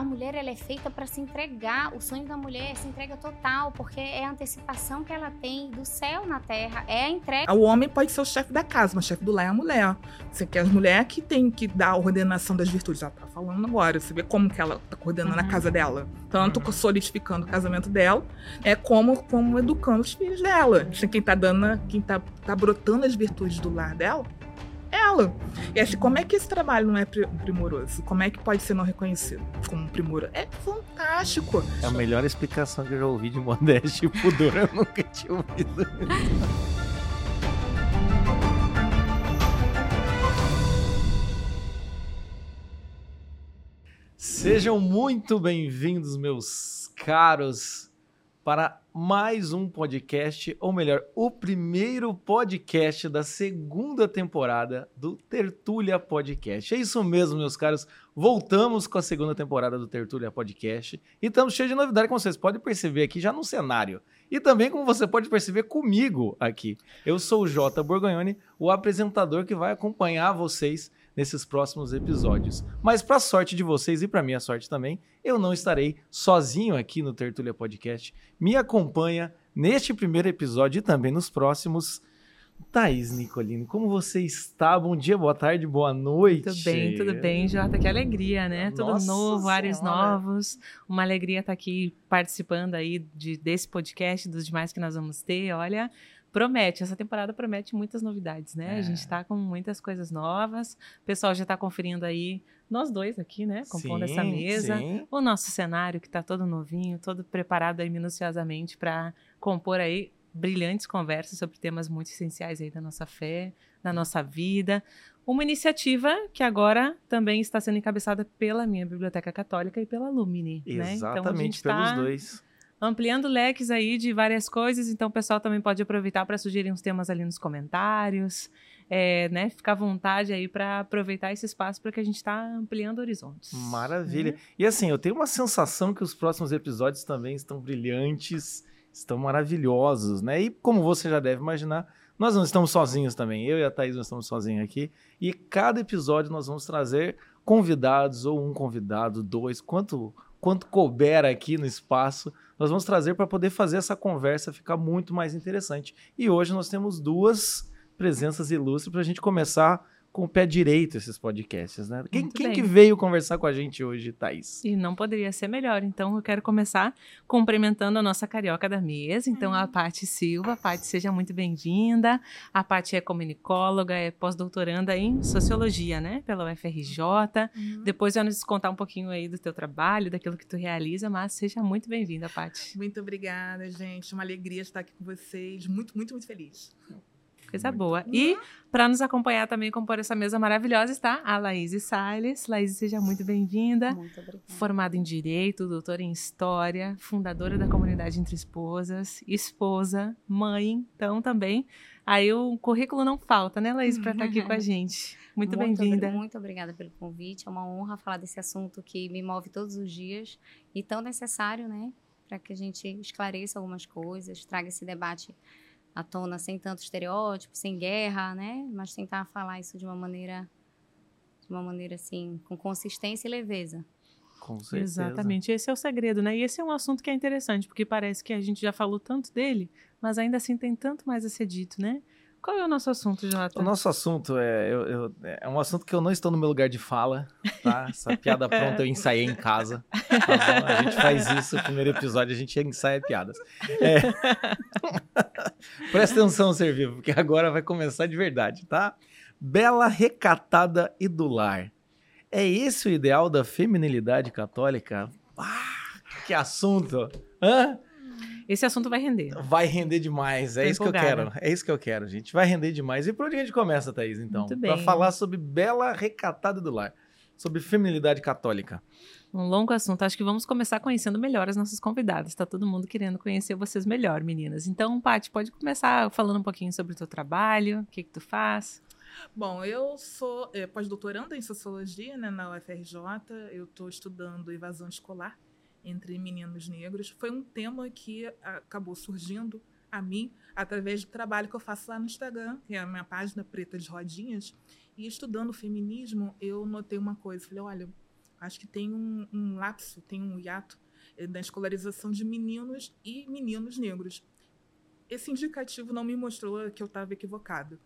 a mulher ela é feita para se entregar. O sonho da mulher é se entrega total, porque é a antecipação que ela tem do céu na terra, é a entrega. O homem pode ser o chefe da casa, mas o chefe do lar é a mulher. Você quer a mulher que tem que dar a ordenação das virtudes. Ela tá falando agora. Você vê como que ela tá coordenando uhum. a casa dela. Tanto uhum. solidificando o casamento dela, é como, como educando os filhos dela. Quem tá dando, quem tá, tá brotando as virtudes do lar dela ela. E assim, como é que esse trabalho não é primoroso? Como é que pode ser não reconhecido como primoroso? É fantástico. É a melhor explicação que eu já ouvi de modéstia e pudor. Eu nunca tinha ouvido. Sejam muito bem-vindos, meus caros, para mais um podcast, ou melhor, o primeiro podcast da segunda temporada do Tertúlia Podcast. É isso mesmo, meus caros. Voltamos com a segunda temporada do Tertúlia Podcast e estamos cheios de novidade, como vocês podem perceber aqui já no cenário. E também, como você pode perceber comigo aqui. Eu sou o Jota Borgonhoni, o apresentador que vai acompanhar vocês nesses próximos episódios. Mas para sorte de vocês e para minha sorte também, eu não estarei sozinho aqui no Tertulia Podcast. Me acompanha neste primeiro episódio e também nos próximos. Thaís Nicolino, como você está? Bom dia, boa tarde, boa noite. Tudo bem, tudo bem, Jota. Que alegria, né? Tudo Nossa novo, áreas novos. Uma alegria estar aqui participando aí de, desse podcast, dos demais que nós vamos ter. Olha, promete, essa temporada promete muitas novidades, né? É. A gente está com muitas coisas novas. O pessoal já está conferindo aí, nós dois aqui, né? Compondo sim, essa mesa. Sim. O nosso cenário que está todo novinho, todo preparado aí minuciosamente para compor aí brilhantes conversas sobre temas muito essenciais aí da nossa fé, da nossa vida. Uma iniciativa que agora também está sendo encabeçada pela minha Biblioteca Católica e pela Lumine. Exatamente, né? então, pelos tá dois ampliando leques aí de várias coisas, então o pessoal também pode aproveitar para sugerir uns temas ali nos comentários, é, né? Ficar à vontade aí para aproveitar esse espaço para que a gente está ampliando horizontes. Maravilha. Né? E assim, eu tenho uma sensação que os próximos episódios também estão brilhantes, estão maravilhosos, né? E como você já deve imaginar, nós não estamos sozinhos também. Eu e a Thaís não estamos sozinhos aqui. E cada episódio nós vamos trazer convidados, ou um convidado, dois, quanto, quanto couber aqui no espaço nós vamos trazer para poder fazer essa conversa ficar muito mais interessante. E hoje nós temos duas presenças ilustres para a gente começar com o pé direito esses podcasts, né? Quem, quem que veio conversar com a gente hoje, Thaís? E não poderia ser melhor. Então, eu quero começar cumprimentando a nossa carioca da mesa. Então, a Paty Silva. Paty, seja muito bem-vinda. A Paty é comunicóloga, é pós-doutoranda em Sociologia, né? Pela UFRJ. Uhum. Depois vai nos contar um pouquinho aí do teu trabalho, daquilo que tu realiza, mas seja muito bem-vinda, Paty. Muito obrigada, gente. Uma alegria estar aqui com vocês. Muito, muito, muito feliz. Coisa Muito boa. Bom. E para nos acompanhar também compor essa mesa maravilhosa está a Laís Salles. Laís, seja muito bem-vinda. Muito obrigada. Formada em Direito, doutora em História, fundadora da comunidade Entre Esposas, esposa, mãe. Então, também, aí o currículo não falta, né, Laís, para estar tá aqui com a gente. Muito, muito bem-vinda. Muito obrigada pelo convite. É uma honra falar desse assunto que me move todos os dias e tão necessário, né, para que a gente esclareça algumas coisas, traga esse debate à tona sem tanto estereótipo, sem guerra, né? Mas tentar falar isso de uma maneira de uma maneira assim, com consistência e leveza. Com certeza. Exatamente, esse é o segredo, né? E esse é um assunto que é interessante, porque parece que a gente já falou tanto dele, mas ainda assim tem tanto mais a ser dito, né? Qual é o nosso assunto, Jonathan? O nosso assunto é, eu, eu, é um assunto que eu não estou no meu lugar de fala, tá? Essa piada pronta eu ensaiei em casa. Tá a gente faz isso no primeiro episódio, a gente ensaia piadas. É... Presta atenção, ser vivo, porque agora vai começar de verdade, tá? Bela, recatada e do lar. É esse o ideal da feminilidade católica? Ah, que assunto! Hã? Esse assunto vai render. Vai render demais. É Tô isso empolgada. que eu quero. É isso que eu quero, gente. Vai render demais. E por onde a gente começa, Thaís, então? Para falar sobre Bela Recatada do Lar. Sobre feminilidade católica. Um longo assunto. Acho que vamos começar conhecendo melhor as nossas convidadas. Está todo mundo querendo conhecer vocês melhor, meninas. Então, Paty, pode começar falando um pouquinho sobre o teu trabalho, o que, que tu faz. Bom, eu sou é, pós-doutoranda em sociologia né, na UFRJ. Eu estou estudando evasão escolar entre meninos negros foi um tema que acabou surgindo a mim através do trabalho que eu faço lá no Instagram, que é a minha página Preta de Rodinhas. E estudando o feminismo, eu notei uma coisa. Falei, olha, acho que tem um, um lapso, tem um hiato eh, da escolarização de meninos e meninos negros. Esse indicativo não me mostrou que eu estava equivocada.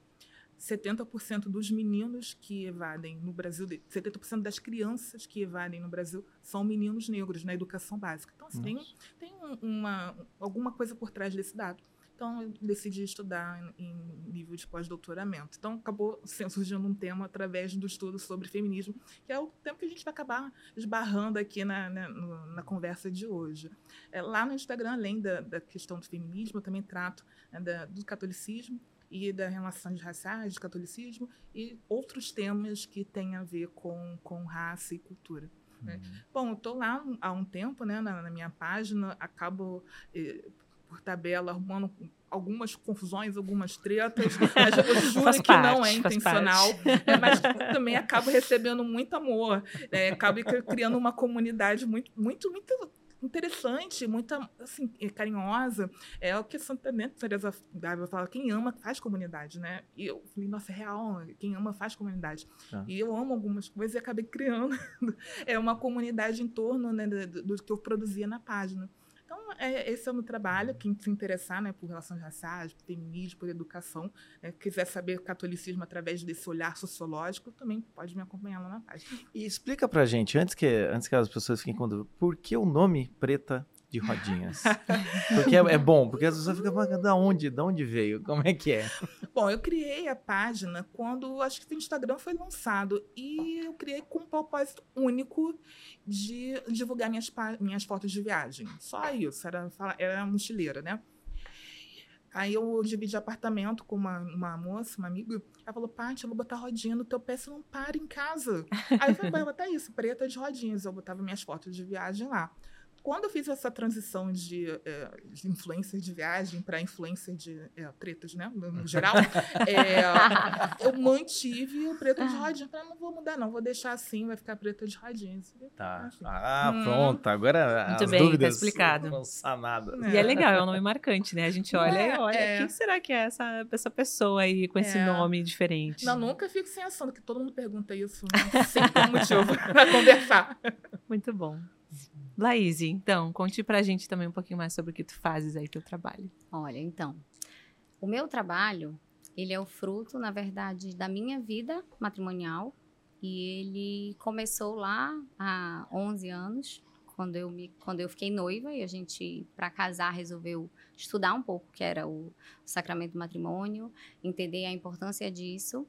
70% dos meninos que evadem no Brasil, 70% das crianças que evadem no Brasil são meninos negros na educação básica. Então, assim, tem, tem uma, alguma coisa por trás desse dado. Então, eu decidi estudar em nível de pós-doutoramento. Então, acabou surgindo um tema através do estudo sobre feminismo, que é o tema que a gente vai acabar esbarrando aqui na, na, na conversa de hoje. É, lá no Instagram, além da, da, questão do feminismo, eu também trato né, da, do catolicismo e das relações raciais, do catolicismo e outros temas que têm a ver com, com raça e cultura. Né? Uhum. Bom, eu estou lá há um tempo, né, na, na minha página, acabo eh, por tabela, arrumando algumas confusões, algumas tretas. Mas eu juro que parte, não é intencional. É, mas também acabo recebendo muito amor. É, acabo criando uma comunidade muito, muito, muito interessante, muito assim, carinhosa. É o que Santa Teresa Dávila fala, quem ama faz comunidade, né? E eu falei, nossa, é real, quem ama faz comunidade. Ah. E eu amo algumas coisas e acabei criando é uma comunidade em torno né, do, do que eu produzia na página. Então, é, esse é o meu trabalho. Quem se interessar né, por relações raciais, por feminismo, por educação, né, quiser saber catolicismo através desse olhar sociológico, também pode me acompanhar lá na página. E explica pra gente, antes que, antes que as pessoas fiquem com dúvida, por que o nome Preta de rodinhas. Porque é, é, bom, porque as pessoas ficam da onde, da onde veio, como é que é? Bom, eu criei a página quando acho que o Instagram foi lançado e eu criei com um propósito único de divulgar minhas, minhas fotos de viagem. Só isso, era, era mochileira, né? Aí eu dividi apartamento com uma, uma moça, uma amiga. Ela falou, Paty, eu vou botar rodinha no teu pé, você não para em casa. Aí eu falei, vai botar isso, preta de rodinhas. Eu botava minhas fotos de viagem lá quando eu fiz essa transição de, é, de influencer de viagem para influencer de é, pretas, né, no geral, é, eu mantive o preto de rodinha. Falei, não vou mudar, não, vou deixar assim, vai ficar preta de rodinha. Tá. Assim. Ah, hum. pronto. Agora Muito as bem, tá dúvidas tá explicado. não sanadas. E é legal, é um nome marcante, né? A gente olha e olha, é. quem será que é essa, essa pessoa aí com esse é. nome diferente? Não, nunca fico sem ação, que todo mundo pergunta isso, né? sempre tem motivo para conversar. Muito bom. Laís, então, conte pra gente também um pouquinho mais sobre o que tu fazes aí, teu trabalho. Olha, então, o meu trabalho, ele é o fruto, na verdade, da minha vida matrimonial e ele começou lá há 11 anos, quando eu, me, quando eu fiquei noiva e a gente, para casar, resolveu estudar um pouco, que era o, o sacramento do matrimônio, entender a importância disso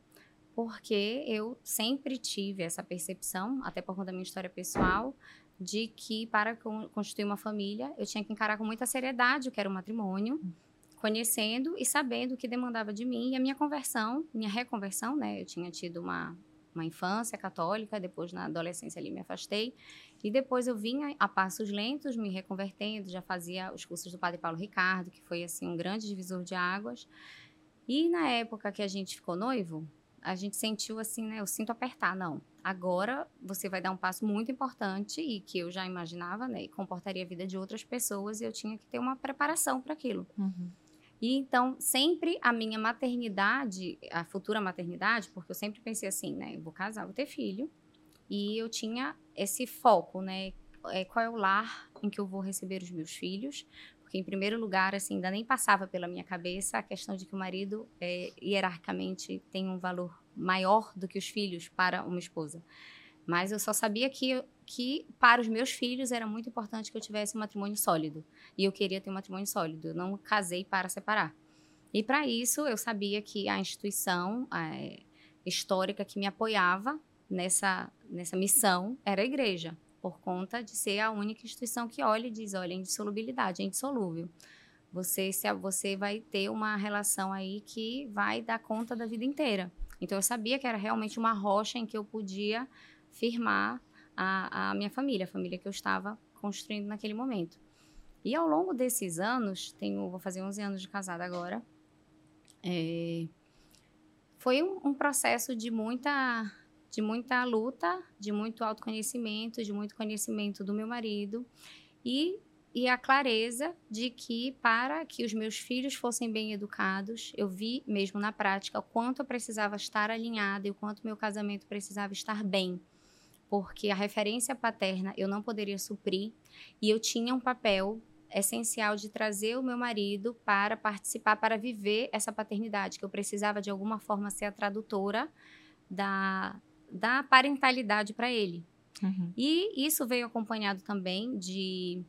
porque eu sempre tive essa percepção, até por conta da minha história pessoal, de que para constituir uma família eu tinha que encarar com muita seriedade o que era o matrimônio, conhecendo e sabendo o que demandava de mim e a minha conversão, minha reconversão, né? Eu tinha tido uma uma infância católica, depois na adolescência ali me afastei e depois eu vinha a passos lentos me reconvertendo, já fazia os cursos do Padre Paulo Ricardo, que foi assim um grande divisor de águas. E na época que a gente ficou noivo, a gente sentiu assim, né? Eu sinto apertar, não Agora você vai dar um passo muito importante e que eu já imaginava, né? E comportaria a vida de outras pessoas e eu tinha que ter uma preparação para aquilo. Uhum. E então, sempre a minha maternidade, a futura maternidade, porque eu sempre pensei assim, né? Eu vou casar, vou ter filho. E eu tinha esse foco, né? É, qual é o lar em que eu vou receber os meus filhos? Porque, em primeiro lugar, assim, ainda nem passava pela minha cabeça a questão de que o marido, é, hierarquicamente, tem um valor maior do que os filhos para uma esposa. Mas eu só sabia que, que para os meus filhos era muito importante que eu tivesse um matrimônio sólido. E eu queria ter um matrimônio sólido. Eu não casei para separar. E para isso eu sabia que a instituição é, histórica que me apoiava nessa, nessa missão era a igreja, por conta de ser a única instituição que olha e diz: olha, é indissolubilidade, é indissolúvel. Você, você vai ter uma relação aí que vai dar conta da vida inteira. Então eu sabia que era realmente uma rocha em que eu podia firmar a, a minha família, a família que eu estava construindo naquele momento. E ao longo desses anos, tenho, vou fazer 11 anos de casada agora, é, foi um, um, processo de muita, de muita luta, de muito autoconhecimento, de muito conhecimento do meu marido e e a clareza de que para que os meus filhos fossem bem educados, eu vi mesmo na prática o quanto eu precisava estar alinhada e o quanto meu casamento precisava estar bem. porque a referência paterna eu não poderia suprir e eu tinha um papel essencial de trazer o meu marido para participar, para viver essa paternidade, que eu precisava de alguma forma ser a tradutora da, da parentalidade para ele. Uhum. E isso veio acompanhado também de,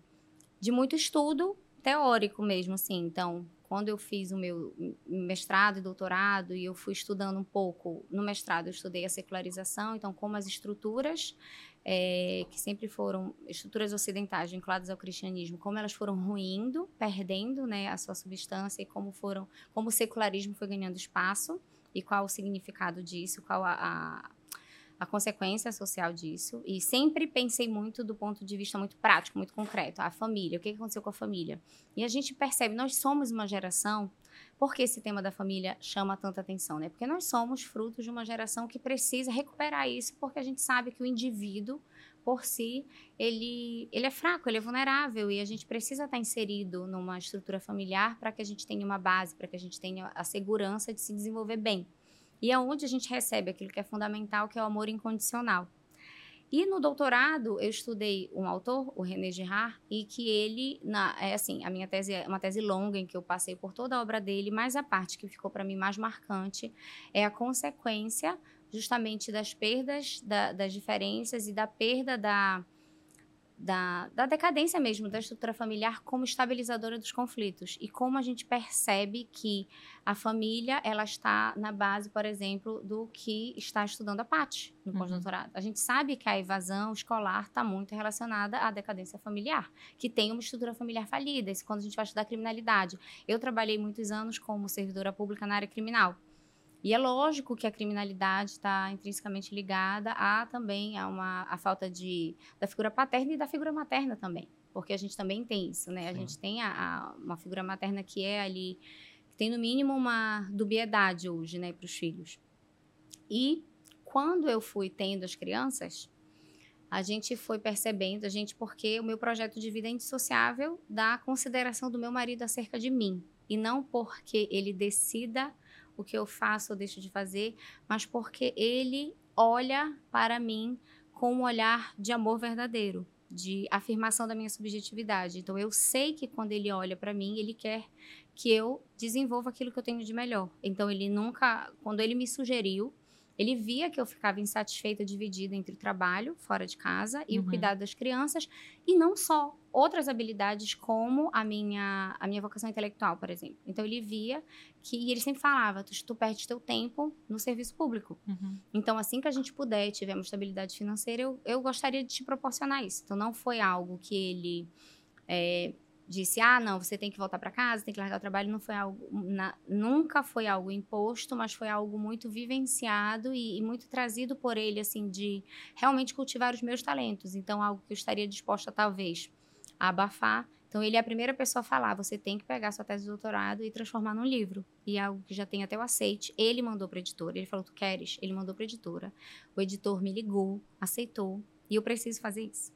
de muito estudo teórico mesmo, assim. Então, quando eu fiz o meu mestrado e doutorado e eu fui estudando um pouco no mestrado, eu estudei a secularização, então como as estruturas é, que sempre foram estruturas ocidentais vinculadas ao cristianismo, como elas foram ruindo, perdendo, né, a sua substância e como foram, como o secularismo foi ganhando espaço e qual o significado disso, qual a, a a consequência social disso. E sempre pensei muito do ponto de vista muito prático, muito concreto. A família, o que aconteceu com a família? E a gente percebe, nós somos uma geração. Por que esse tema da família chama tanta atenção? Né? Porque nós somos frutos de uma geração que precisa recuperar isso, porque a gente sabe que o indivíduo, por si, ele, ele é fraco, ele é vulnerável e a gente precisa estar inserido numa estrutura familiar para que a gente tenha uma base, para que a gente tenha a segurança de se desenvolver bem. E é onde a gente recebe aquilo que é fundamental, que é o amor incondicional. E no doutorado eu estudei um autor, o René Girard, e que ele, na, é assim, a minha tese é uma tese longa em que eu passei por toda a obra dele, mas a parte que ficou para mim mais marcante é a consequência justamente das perdas, da, das diferenças e da perda da, da, da decadência mesmo da estrutura familiar como estabilizadora dos conflitos e como a gente percebe que a família ela está na base, por exemplo, do que está estudando a Paty no uhum. pós-doutorado. A gente sabe que a evasão escolar está muito relacionada à decadência familiar, que tem uma estrutura familiar falida. Isso quando a gente vai estudar criminalidade. Eu trabalhei muitos anos como servidora pública na área criminal. E é lógico que a criminalidade está intrinsecamente ligada a também a uma a falta de da figura paterna e da figura materna também, porque a gente também tem isso, né? A gente tem a, a, uma figura materna que é ali que tem no mínimo uma dubiedade hoje, né, para os filhos. E quando eu fui tendo as crianças, a gente foi percebendo, a gente porque o meu projeto de vida é indissociável da consideração do meu marido acerca de mim e não porque ele decida o que eu faço ou deixo de fazer, mas porque ele olha para mim com um olhar de amor verdadeiro, de afirmação da minha subjetividade. Então eu sei que quando ele olha para mim, ele quer que eu desenvolva aquilo que eu tenho de melhor. Então ele nunca, quando ele me sugeriu ele via que eu ficava insatisfeita, dividida entre o trabalho, fora de casa, e uhum. o cuidado das crianças, e não só outras habilidades como a minha, a minha vocação intelectual, por exemplo. Então ele via que e ele sempre falava, tu, tu perdes teu tempo no serviço público. Uhum. Então assim que a gente puder tivermos estabilidade financeira, eu, eu gostaria de te proporcionar isso. Então não foi algo que ele é, disse, ah, não, você tem que voltar para casa, tem que largar o trabalho, não foi algo, na, nunca foi algo imposto, mas foi algo muito vivenciado e, e, muito trazido por ele, assim, de realmente cultivar os meus talentos. Então, algo que eu estaria disposta, talvez, a abafar. Então, ele é a primeira pessoa a falar, você tem que pegar sua tese de doutorado e transformar num livro. E é algo que já tem até o aceite. Ele mandou para editora, ele falou, tu queres? Ele mandou para editora. O editor me ligou, aceitou, e eu preciso fazer isso.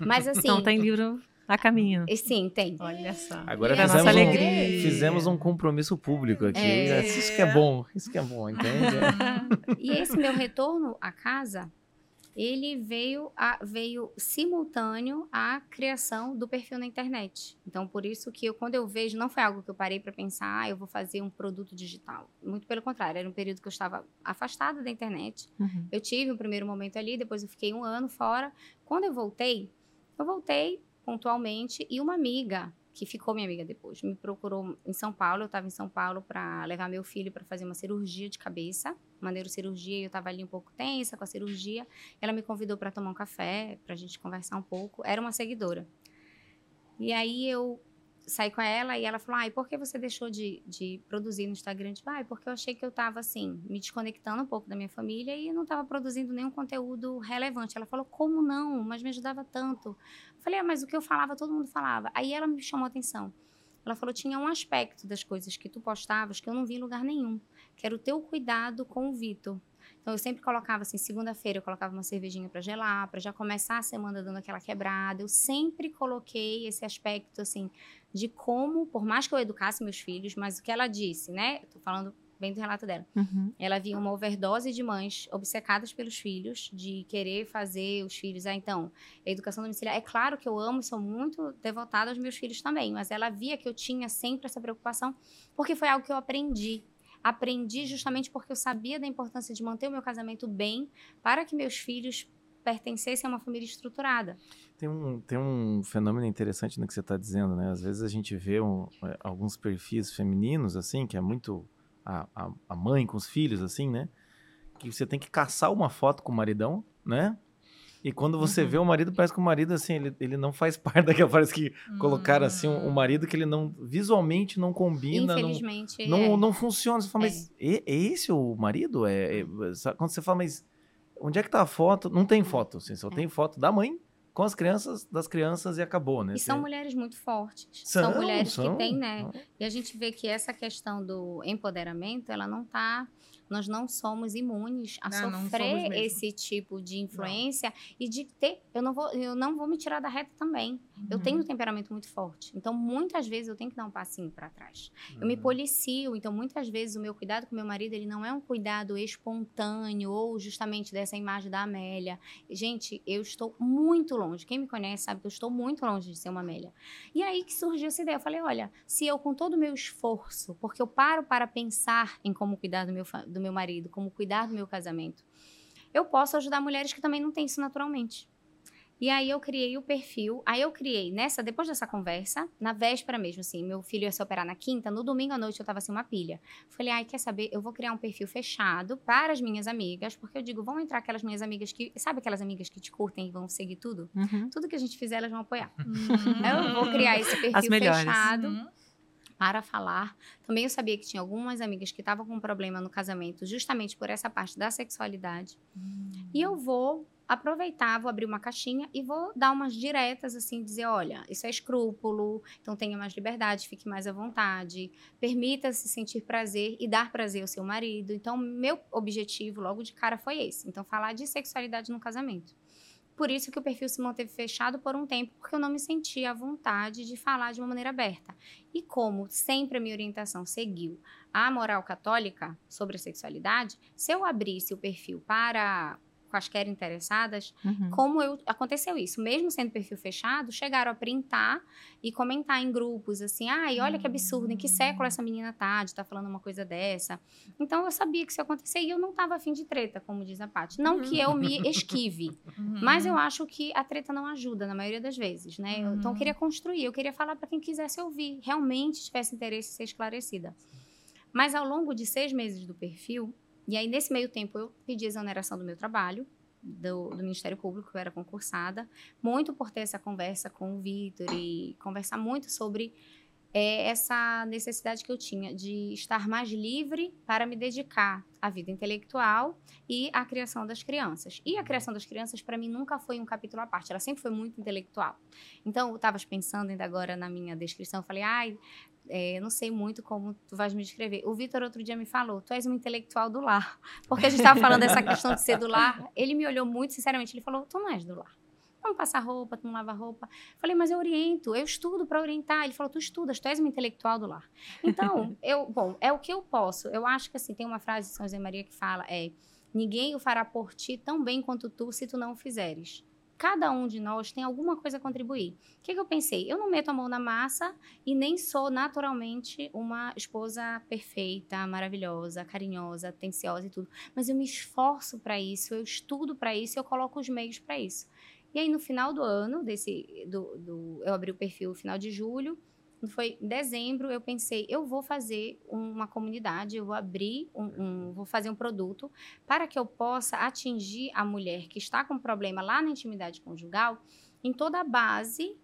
Mas assim... Então, tem livro a caminho. Sim, tem. Olha só. Agora fizemos, nossa alegria. Um, fizemos um compromisso público aqui. É. Isso que é bom, isso que é bom, entende? e esse meu retorno à casa, ele veio, a, veio simultâneo à criação do perfil na internet. Então, por isso que eu, quando eu vejo, não foi algo que eu parei para pensar, ah, eu vou fazer um produto digital. Muito pelo contrário, era um período que eu estava afastada da internet. Uhum. Eu tive um primeiro momento ali, depois eu fiquei um ano fora. Quando eu voltei, eu voltei pontualmente e uma amiga que ficou minha amiga depois me procurou em São Paulo. Eu estava em São Paulo para levar meu filho para fazer uma cirurgia de cabeça, uma neurocirurgia. E eu estava ali um pouco tensa com a cirurgia. Ela me convidou para tomar um café, para a gente conversar um pouco. Era uma seguidora. E aí eu saí com ela e ela falou: ai, por que você deixou de, de produzir no Instagram? Tipo, ai, porque eu achei que eu estava assim, me desconectando um pouco da minha família e não estava produzindo nenhum conteúdo relevante. Ela falou: como não? Mas me ajudava tanto. Eu falei: ah, mas o que eu falava, todo mundo falava. Aí ela me chamou a atenção. Ela falou: tinha um aspecto das coisas que tu postavas que eu não vi em lugar nenhum, que era o teu cuidado com o Vitor. Então eu sempre colocava assim, segunda-feira eu colocava uma cervejinha para gelar, para já começar a semana dando aquela quebrada. Eu sempre coloquei esse aspecto assim de como, por mais que eu educasse meus filhos, mas o que ela disse, né? Estou falando bem do relato dela. Uhum. Ela via uma overdose de mães obcecadas pelos filhos, de querer fazer os filhos. Ah, então, a educação domiciliar. É claro que eu amo e sou muito devotada aos meus filhos também, mas ela via que eu tinha sempre essa preocupação, porque foi algo que eu aprendi. Aprendi justamente porque eu sabia da importância de manter o meu casamento bem para que meus filhos pertencessem a uma família estruturada. Tem um, tem um fenômeno interessante no que você está dizendo, né? Às vezes a gente vê um, é, alguns perfis femininos, assim, que é muito a, a, a, mãe com os filhos, assim, né? Que você tem que caçar uma foto com o maridão, né? E quando você uhum. vê o marido, parece que o marido, assim, ele, ele não faz parte daquela. Parece que uhum. colocaram, assim, um, um, marido que ele não. Visualmente não combina. Infelizmente. Não, é. não, não funciona. Você fala, é. mas é, é, esse o marido? É, é, quando você fala, mas onde é que tá a foto? Não tem foto, assim, só é. tem foto da mãe com as crianças, das crianças e acabou, né? E são mulheres muito fortes. São, são mulheres são, que têm, né? E a gente vê que essa questão do empoderamento, ela não tá nós não somos imunes a não, sofrer não esse tipo de influência não. e de ter. Eu não vou, eu não vou me tirar da reta também. Uhum. Eu tenho um temperamento muito forte. Então, muitas vezes eu tenho que dar um passinho para trás. Uhum. Eu me uhum. policio. Então, muitas vezes o meu cuidado com meu marido ele não é um cuidado espontâneo ou justamente dessa imagem da Amélia. Gente, eu estou muito longe. Quem me conhece sabe que eu estou muito longe de ser uma Amélia. E aí que surgiu essa ideia. Eu falei, olha, se eu com todo o meu esforço, porque eu paro para pensar em como cuidar do meu do do meu marido, como cuidar do meu casamento. Eu posso ajudar mulheres que também não têm isso naturalmente. E aí eu criei o perfil. Aí eu criei nessa, depois dessa conversa, na véspera mesmo, assim, meu filho ia se operar na quinta, no domingo à noite eu tava assim, uma pilha. Falei, ai, quer saber? Eu vou criar um perfil fechado para as minhas amigas, porque eu digo, vão entrar aquelas minhas amigas que. Sabe aquelas amigas que te curtem e vão seguir tudo? Uhum. Tudo que a gente fizer, elas vão apoiar. Uhum. Eu vou criar esse perfil fechado. Uhum para falar. Também eu sabia que tinha algumas amigas que estavam com um problema no casamento, justamente por essa parte da sexualidade. Hum. E eu vou aproveitar, vou abrir uma caixinha e vou dar umas diretas, assim, dizer, olha, isso é escrúpulo, então tenha mais liberdade, fique mais à vontade, permita-se sentir prazer e dar prazer ao seu marido. Então, meu objetivo logo de cara foi esse. Então, falar de sexualidade no casamento. Por isso que o perfil se manteve fechado por um tempo, porque eu não me sentia à vontade de falar de uma maneira aberta. E como sempre a minha orientação seguiu a moral católica sobre a sexualidade, se eu abrisse o perfil para quaisquer interessadas, uhum. como eu, aconteceu isso, mesmo sendo perfil fechado, chegaram a printar e comentar em grupos, assim, ai, olha que absurdo, em que século essa menina tá, de tá falando uma coisa dessa. Então, eu sabia que isso ia acontecer e eu não tava afim de treta, como diz a Paty. Não uhum. que eu me esquive, uhum. mas eu acho que a treta não ajuda, na maioria das vezes, né? Eu, então, eu queria construir, eu queria falar para quem quisesse ouvir, realmente tivesse interesse em ser esclarecida. Mas, ao longo de seis meses do perfil, e aí, nesse meio tempo, eu pedi exoneração do meu trabalho, do, do, Ministério Público, eu era concursada, muito por ter essa conversa com o Vitor e conversar muito sobre é, essa necessidade que eu tinha de estar mais livre para me dedicar à vida intelectual e à criação das crianças. E a criação das crianças, para mim, nunca foi um capítulo à parte, ela sempre foi muito intelectual. Então, eu estava pensando ainda agora na minha descrição, falei, ai, é, não sei muito como tu vais me descrever. O Vitor outro dia me falou, tu és um intelectual do lar. Porque a gente estava falando dessa questão de ser do lar. Ele me olhou muito sinceramente, ele falou, tu não és do lar. Tu não passa roupa, tu não lava roupa. Falei, mas eu oriento, eu estudo para orientar. Ele falou, tu estudas, tu és uma intelectual do lar. Então, eu, bom, é o que eu posso. Eu acho que assim, tem uma frase de São José Maria que fala, é, ninguém o fará por ti tão bem quanto tu, se tu não o fizeres cada um de nós tem alguma coisa a contribuir. O que, que, eu pensei? Eu não meto a mão na massa e nem sou naturalmente uma esposa perfeita, maravilhosa, carinhosa, atenciosa e tudo. Mas eu me esforço para isso, eu estudo para isso, eu coloco os meios para isso. E aí no final do ano, desse, do, do, eu abri o perfil no final de julho, foi em dezembro, eu pensei, eu vou fazer uma comunidade, eu vou abrir, um, um, vou fazer um produto para que eu possa atingir a mulher que está com problema lá na intimidade conjugal em toda a base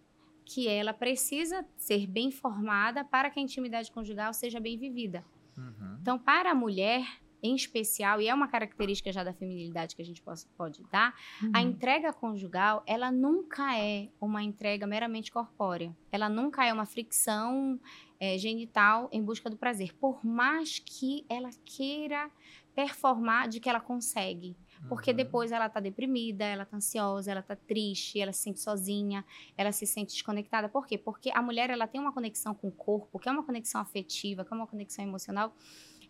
que ela precisa ser bem formada para que a intimidade conjugal seja bem vivida. Uhum. Então, para a mulher, em especial, e é uma característica já da feminilidade que a gente pode, pode dar, uhum. a entrega conjugal, ela nunca é uma entrega meramente corpórea. Ela nunca é uma fricção é, genital em busca do prazer. Por mais que ela queira performar de que ela consegue. Porque uhum. depois ela tá deprimida, ela tá ansiosa, ela tá triste, ela se sente sozinha, ela se sente desconectada. Por quê? Porque a mulher ela tem uma conexão com o corpo, que é uma conexão afetiva, que é uma conexão emocional,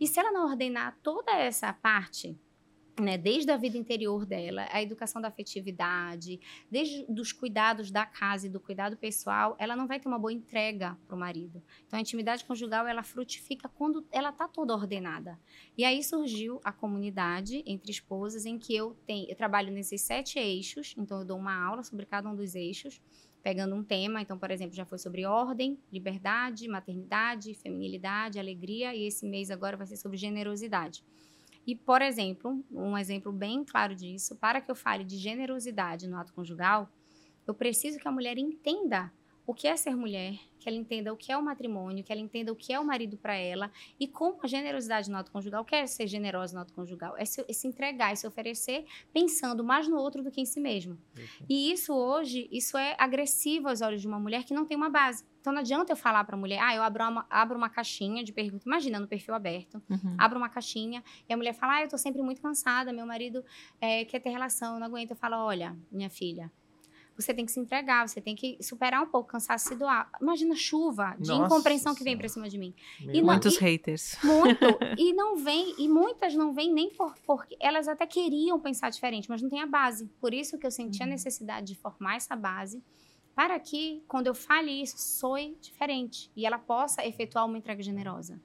E se ela não ordenar toda essa parte né, desde a vida interior dela, a educação da afetividade, desde os cuidados da casa e do cuidado pessoal, ela não vai ter uma boa entrega para o marido. Então, a intimidade conjugal, ela frutifica quando ela está toda ordenada. E aí surgiu a comunidade entre esposas, em que eu, tenho, eu trabalho nesses sete eixos, então eu dou uma aula sobre cada um dos eixos, pegando um tema, então, por exemplo, já foi sobre ordem, liberdade, maternidade, feminilidade, alegria, e esse mês agora vai ser sobre generosidade. E, por exemplo, um exemplo bem claro disso, para que eu fale de generosidade no ato conjugal, eu preciso que a mulher entenda o que é ser mulher, que ela entenda o que é o matrimônio, que ela entenda o que é o marido para ela e como a generosidade no ato conjugal, quer é ser generosa no ato conjugal, é se, é se, entregar, é se oferecer pensando mais no outro do que em si mesmo. Uhum. E isso hoje, isso é agressivo aos olhos de uma mulher que não tem uma base. Então não adianta eu falar para a mulher, ah, eu abro uma, abro uma caixinha de perguntas, imagina no perfil aberto, uhum. abro uma caixinha e a mulher fala, ah, eu tô sempre muito cansada, meu marido é, quer ter relação, eu não aguento. Eu falo, olha, minha filha, você tem que se entregar, você tem que superar um pouco, cansaço se doar. Imagina chuva de Nossa. incompreensão que vem para cima de mim. E Muitos e, haters. Muito. e não vem, e muitas não vêm nem por, porque elas até queriam pensar diferente, mas não tem a base. Por isso que eu senti uhum. a necessidade de formar essa base para que, quando eu fale isso, soe diferente e ela possa efetuar uma entrega generosa.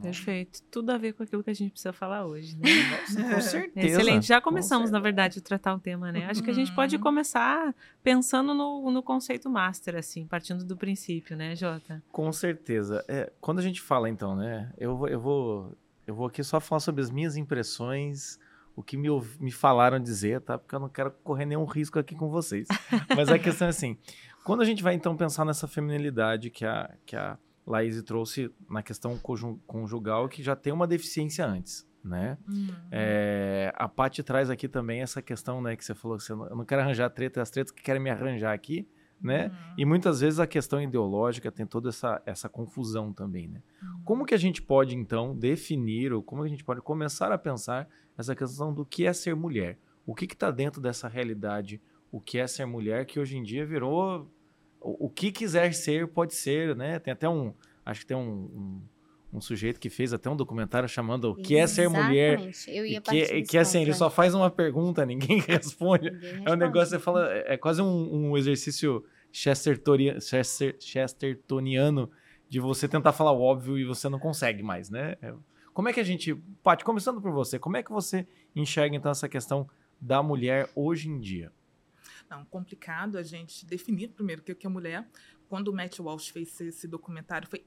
Perfeito. Tudo a ver com aquilo que a gente precisa falar hoje, né? Nossa, com certeza. Excelente. Já começamos, na verdade, a tratar o tema, né? Acho que a gente pode uhum. começar pensando no, no conceito master, assim, partindo do princípio, né, Jota? Com certeza. É, quando a gente fala, então, né? Eu, eu, vou, eu vou aqui só falar sobre as minhas impressões, o que me, me falaram dizer, tá? Porque eu não quero correr nenhum risco aqui com vocês. Mas a questão é assim: quando a gente vai, então, pensar nessa feminilidade que a. Que a Laís trouxe na questão conjugal que já tem uma deficiência antes, né? Uhum. É, a Paty traz aqui também essa questão, né, que você falou que você não, eu não quero arranjar treta, as tretas que querem me arranjar aqui, né? Uhum. E muitas vezes a questão ideológica tem toda essa, essa confusão também, né? Uhum. Como que a gente pode, então, definir, ou como a gente pode começar a pensar essa questão do que é ser mulher? O que está dentro dessa realidade? O que é ser mulher que hoje em dia virou o, que quiser ser, pode ser, né? Tem até um. Acho que tem um, um, um sujeito que fez até um documentário chamando O que é ser mulher. Eu ia e que, que assim, ele só faz uma pergunta, ninguém responde. Ninguém responde. É um negócio, você fala, é, é quase um, um exercício Chestertoniano, Chester, Chestertoniano de você tentar falar o óbvio e você não consegue mais, né? É, como é que a gente. Paty, começando por você, como é que você enxerga então essa questão da mulher hoje em dia? Não, complicado a gente definir primeiro o que é mulher. Quando o Matt Walsh fez esse documentário, foi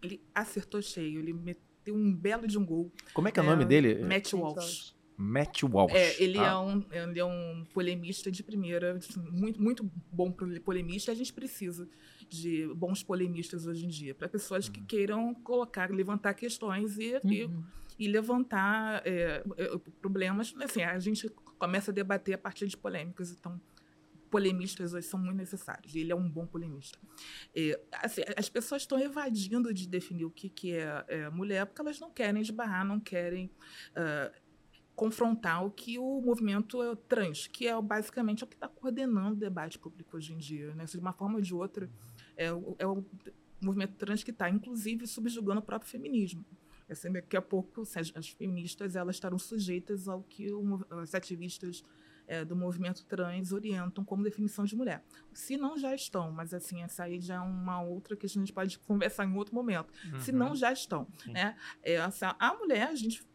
ele acertou cheio, ele meteu um belo de um gol. Como é que é o nome dele? Matt Walsh. Matt Walsh. É, ele, ah. é um, ele é um polemista de primeira, muito, muito bom polemista. A gente precisa de bons polemistas hoje em dia, para pessoas uhum. que queiram colocar, levantar questões e, uhum. e, e, levantar é, é, problemas. Assim, a gente começa a debater a partir de polêmicas. Então, polemistas hoje são muito necessários. Ele é um bom polemista. É, assim, as pessoas estão evadindo de definir o que, que é, é, mulher porque elas não querem esbarrar, não querem uh, confrontar o que o movimento trans, que é basicamente o que está coordenando o debate público hoje em dia. Né? De uma forma ou de outra, é, é o movimento trans que está, inclusive, subjugando o próprio feminismo. Assim, daqui a pouco, as, as feministas elas estarão sujeitas ao que o, as ativistas é, do movimento trans orientam como definição de mulher. Se não já estão, mas assim, essa aí já é uma outra que a gente pode conversar em outro momento. Uhum. Se não já estão. Né? É, essa, a mulher, a gente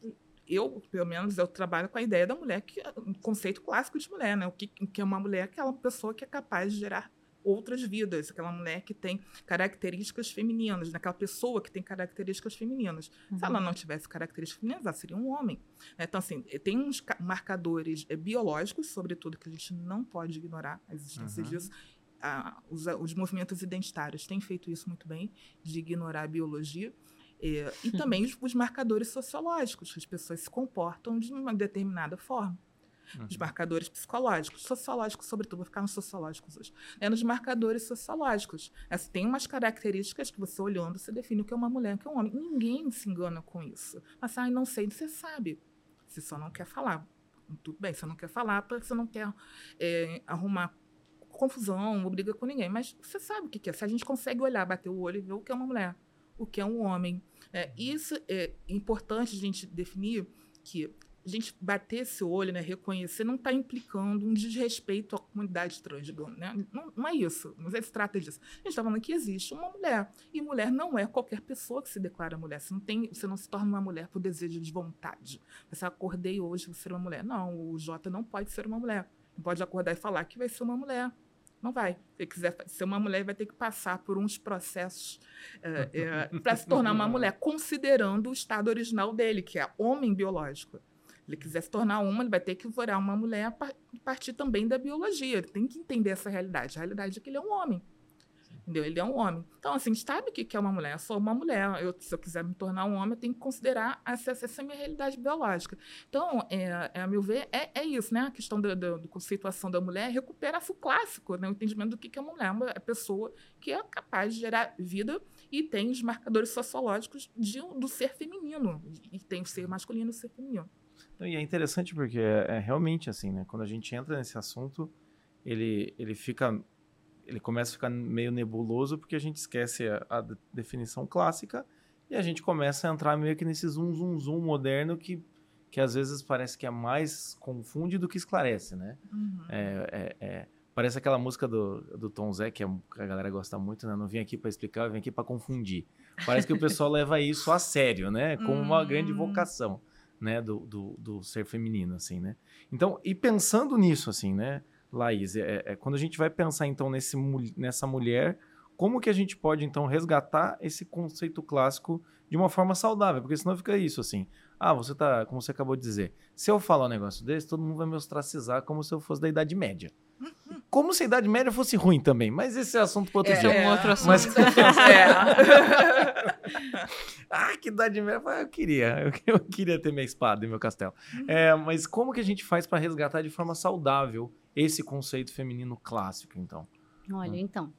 eu, pelo menos, eu trabalho com a ideia da mulher, que é um conceito clássico de mulher, né? O que, que é uma mulher, aquela pessoa que é capaz de gerar outras vidas, aquela mulher que tem características femininas, naquela pessoa que tem características femininas. Uhum. Se ela não tivesse características femininas, ela seria um homem. Então, assim, tem uns marcadores é, biológicos, sobretudo, que a gente não pode ignorar a existência uhum. disso. Ah, os, os, movimentos identitários têm feito isso muito bem, de ignorar a biologia. É, e também os, os marcadores sociológicos, que as pessoas se comportam de uma determinada forma uhum. os marcadores psicológicos, sociológicos, sobretudo, vou ficar nos sociológicos hoje, é nos marcadores sociológicos. É, tem umas características que você olhando, você define o que é uma mulher, o que é um homem. Ninguém se engana com isso. Mas, ah, não sei, você sabe. Você só não quer falar. Tudo bem, você não quer falar porque você não quer é, arrumar confusão, não briga com ninguém. Mas você sabe o que é. Se a gente consegue olhar, bater o olho e ver o que é uma mulher, o que é um homem. É, isso é importante a gente definir que a gente bater esse olho, né, reconhecer, não está implicando um desrespeito à comunidade trans, né? Não, não, é isso, não se trata disso. A gente está falando que existe uma mulher, e mulher não é qualquer pessoa que se declara mulher. Você não, tem, você não se torna uma mulher por desejo de vontade. Você acordei hoje vou ser uma mulher. Não, o Jota não pode ser uma mulher. Não pode acordar e falar que vai ser uma mulher. Não vai. Se quiser ser uma mulher, vai ter que passar por uns processos é, é, para se tornar uma mulher, considerando o estado original dele, que é homem biológico ele quiser se tornar uma, ele vai ter que virar uma mulher a partir também da biologia. Ele tem que entender essa realidade. A realidade é que ele é um homem. Entendeu? Ele é um homem. Então, assim, sabe o que é uma mulher. Eu sou uma mulher. Eu, se eu quiser me tornar um homem, eu tenho que considerar essa, essa minha realidade biológica. Então, é, é, a meu ver, é, é isso, né? A questão da, da, da conceituação da mulher recupera o clássico, né? o entendimento do que, é uma mulher. Uma pessoa que é capaz de gerar vida e tem os marcadores sociológicos de, do ser feminino. E tem o ser masculino e o ser feminino. E é interessante porque é, é, realmente assim, né? Quando a gente entra nesse assunto, ele, ele fica. Ele começa a ficar meio nebuloso porque a gente esquece a, a definição clássica e a gente começa a entrar meio que nesse zoom, zoom, zoom moderno que, que às vezes parece que é mais confunde do que esclarece, né? Uhum. É, é, é, parece aquela música do, do Tom Zé, que a, a galera gosta muito, né? Não vim aqui para explicar, eu vim aqui para confundir. Parece que o pessoal leva isso a sério, né? Como uma grande uhum. vocação né, do, do, do, ser feminino, assim, né? Então, e pensando nisso, assim, né, Laís, é, é, quando a gente vai pensar, então, nesse, nessa mulher, como que a gente pode, então, resgatar esse conceito clássico de uma forma saudável? Porque senão fica isso, assim, ah, você tá, como você acabou de dizer, se eu falar um negócio desse, todo mundo vai me ostracizar como se eu fosse da Idade Média. Como se a Idade Média fosse ruim também, mas esse é assunto para outro é, dia. É um outro assunto. Mas... é. ah, que Idade Média. Eu queria. Eu, queria ter minha espada e meu castelo. É, mas como que a gente faz para resgatar de forma saudável esse conceito feminino clássico, então? Olha, hum. então,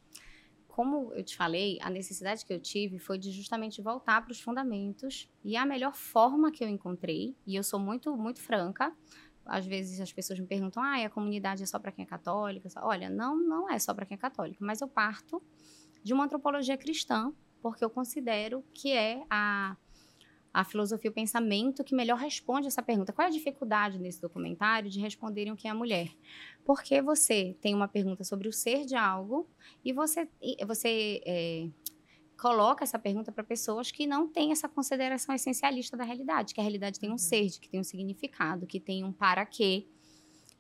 como eu te falei, a necessidade que eu tive foi de justamente voltar para os fundamentos e a melhor forma que eu encontrei, e eu sou muito, muito franca, às vezes as pessoas me perguntam, ah, a comunidade é só para quem é católica? Olha, não, não é só para quem é católico, mas eu parto de uma antropologia cristã, porque eu considero que é a, a filosofia, o pensamento que melhor responde essa pergunta. Qual é a dificuldade nesse documentário de responderem o que é a mulher? Porque você tem uma pergunta sobre o ser de algo e você, você é, coloca essa pergunta para pessoas que não têm essa consideração essencialista da realidade, que a realidade tem um uhum. ser, que tem um significado, que tem um para quê.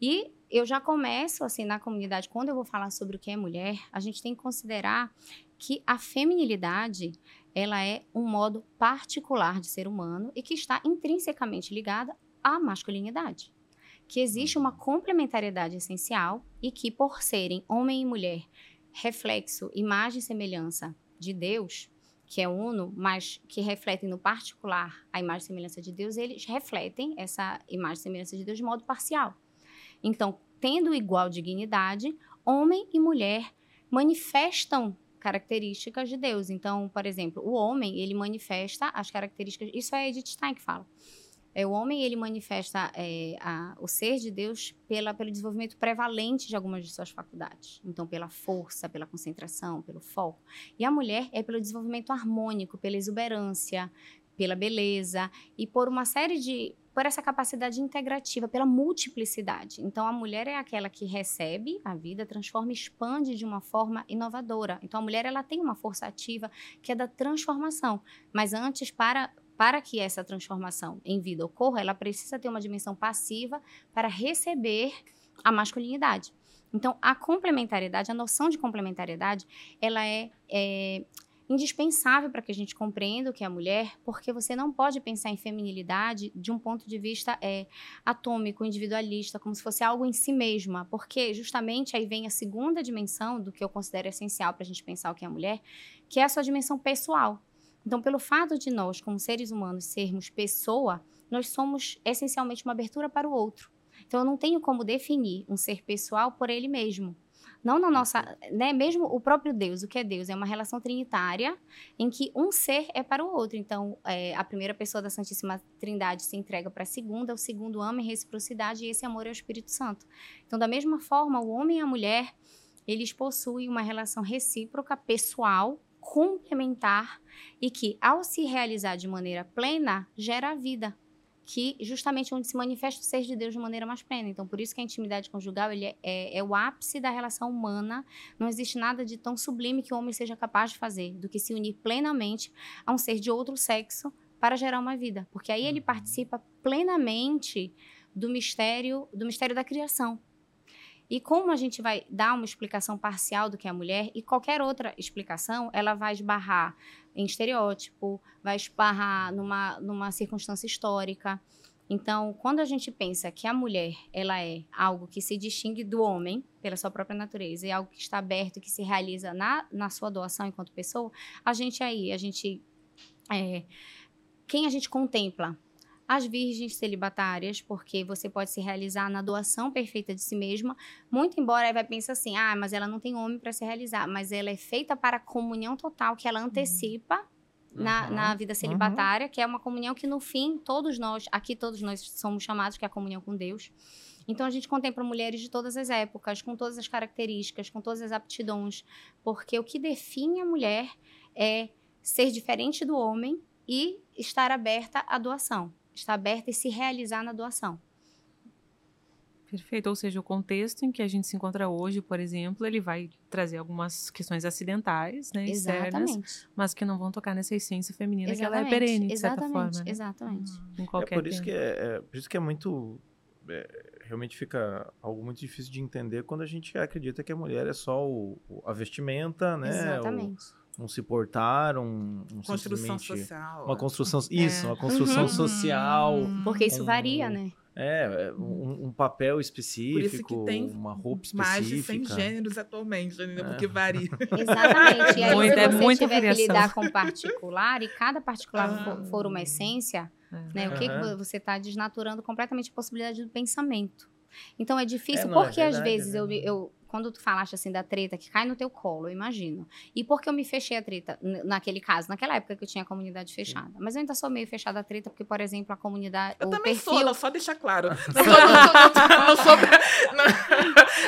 E eu já começo, assim, na comunidade, quando eu vou falar sobre o que é mulher, a gente tem que considerar que a feminilidade, ela é um modo particular de ser humano e que está intrinsecamente ligada à masculinidade. Que existe uma complementariedade essencial e que, por serem homem e mulher, reflexo, imagem e semelhança de Deus, que é uno, mas que refletem no particular a imagem e semelhança de Deus, eles refletem essa imagem e semelhança de Deus de modo parcial. Então, tendo igual dignidade, homem e mulher manifestam características de Deus. Então, por exemplo, o homem, ele manifesta as características, isso é Edith Stein que fala. É, o homem ele manifesta é, a, o ser de Deus pela, pelo desenvolvimento prevalente de algumas de suas faculdades. Então, pela força, pela concentração, pelo foco. E a mulher é pelo desenvolvimento harmônico, pela exuberância, pela beleza e por uma série de por essa capacidade integrativa, pela multiplicidade. Então, a mulher é aquela que recebe a vida, transforma e expande de uma forma inovadora. Então, a mulher ela tem uma força ativa que é da transformação. Mas antes, para para que essa transformação em vida ocorra, ela precisa ter uma dimensão passiva para receber a masculinidade. Então, a complementariedade, a noção de complementariedade, ela é, é indispensável para que a gente compreenda o que é mulher, porque você não pode pensar em feminilidade de um ponto de vista é, atômico, individualista, como se fosse algo em si mesma, porque justamente aí vem a segunda dimensão do que eu considero essencial para a gente pensar o que é a mulher, que é a sua dimensão pessoal. Então, pelo fato de nós, como seres humanos, sermos pessoa, nós somos essencialmente uma abertura para o outro. Então, eu não tenho como definir um ser pessoal por ele mesmo. Não na nossa, né, mesmo o próprio Deus, o que é Deus? É uma relação trinitária em que um ser é para o outro. Então, é, a primeira pessoa da Santíssima Trindade se entrega para a segunda, o segundo ama em reciprocidade e esse amor é o Espírito Santo. Então, da mesma forma, o homem e a mulher, eles possuem uma relação recíproca, pessoal, complementar e que, ao se realizar de maneira plena, gera vida que justamente onde se manifesta o ser de Deus de maneira mais plena. Então, por isso que a intimidade conjugal ele é, é, é, o ápice da relação humana. Não existe nada de tão sublime que o homem seja capaz de fazer do que se unir plenamente a um ser de outro sexo para gerar uma vida, porque aí ele uhum. participa plenamente do mistério do mistério da criação. E como a gente vai dar uma explicação parcial do que é a mulher e qualquer outra explicação, ela vai esbarrar em estereótipo, vai esbarrar numa, numa circunstância histórica. Então, quando a gente pensa que a mulher ela é algo que se distingue do homem pela sua própria natureza e algo que está aberto, que se realiza na, na sua doação enquanto pessoa, a gente aí, a gente é, quem a gente contempla as virgens celibatárias, porque você pode se realizar na doação perfeita de si mesma, muito embora aí vai pensar assim, ah, mas ela não tem homem para se realizar, mas ela é feita para a comunhão total que ela uhum. antecipa uhum. Na, na vida celibatária, uhum. que é uma comunhão que no fim todos nós, aqui todos nós somos chamados que é a comunhão com Deus. Então a gente contempla mulheres de todas as épocas, com todas as características, com todas as aptidões, porque o que define a mulher é ser diferente do homem e estar aberta à doação estar aberta e se realizar na doação. Perfeito. Ou seja, o contexto em que a gente se encontra hoje, por exemplo, ele vai trazer algumas questões acidentais, né, externas, Exatamente. mas que não vão tocar nessa essência feminina Exatamente. que ela é perene, de Exatamente. certa forma. Né? Exatamente. Em qualquer é por isso tempo. que é, é, por isso que é muito é, realmente fica algo muito difícil de entender quando a gente acredita que a mulher é só o, a vestimenta, né? Exatamente. O, um se portar, um, construção social. Uma construção, isso, é. uma construção uhum. social. Porque isso um, varia, né? É, um, um, papel específico, tem uma roupa específica. Mais de 100 gêneros atualmente, né? É. porque varia. Exatamente. E aí, Muito, se é você é tiver que lidar com particular, e cada particular ah. for uma essência, é. né? O que, uhum. que você está desnaturando completamente a possibilidade do pensamento. Então é difícil, é, porque é verdade, às vezes eu, eu quando tu falaste assim da treta que cai no teu colo, eu imagino. E porque eu me fechei a treta naquele caso, naquela época que eu tinha a comunidade fechada. Sim. Mas eu ainda sou meio fechada a treta, porque, por exemplo, a comunidade. Eu o também perfil... sou, só deixar claro. Não, sou, não, não, sou,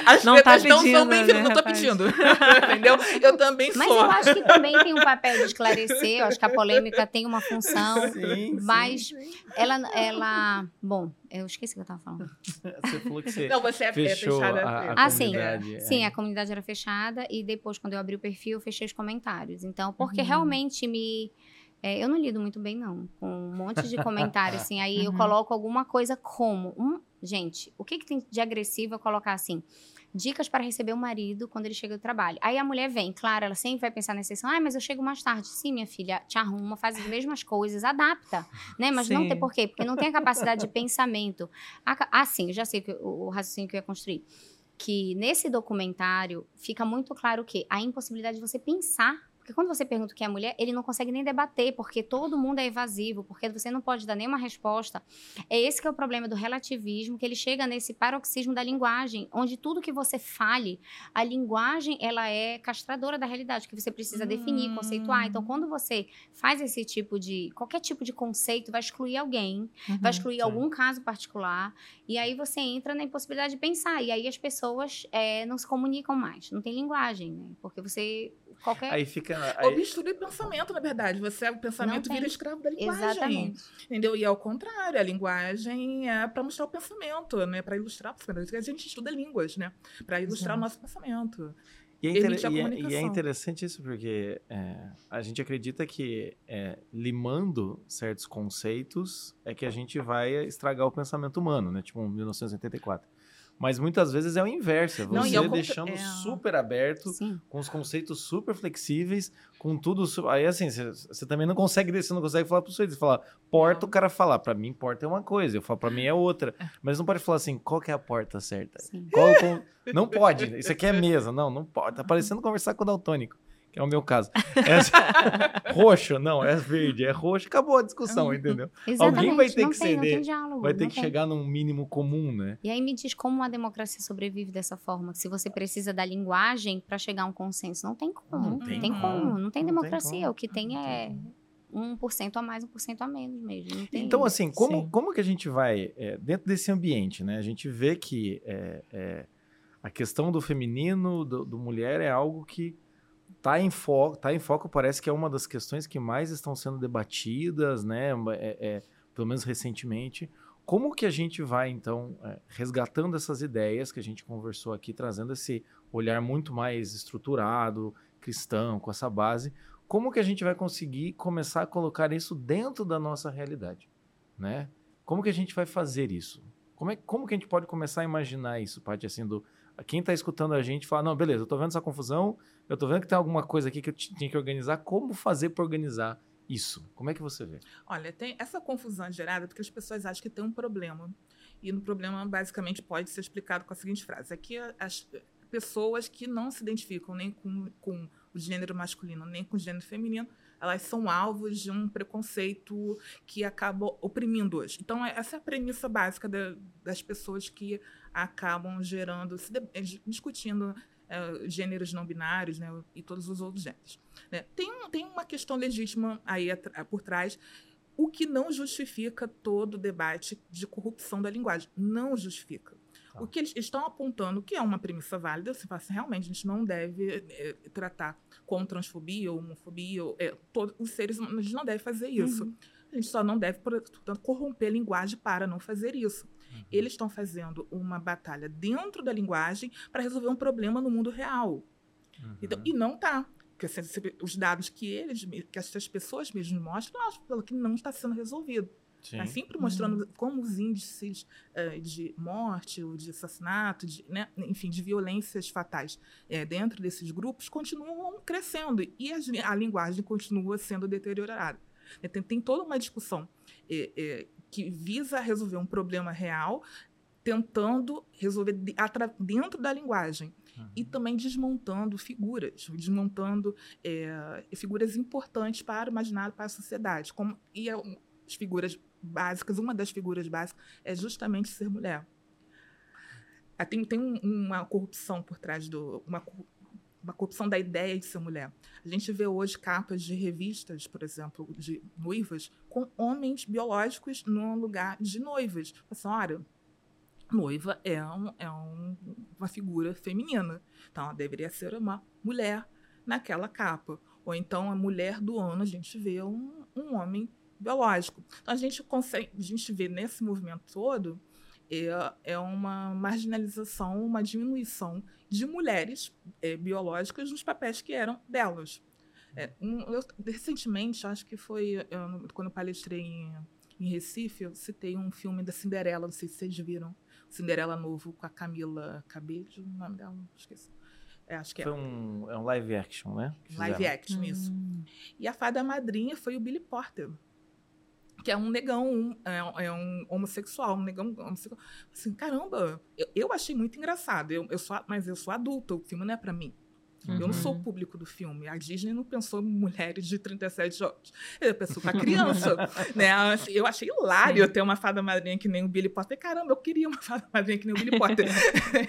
as não tá pedindo, não são bem-vindas, né, não tô pedindo. Entendeu? Eu também mas sou. Mas eu acho que também tem um papel de esclarecer, eu acho que a polêmica tem uma função. Sim, mas sim, sim. ela, ela. Bom, eu esqueci o que eu estava falando. você falou que você. Não, você é, é fechou fechada. A, a ah, sim. É. Sim, a comunidade era fechada e depois, quando eu abri o perfil, eu fechei os comentários. Então, porque uhum. realmente me. É, eu não lido muito bem, não, com um monte de comentários, assim. Aí uhum. eu coloco alguma coisa como. Um, gente, o que, que tem de agressivo eu colocar assim? Dicas para receber o marido quando ele chega do trabalho. Aí a mulher vem, claro, ela sempre vai pensar nessa questão, ah, mas eu chego mais tarde. Sim, minha filha, te arruma, faz as mesmas coisas, adapta, né? Mas Sim. não tem por quê? Porque não tem a capacidade de pensamento. Ah, sim, já sei o, o raciocínio que eu ia construir. Que nesse documentário fica muito claro que a impossibilidade de você pensar porque quando você pergunta o que é mulher, ele não consegue nem debater, porque todo mundo é evasivo, porque você não pode dar nenhuma resposta. É esse que é o problema do relativismo, que ele chega nesse paroxismo da linguagem, onde tudo que você fale, a linguagem, ela é castradora da realidade, que você precisa hum. definir, conceituar. Então, quando você faz esse tipo de, qualquer tipo de conceito, vai excluir alguém, uhum, vai excluir sim. algum caso particular, e aí você entra na impossibilidade de pensar, e aí as pessoas é, não se comunicam mais, não tem linguagem, né? Porque você qualquer. Aí fica. Aí... Obstrui pensamento, na verdade. Você, o pensamento vira escravo da linguagem. Exatamente. Entendeu? E ao contrário, a linguagem é para mostrar o pensamento, né? Para ilustrar o pensamento. A gente estuda línguas, né? Para ilustrar Exato. o nosso pensamento. E é, inter... e, é, e é, interessante isso porque é, a gente acredita que é, limando certos conceitos é que a gente vai estragar o pensamento humano, né? Tipo 1984. Mas muitas vezes é o inverso, é você deixando é... super aberto, Sim. com os conceitos super flexíveis, com tudo. Aí assim, você também não consegue você não consegue falar pro sujeito, você fala, porta, o cara falar, para mim porta é uma coisa, eu falo para mim é outra. É. Mas não pode falar assim, qual que é a porta certa? Qual, qual... Não pode, isso aqui é mesa, não, não pode. Tá parecendo conversar com o daltônico que é o meu caso. É roxo, não, é verde, é roxo, acabou a discussão, entendeu? Exatamente, Alguém vai ter não que tem, ceder, diálogo, vai ter que tem. chegar num mínimo comum, né? E aí me diz como a democracia sobrevive dessa forma, se você precisa da linguagem para chegar a um consenso, não tem como, não tem, tem como, não tem não democracia, tem o que tem é 1% a mais, 1% a menos mesmo. então, assim, como, como que a gente vai, é, dentro desse ambiente, né? A gente vê que é, é, a questão do feminino, do, do mulher, é algo que tá em foco, tá em foco, parece que é uma das questões que mais estão sendo debatidas, né? É, é, pelo menos recentemente. Como que a gente vai, então, é, resgatando essas ideias que a gente conversou aqui, trazendo esse olhar muito mais estruturado, cristão, com essa base, como que a gente vai conseguir começar a colocar isso dentro da nossa realidade, né? Como que a gente vai fazer isso? Como, é, como que a gente pode começar a imaginar isso, parte assim, do... Quem está escutando a gente fala, não, beleza, eu estou vendo essa confusão, eu estou vendo que tem alguma coisa aqui que eu tinha que organizar, como fazer para organizar isso? Como é que você vê? Olha, tem essa confusão gerada porque as pessoas acham que tem um problema. E no problema, basicamente, pode ser explicado com a seguinte frase: que as pessoas que não se identificam nem com, com o gênero masculino nem com o gênero feminino, elas são alvos de um preconceito que acaba oprimindo-as. Então, é, essa é a premissa básica de, das pessoas que acabam gerando, se de, eh, discutindo é, gêneros não binários né, e todos os outros gêneros. Né? Tem, tem uma questão legítima aí por trás, o que não justifica todo o debate de corrupção da linguagem. Não justifica. Tá. O que eles estão apontando, que é uma premissa válida, se assim, realmente a gente não deve é, tratar com transfobia ou homofobia, ou, é, todos os seres humanos, a gente não deve fazer isso. Uhum. A gente só não deve, portanto, corromper a linguagem para não fazer isso. Uhum. Eles estão fazendo uma batalha dentro da linguagem para resolver um problema no mundo real. Uhum. Então, e não está. Porque os dados que eles, que essas pessoas mesmo mostram, pelo que não está sendo resolvido. Sim. Tá sempre mostrando uhum. como os índices uh, de morte ou de assassinato, de, né, enfim, de violências fatais é, dentro desses grupos continuam crescendo e a, a linguagem continua sendo deteriorada. É, tem, tem toda uma discussão é, é, que visa resolver um problema real, tentando resolver de, dentro da linguagem. Uhum. E também desmontando figuras, desmontando é, figuras importantes para o imaginário, para a sociedade. Como, e as figuras básicas, uma das figuras básicas é justamente ser mulher. Ah, tem, tem uma corrupção por trás do. Uma, uma corrupção da ideia de ser mulher. A gente vê hoje capas de revistas, por exemplo, de noivas, com homens biológicos no lugar de noivas. Assim, olha, noiva é, um, é um, uma figura feminina. Então, ela deveria ser uma mulher naquela capa. Ou então, a mulher do ano, a gente vê um, um homem biológico. Então, a gente consegue, a gente vê nesse movimento todo é, é uma marginalização, uma diminuição de mulheres é, biológicas nos papéis que eram delas. É, um, eu, recentemente, acho que foi eu, quando eu palestrei em, em Recife, eu citei um filme da Cinderela, não sei se vocês viram, Cinderela Novo com a Camila Cabello, o nome dela, esqueci. É, acho que é. foi é. Um, é um live action, né? Live action, hum. isso. E a fada madrinha foi o Billy Porter que é um negão, um, é, é, um homossexual, um negão homossexual. Assim, caramba, eu, eu achei muito engraçado, eu, eu sou, mas eu sou adulta, o filme não é para mim. Uhum. Eu não sou o público do filme. A Disney não pensou em mulheres de 37 anos. Ela pensou para criança. né? Assim, eu achei hilário Sim. ter uma fada madrinha que nem o Billy Potter. Caramba, eu queria uma fada madrinha que nem o Billy Potter.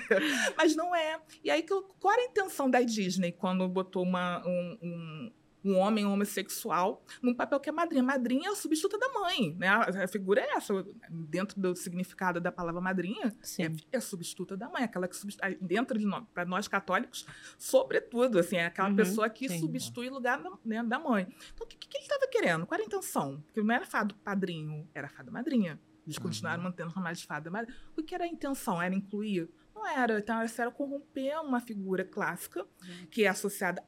Mas não é. E aí, qual era a intenção da Disney quando botou uma, um, um um homem homossexual num papel que é madrinha. Madrinha é a substituta da mãe, né? A, figura é essa, dentro do significado da palavra madrinha, é, é substituta da mãe, aquela que substitui, dentro de nós, para nós católicos, sobretudo, assim, é aquela uhum, pessoa que sim. substitui o lugar né, da mãe. Então, o que, que ele estava querendo? Qual era a intenção? Porque não era fado padrinho, era fada madrinha. Eles uhum. continuaram mantendo o de fada madrinha. O que era a intenção? Era incluir? Não era. Então, era corromper uma figura clássica, uhum. que é associada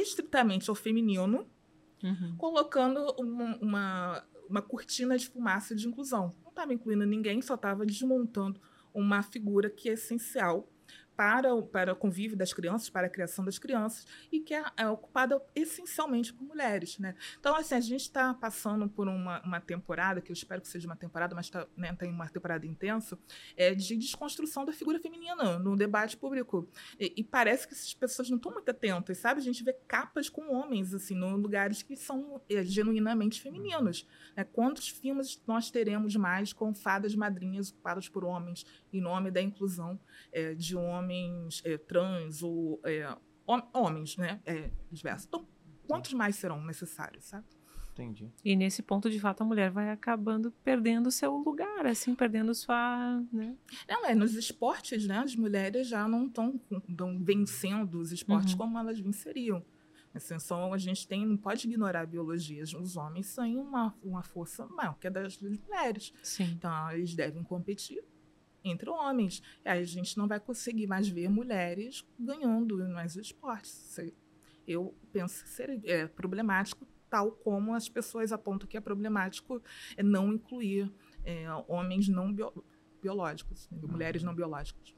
estritamente ao feminino, uhum. colocando uma, uma, uma, cortina de fumaça de inclusão. Não estava incluindo ninguém, só estava desmontando uma figura que é essencial para o, para o convívio das crianças, para a criação das crianças, e que é, é ocupada essencialmente por mulheres. Né? Então, assim, a gente está passando por uma, uma temporada, que eu espero que seja uma temporada, mas está né, em uma temporada intensa, é, de desconstrução da figura feminina no debate público. E, e parece que essas pessoas não estão muito atentas, sabe? A gente vê capas com homens, assim, em lugares que são é, genuinamente femininos. Né? Quantos filmes nós teremos mais com fadas madrinhas ocupadas por homens, em nome da inclusão é, de homens é, trans ou é, homens, né? É, diversos. Então, quantos mais serão necessários, sabe? Entendi. E nesse ponto, de fato, a mulher vai acabando perdendo seu lugar, assim, perdendo sua. Né? Não, é, nos esportes, né? As mulheres já não estão vencendo os esportes uhum. como elas venceriam. Assim, só a gente tem, não pode ignorar a biologia. Os homens têm uma, uma força maior que a das mulheres. Sim. Então, eles devem competir entre homens. E aí a gente não vai conseguir mais ver mulheres ganhando mais esportes. Eu penso ser é, problemático, tal como as pessoas apontam que é problemático é não incluir é, homens não bio, biológicos, né? mulheres não biológicas.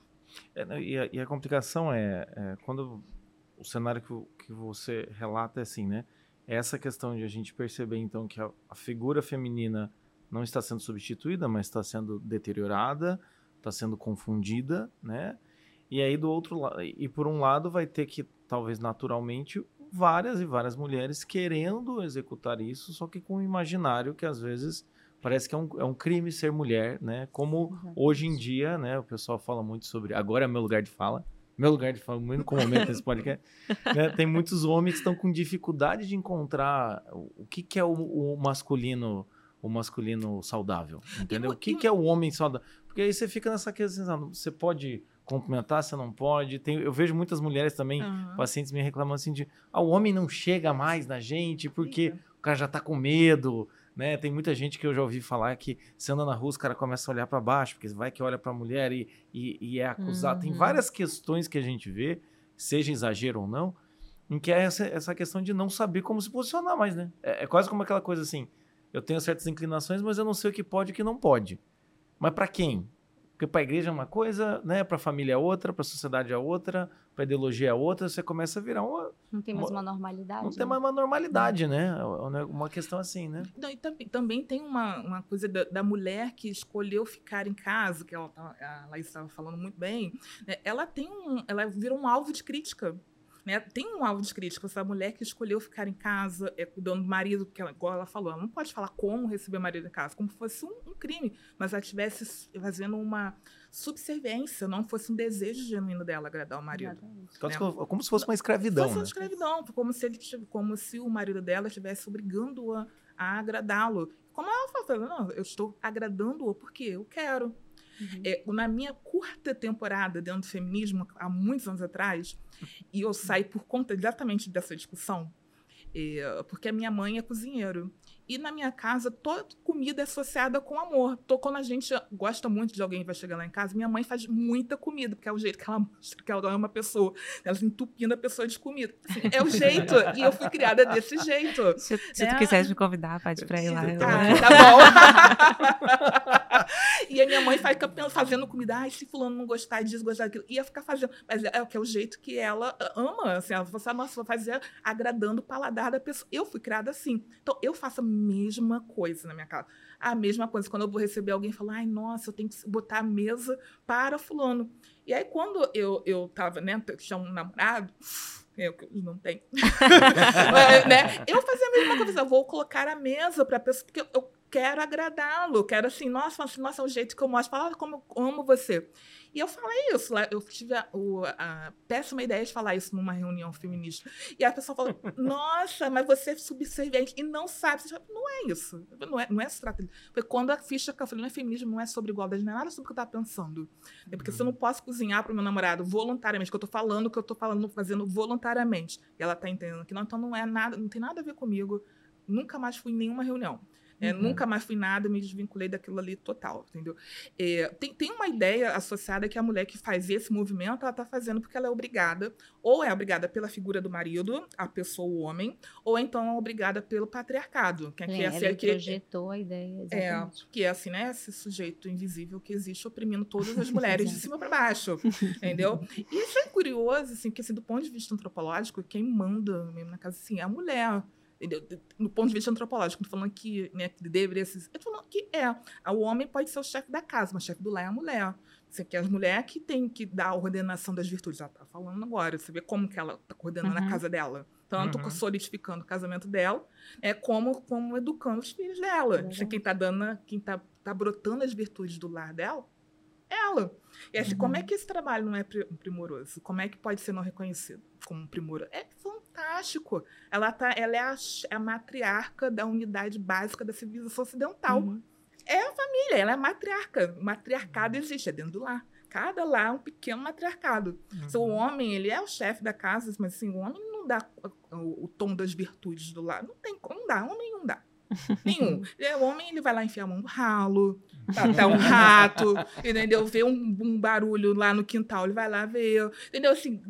É, e, a, e, a, complicação é, é, quando o cenário que, que você relata é assim, né? Essa questão de a gente perceber então que a, a figura feminina não está sendo substituída, mas está sendo deteriorada, está sendo confundida, né? E aí do outro lado, e por um lado vai ter que talvez naturalmente várias e várias mulheres querendo executar isso, só que com um imaginário que às vezes parece que é um, é um crime ser mulher, né? Como uhum. hoje em dia, né? O pessoal fala muito sobre agora é meu lugar de fala, meu lugar de fala, muito momento nesse podcast, né? Tem muitos homens que estão com dificuldade de encontrar o, que, que é o, o masculino o masculino saudável, entendeu? o que, que é o homem saudável? Porque aí você fica nessa questão, você pode complementar, você não pode. Tem, eu vejo muitas mulheres também, uhum. pacientes me reclamando assim de, ah, o homem não chega mais na gente porque o cara já tá com medo, né? Tem muita gente que eu já ouvi falar que você anda na rua, os cara começa a olhar para baixo, porque vai que olha para a mulher e, e, e, é acusado. Uhum. Tem várias questões que a gente vê, seja exagero ou não, em que é essa, essa questão de não saber como se posicionar mais, né? É, é quase como aquela coisa assim, eu tenho certas inclinações, mas eu não sei o que pode e o que não pode. Mas para quem? Porque para a igreja é uma coisa, né? Para a família é outra, para a sociedade é outra, para a ideologia é outra, você começa a virar uma. Não tem mais uma, uma normalidade. Não né? tem mais uma normalidade, né? É uma questão assim, né? Não, e também, também tem uma, uma coisa da, da, mulher que escolheu ficar em casa, que ela, tá, a Laís estava falando muito bem. Né? Ela tem um. Ela virou um alvo de crítica né? Tem um alvo de crítica, essa mulher que escolheu ficar em casa, é, cuidando do marido, que ela, igual ela falou, ela não pode falar como receber o marido em casa, como se fosse um, um crime, mas ela estivesse fazendo uma subserviência, não fosse um desejo genuíno dela agradar o marido. Né? Como se fosse uma escravidão. Fosse né? uma escravidão, como se, ele, como se o marido dela estivesse obrigando-a a agradá-lo. Como ela falou, não, eu estou agradando-o porque eu quero. Uhum. É, na minha curta temporada dentro do feminismo, há muitos anos atrás, e eu saí por conta exatamente dessa discussão, é, porque a minha mãe é cozinheiro. E na minha casa, toda comida é associada com amor. Então, quando a gente gosta muito de alguém que vai chegar lá em casa, minha mãe faz muita comida, porque é o jeito que ela mostra que ela ama a pessoa. Ela se entupindo a pessoa de comida. Assim, é o jeito. e eu fui criada desse jeito. Se, se é. tu quisesse me convidar, pode pra ir lá. Ah, tá bom. e a minha mãe fica fazendo comida. Ai, se fulano não gostar disso, gostar daquilo. Ia ficar fazendo. Mas é, é, é o jeito que ela ama. Assim, ela fala, nossa, vou fazer agradando o paladar da pessoa. Eu fui criada assim. Então, eu faço mesma coisa na minha casa. A mesma coisa. Quando eu vou receber alguém, falo, ai, nossa, eu tenho que botar a mesa para fulano. E aí, quando eu, eu tava, né, tinha um namorado, eu que não tenho, né, eu fazia a mesma coisa. Eu vou colocar a mesa para a pessoa, porque eu quero agradá-lo, quero assim, nossa, assim, nossa, é o jeito que eu mostro, falar como eu amo você. E eu falei isso, eu tive a, a, péssima ideia de falar isso numa reunião feminista. E a pessoa falou, nossa, mas você é subserviente e não sabe. Não é isso, não é, não é se trata Foi quando a ficha que eu falei, não é feminismo, não é sobre igualdade, não é nada sobre o que eu estava pensando. É porque uhum. se eu não posso cozinhar para o meu namorado voluntariamente, que eu estou falando o que eu estou falando, fazendo voluntariamente, e ela está entendendo que não, então não é nada, não tem nada a ver comigo. Nunca mais fui em nenhuma reunião. É, uhum. Nunca mais fui nada, me desvinculei daquilo ali total, entendeu? É, tem, tem uma ideia associada que a mulher que faz esse movimento, ela está fazendo porque ela é obrigada, ou é obrigada pela figura do marido, a pessoa, o homem, ou então é obrigada pelo patriarcado. Que, é, que é, ela que, projetou a ideia, é, exatamente. É, que é assim, né? Esse sujeito invisível que existe oprimindo todas as mulheres de cima para baixo, entendeu? E isso é curioso, assim, que assim, do ponto de vista antropológico, quem manda mesmo na casa, assim, é a mulher no ponto de vista antropológico, não falando que, né, que deveria ser. Eu tô falando que é. O homem pode ser o chefe da casa, mas o chefe do lar é a mulher. Você quer as mulheres que tem que dar a ordenação das virtudes. Ela tá falando agora. Você vê como que ela tá coordenando uhum. a casa dela. Tanto uhum. solidificando o casamento dela, é como, como educando os filhos dela. Uhum. Quem tá dando, quem tá, tá brotando as virtudes do lar dela, ela. E assim, como é que esse trabalho não é primoroso? Como é que pode ser não reconhecido como primoroso? É fantástico. Ela, tá, ela é a, a matriarca da unidade básica da civilização ocidental. Uhum. É a família, ela é a matriarca. O matriarcado uhum. existe, é dentro do lar. Cada lar é um pequeno matriarcado. Uhum. Então, o homem, ele é o chefe da casa, mas assim, o homem não mudar o, o tom das virtudes do lar. Não tem como, não dá, homem não dá. Nenhum. É, o homem ele vai lá enfiar a mão no ralo, matar um rato, entendeu? Ver um, um, barulho lá no quintal, ele vai lá ver, entendeu? Assim,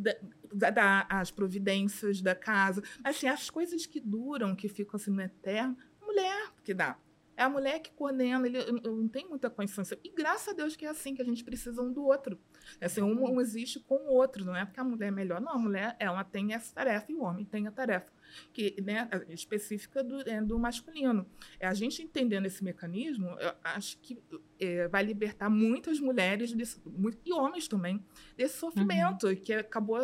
da, da, as providências da casa. Assim, as coisas que duram, que ficam assim no eterno, mulher que dá. É a mulher que coordena, ele não tem muita consciência. E graças a Deus que é assim, que a gente precisa um do outro. Assim, um, um existe com o outro, não é porque a mulher é melhor. Não, a mulher ela tem essa tarefa e o homem tem a tarefa que, né, específica do, é, do masculino. É, a gente entendendo esse mecanismo, eu acho que é, vai libertar muitas mulheres desse, e homens também desse sofrimento uhum. que acabou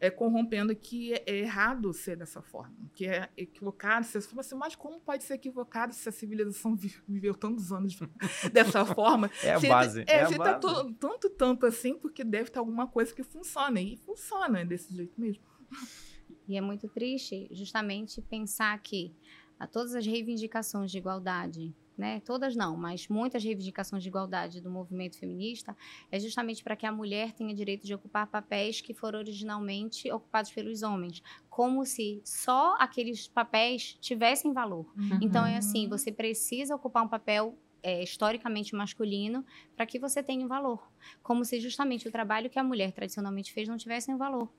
é, corrompendo que é errado ser dessa forma, que é equivocado dessa forma. Assim, mas como pode ser equivocado se a civilização viveu tantos anos dessa forma? É a base. É, é a tá base. tanto, tanto assim, porque deve ter alguma coisa que funciona, e funciona desse jeito mesmo. E é muito triste justamente pensar que a todas as reivindicações de igualdade, né, todas não, mas muitas reivindicações de igualdade do movimento feminista é justamente para que a mulher tenha direito de ocupar papéis que foram originalmente ocupados pelos homens, como se só aqueles papéis tivessem valor. Uhum. Então é assim, você precisa ocupar um papel é, historicamente masculino para que você tenha um valor, como se justamente o trabalho que a mulher tradicionalmente fez não tivesse um valor.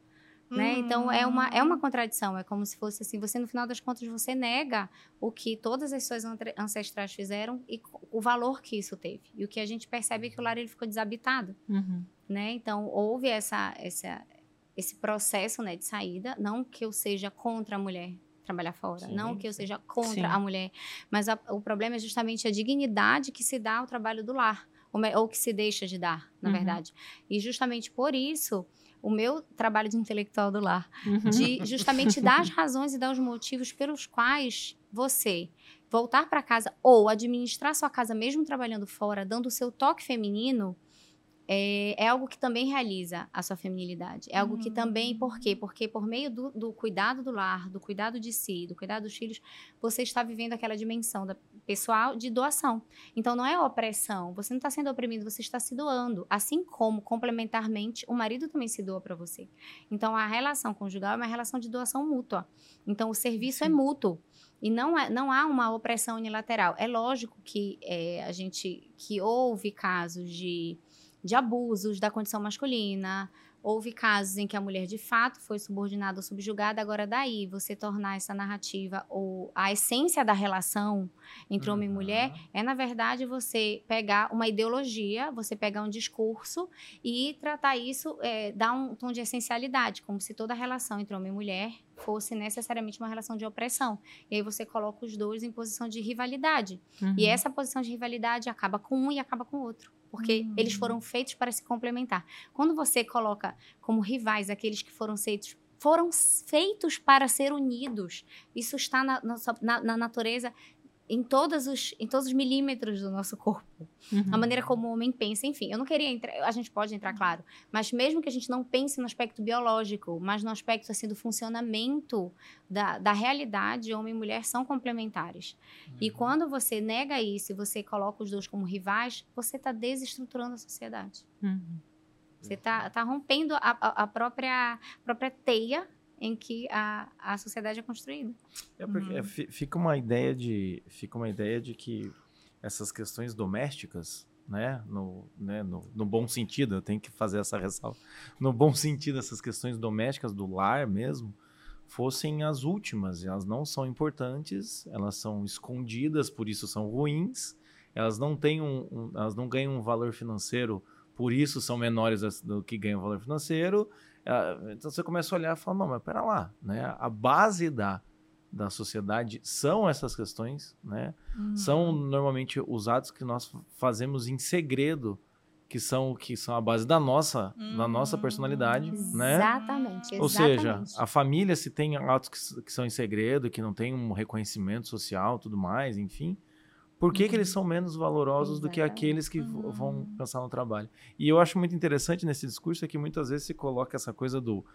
Né? Uhum. Então é uma, é uma hum. contradição, é como se fosse assim, você no final das contas você nega o que todas as suas ancestrais fizeram e o valor que isso teve. E o que a gente percebe é que o lar ele ficou desabitado, uhum. né? Então houve essa, essa esse processo, né, de saída, não que eu seja contra a mulher trabalhar fora, sim, não que eu seja contra sim. a mulher, mas a, o problema é justamente a dignidade que se dá ao trabalho do lar, ou, ou que se deixa de dar, na uhum. verdade. E justamente por isso o meu trabalho de intelectual do lar, uhum. de justamente dar as razões e dar os motivos pelos quais você voltar para casa ou administrar sua casa mesmo trabalhando fora, dando o seu toque feminino, é, é, algo que também realiza a sua feminilidade. É algo uhum. que também, por quê? Porque por meio do, do, cuidado do lar, do cuidado de si, do cuidado dos filhos, você está vivendo aquela dimensão da, pessoal de doação. Então não é opressão, você não está sendo oprimido, você está se doando. Assim como, complementarmente, o marido também se doa para você. Então a relação conjugal é uma relação de doação mútua. Então o serviço é Sim. é mútuo. E não, é, não há uma opressão unilateral. É lógico que é, a gente que houve casos de de abusos da condição masculina. Houve casos em que a mulher de fato foi subordinada ou subjugada. Agora, daí você tornar essa narrativa ou a essência da relação entre uhum. homem e mulher é, na verdade, você pegar uma ideologia, você pegar um discurso e tratar isso, é, dar um tom de essencialidade, como se toda relação entre homem e mulher fosse necessariamente uma relação de opressão. E aí você coloca os dois em posição de rivalidade. Uhum. E essa posição de rivalidade acaba com um e acaba com o outro porque uhum. eles foram feitos para se complementar. Quando você coloca como rivais aqueles que foram feitos foram feitos para ser unidos. Isso está na, na, na natureza em todos os, em todos os milímetros do nosso corpo. Uhum. A maneira como o homem pensa, enfim, eu não queria entrar, a gente pode entrar, claro, mas mesmo que a gente não pense no aspecto biológico, mas no aspecto assim do funcionamento da, da realidade, homem e mulher são complementares. Uhum. E quando você nega isso e você coloca os dois como rivais, você está desestruturando a sociedade. Uhum. Você está tá rompendo a, a, a própria, própria teia em que a, a sociedade é construída. É porque uhum. fica uma ideia de fica uma ideia de que essas questões domésticas, né, no, né, no, no bom sentido, eu tenho que fazer essa ressalva, no bom sentido, essas questões domésticas do lar mesmo, fossem as últimas. Elas não são importantes, elas são escondidas, por isso são ruins. Elas não têm um, um elas não ganham um valor financeiro, por isso são menores do que ganham valor financeiro então você começa a olhar e fala, não, mas pera lá, né? A base da, da sociedade são essas questões, né? Uhum. São normalmente os atos que nós fazemos em segredo, que são que são a base da nossa, uhum. da nossa personalidade, exatamente, né? Exatamente. Ou seja, a família se tem atos que, que, são em segredo, que não tem um reconhecimento social, tudo mais, enfim, por que, que eles uhum. são menos valorosos do que aqueles que uhum. vão pensar no trabalho? E eu acho muito interessante nesse discurso é que muitas vezes se coloca essa coisa do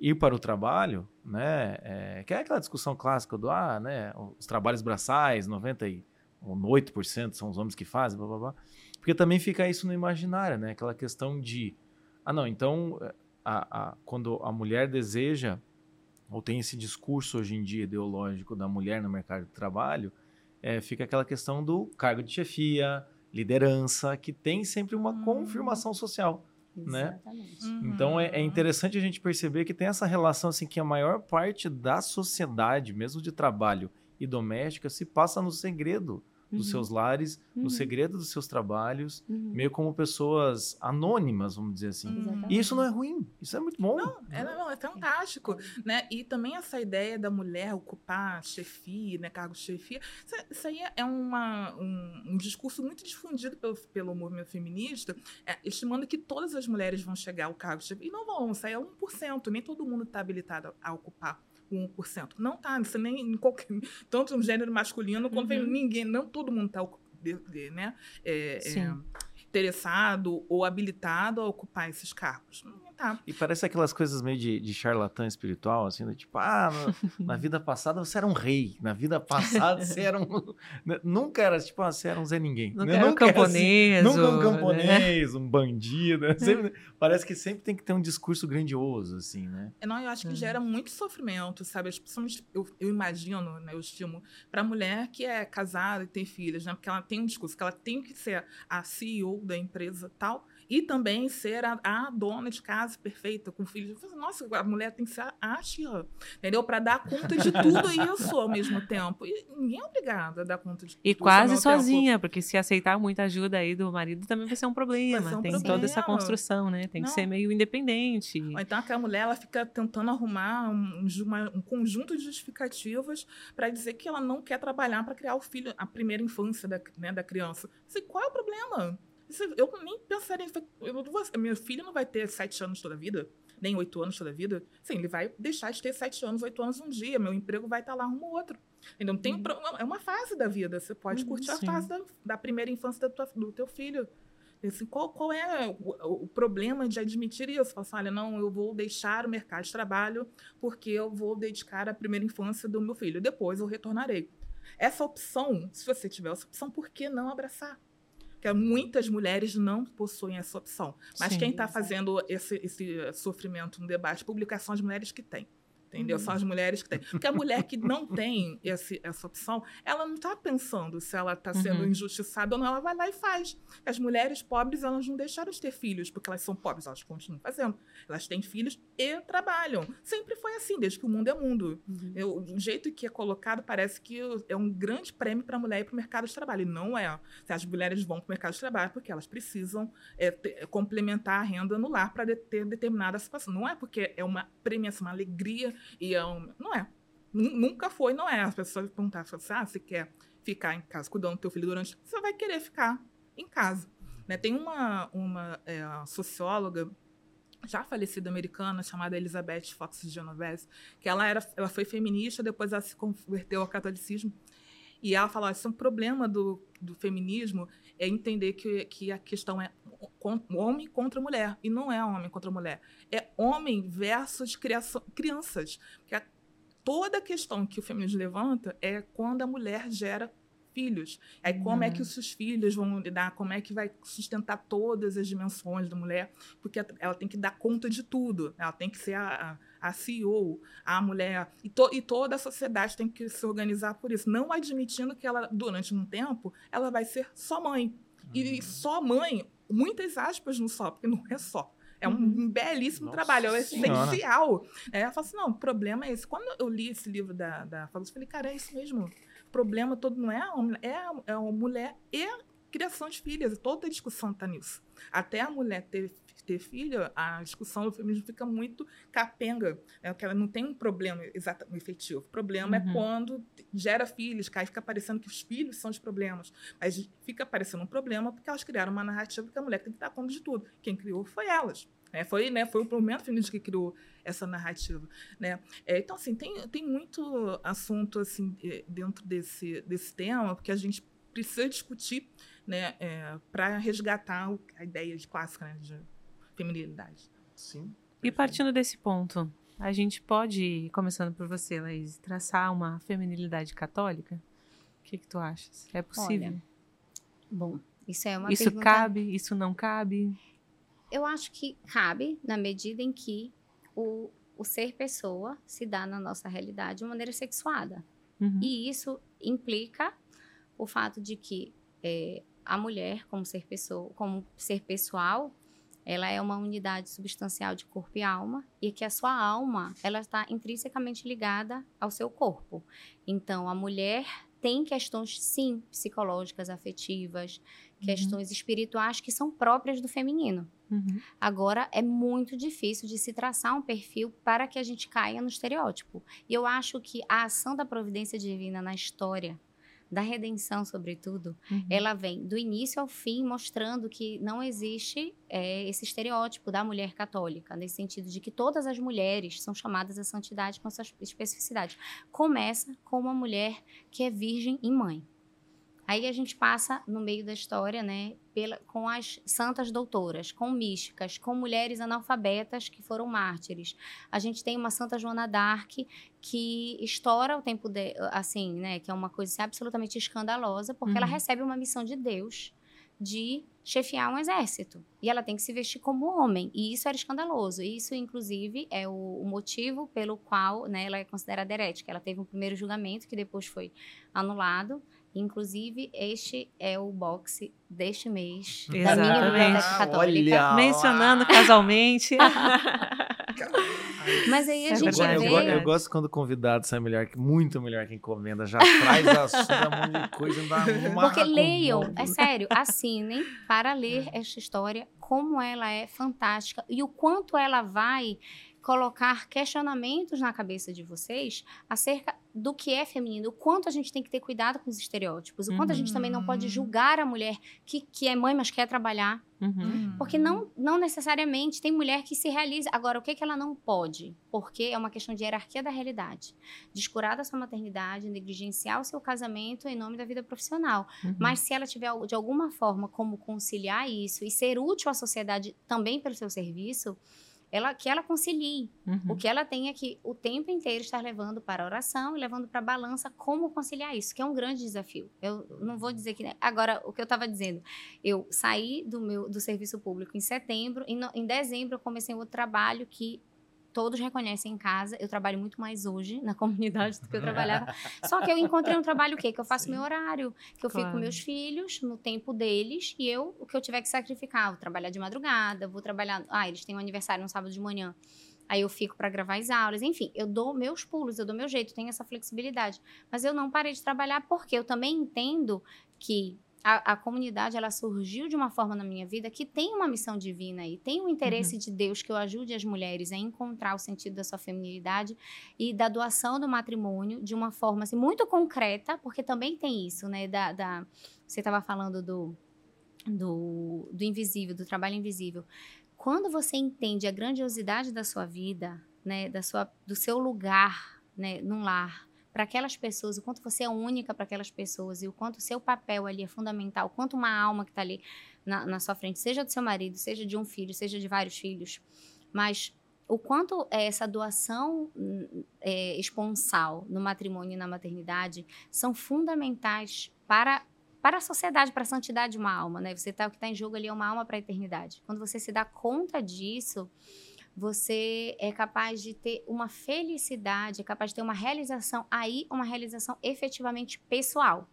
ir para o trabalho, né? É, que é aquela discussão clássica do ah, né? Os trabalhos braçais, 98% são os homens que fazem, blá blá blá. Porque também fica isso no imaginário, né? Aquela questão de ah, não, então a, a, quando a mulher deseja ou tem esse discurso hoje em dia ideológico da mulher no mercado de trabalho, é, fica aquela questão do cargo de chefia, liderança, que tem sempre uma Hum. confirmação social. Né? Exatamente. Uhum. Então é, é interessante a gente perceber que tem essa relação assim que a maior parte da sociedade, mesmo de trabalho e doméstica, se passa no segredo dos Uhum. seus lares, Uhum. no segredo dos seus trabalhos, Uhum. meio como pessoas anônimas, vamos dizer assim. Exatamente. E isso não é ruim, isso é muito bom. Não, é, não, é fantástico, né? E também essa ideia da mulher ocupar chefia, né, cargo de chefia, isso, isso aí é uma, um, um discurso muito difundido pelo, pelo movimento feminista, é, estimando que todas as mulheres vão chegar ao cargo de chefia. E não vão, isso aí é 1%, nem todo mundo está habilitado a, a ocupar o 1%. Não tá, isso nem em qualquer, tanto no gênero masculino quanto Uhum. ninguém, não todo mundo está né, é, é, interessado ou habilitado a ocupar esses cargos. Tá. E parece aquelas coisas meio de, de charlatã espiritual, assim, do tipo, ah, na, na vida passada você era um rei, na vida passada você era um. Nunca era, tipo, ah, você era um Zé Ninguém. Nunca né? era um Nunca era assim, camponês. Nunca um ou, né? camponês, um bandido. né? Sempre- parece que sempre tem que ter um discurso grandioso, assim, né? É, Não, eu acho que Uhum. gera muito sofrimento, sabe? As pessoas, eu, eu imagino, né, eu estimo, para mulher que é casada e tem filhos, né? Porque ela tem um discurso que ela tem que ser a CEO da empresa tal e também ser a, a dona de casa perfeita com filhos. Nossa, a mulher tem que ser a, a Sheila, entendeu? Para dar conta de tudo isso ao mesmo tempo. E ninguém é obrigado a dar conta de tudo E isso ao quase mesmo tempo. sozinha, porque se aceitar muita ajuda aí do marido também vai ser um problema. Ser um Tem problema. toda essa construção, né? Tem que Não. ser meio independente. Ou então aquela mulher ela fica tentando arrumar um, uma- um conjunto de justificativas para dizer que ela não quer trabalhar para criar o filho, a primeira infância da, né, da criança. Assim, qual é o problema? Eu nem pensaria. Eu não vou- meu filho não vai ter sete anos toda a vida, nem oito anos toda a vida. Sim, ele vai deixar de ter sete anos, oito anos um dia. Meu emprego vai estar lá um outro. Então, tem Uhum. é uma fase da vida. Você pode Uhum, curtir a sim. fase da, da primeira infância tua- do teu filho. Assim, qual, qual é o, o problema de admitir isso? Falar assim, olha, não, eu vou deixar o mercado de trabalho porque eu vou dedicar a primeira infância do meu filho. Depois eu retornarei. Essa opção, se você tiver essa opção, por que não abraçar? Porque muitas mulheres não possuem essa opção. Mas Sim. quem está fazendo esse, esse sofrimento no debate público são as mulheres que têm. Entendeu? São as mulheres que têm. Porque a mulher que não tem esse, essa opção, ela não está pensando se ela está sendo Uhum. injustiçada ou não, ela vai lá e faz. As mulheres pobres, elas não deixaram de ter filhos, porque elas são pobres, elas continuam fazendo. Elas têm filhos e trabalham. Sempre foi assim, desde que o mundo é mundo. Uhum. Eu, o jeito que é colocado parece que é um grande prêmio para a mulher ir para o mercado de trabalho. E não é. As mulheres vão para o mercado de trabalho porque elas precisam é, ter- complementar a renda no lar para ter determinada situação. Não é porque é uma premiação, uma alegria e é não é. Nu- Nunca foi, não é. As pessoas perguntar, falam assim, ah, você quer ficar em casa cuidando do teu filho durante... Você vai querer ficar em casa. Né? Tem uma, uma é, socióloga já falecida americana chamada Elizabeth Fox Genovese, que ela era, ela foi feminista, depois ela se converteu ao catolicismo. E ela fala, esse é um problema do, do feminismo é entender que, que a questão é homem contra mulher. E não é homem contra mulher. É homem versus criação, crianças. Porque a- toda a questão que o feminismo levanta é quando a mulher gera filhos. Aí como é que os seus filhos vão lidar, como é que vai sustentar todas as dimensões da mulher, porque ela tem que dar conta de tudo. Ela tem que ser a, a, a CEO, a mulher. E, to, e toda a sociedade tem que se organizar por isso, não admitindo que ela, durante um tempo, ela vai ser só mãe. E só mãe, muitas aspas no só, porque não é só. É um belíssimo Nossa trabalho, é essencial. É, ela fala assim: não, o problema é esse. Quando eu li esse livro da, da Fagus, eu falei, cara, é isso mesmo. O problema todo não é a, homem- é a, é a mulher e a criação de filhas. Toda a discussão está nisso. Até a mulher ter, ter filho, a discussão do feminismo fica muito capenga. É que ela não tem um problema exato, efetivo. O problema Uhum. é quando gera filhos, que aí fica parecendo que os filhos são os problemas. Mas fica parecendo um problema porque elas criaram uma narrativa que a mulher tem que dar conta de tudo. Quem criou foi elas. É, foi, né, foi o movimento feminista que criou essa narrativa. Né? É, então, assim, tem, tem muito assunto assim, eh, dentro desse, desse tema, porque a gente precisa discutir né, para resgatar a ideia de clássica né, de feminilidade. Sim. E partindo desse ponto, a gente pode, começando por você, Laís, traçar uma feminilidade católica? O que, que tu achas? É possível? Olha, Bom, isso é uma isso pergunta... cabe? Isso não cabe? Eu acho que cabe na medida em que o, o ser pessoa se dá na nossa realidade de maneira sexuada. Uhum. E isso implica o fato de que é, a mulher, como ser pessoa, como ser pessoal, ela é uma unidade substancial de corpo e alma e que a sua alma ela está intrinsecamente ligada ao seu corpo. Então, a mulher tem questões, sim, psicológicas, afetivas, Uhum. questões espirituais que são próprias do feminino. Uhum. Agora, é muito difícil de se traçar um perfil para que a gente caia no estereótipo. E eu acho que a ação da providência divina na história, da redenção, sobretudo, Uhum. ela vem do início ao fim mostrando que não existe é, esse estereótipo da mulher católica, nesse sentido de que todas as mulheres são chamadas à santidade com suas especificidades. Começa com uma mulher que é virgem e mãe. Aí a gente passa no meio da história, né, pela, com as santas doutoras, com místicas, com mulheres analfabetas que foram mártires. A gente tem uma Santa Joana d'Arc que estoura o tempo de, assim, né, que é uma coisa assim, absolutamente escandalosa, porque ela Uhum. recebe uma missão de Deus de chefiar um exército. E ela tem que se vestir como homem. E isso era escandaloso. E isso, inclusive, é o, o motivo pelo qual né, ela é considerada herética. Ela teve um primeiro julgamento que depois foi anulado. Inclusive, este é o boxe deste mês da minha Exatamente. biblioteca católica. Olha! Mencionando casualmente. Mas aí a É gente Eu, verdade, vê... eu eu gosto quando o convidado sai melhor, muito melhor que encomenda. Já traz assunto, um monte de coisa, dá uma Porque leiam, é sério, assinem para ler esta história, como ela é fantástica e o quanto ela vai colocar questionamentos na cabeça de vocês acerca do que é feminino, o quanto a gente tem que ter cuidado com os estereótipos, o quanto a gente também não pode Uhum. julgar a mulher que, que é mãe, mas quer trabalhar. Uhum. Porque não, não necessariamente tem mulher que se realiza. Agora, o que, que ela não pode? Porque é uma questão de hierarquia da realidade. Descurar da sua maternidade, negligenciar o seu casamento em nome da vida profissional. Uhum. Mas se ela tiver de alguma forma como conciliar isso e ser útil à sociedade também pelo seu serviço, ela, que ela concilie. Uhum. O que ela tem é que o tempo inteiro estar levando para a oração e levando para a balança como conciliar isso, que é um grande desafio. Eu não vou dizer que. né, Agora, o que eu estava dizendo, eu saí do meu do serviço público em setembro, em, no- em dezembro eu comecei outro trabalho que todos reconhecem em casa. Eu trabalho muito mais hoje na comunidade do que eu trabalhava. Só que eu encontrei um trabalho o quê? Que eu faço meu horário, que eu fico Claro. com meus filhos no tempo deles e eu, o que eu tiver que sacrificar, vou trabalhar de madrugada, vou trabalhar. Ah, eles têm um aniversário no sábado de manhã. Aí eu fico para gravar as aulas, enfim, eu dou meus pulos, eu dou meu jeito, tenho essa flexibilidade. Mas eu não parei de trabalhar porque eu também entendo que a, a comunidade ela surgiu de uma forma na minha vida que tem uma missão divina aí, tem um interesse de Deus que eu ajude as mulheres a encontrar o sentido da sua feminilidade e da doação do matrimônio de uma forma assim, muito concreta, porque também tem isso, né? Da, da- você estava falando do, do, do invisível, do trabalho invisível. Quando você entende a grandiosidade da sua vida, né, da sua, do seu lugar, né, num lar, para aquelas pessoas, o quanto você é única para aquelas pessoas e o quanto o seu papel ali é fundamental, quanto uma alma que está ali na, na sua frente, seja do seu marido, seja de um filho, seja de vários filhos, mas o quanto é, essa doação é, esponsal no matrimônio e na maternidade são fundamentais para para a sociedade, para a santidade de uma alma, né? Você tá o que está em jogo ali é uma alma para a eternidade. Quando você se dá conta disso, você é capaz de ter uma felicidade, é capaz de ter uma realização aí, uma realização efetivamente pessoal.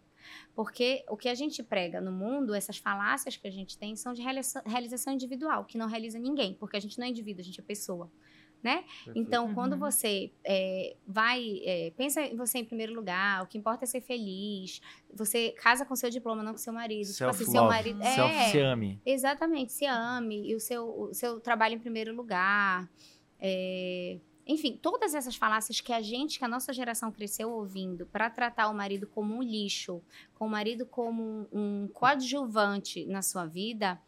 Porque o que a gente prega no mundo, essas falácias que a gente tem, são de realiza- realização individual, que não realiza ninguém, porque a gente não é indivíduo, a gente é pessoa. Né? Então, quando Uhum. você é, vai, é, pensa em você em primeiro lugar, o que importa é ser feliz. Você casa com seu diploma, não com seu marido. Tipo assim, seu marido. Self-se-ame. Exatamente, se ame e o seu, o seu trabalho em primeiro lugar. É, enfim, todas essas falácias que a gente, que a nossa geração cresceu ouvindo para tratar o marido como um lixo, com o marido como um, um coadjuvante na sua vida,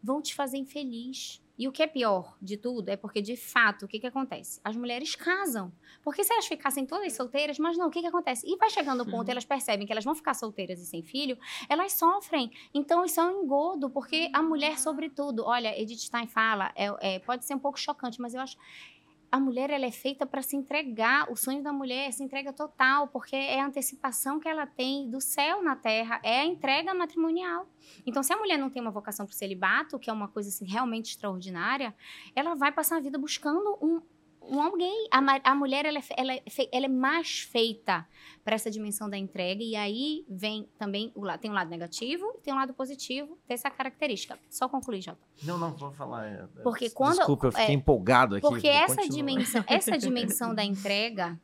vão te fazer infeliz. E o que é pior de tudo é porque, de fato, o que, que acontece? As mulheres casam. Porque se elas ficassem todas solteiras, mas não, o que, que acontece? E vai chegando o ponto, Uhum. elas percebem que elas vão ficar solteiras e sem filho, elas sofrem. Então, isso é um engodo, porque a mulher, sobretudo, olha, Edith Stein fala, é, é, pode ser um pouco chocante, mas eu acho. A mulher ela é feita para se entregar. O sonho da mulher é se entrega total, porque é a antecipação que ela tem do céu na terra, é a entrega matrimonial. Então, se a mulher não tem uma vocação para o celibato, que é uma coisa assim, realmente extraordinária, ela vai passar a vida buscando um, um alguém. A, a mulher, ela é, ela, é, ela é mais feita para essa dimensão da entrega. E aí vem também, o lado, tem um lado negativo e tem um lado positivo dessa característica. Só concluir, Jota. Não, não, vou falar. É, porque quando, Desculpa, eu fiquei é, empolgado aqui. Porque essa dimensão, essa dimensão da entrega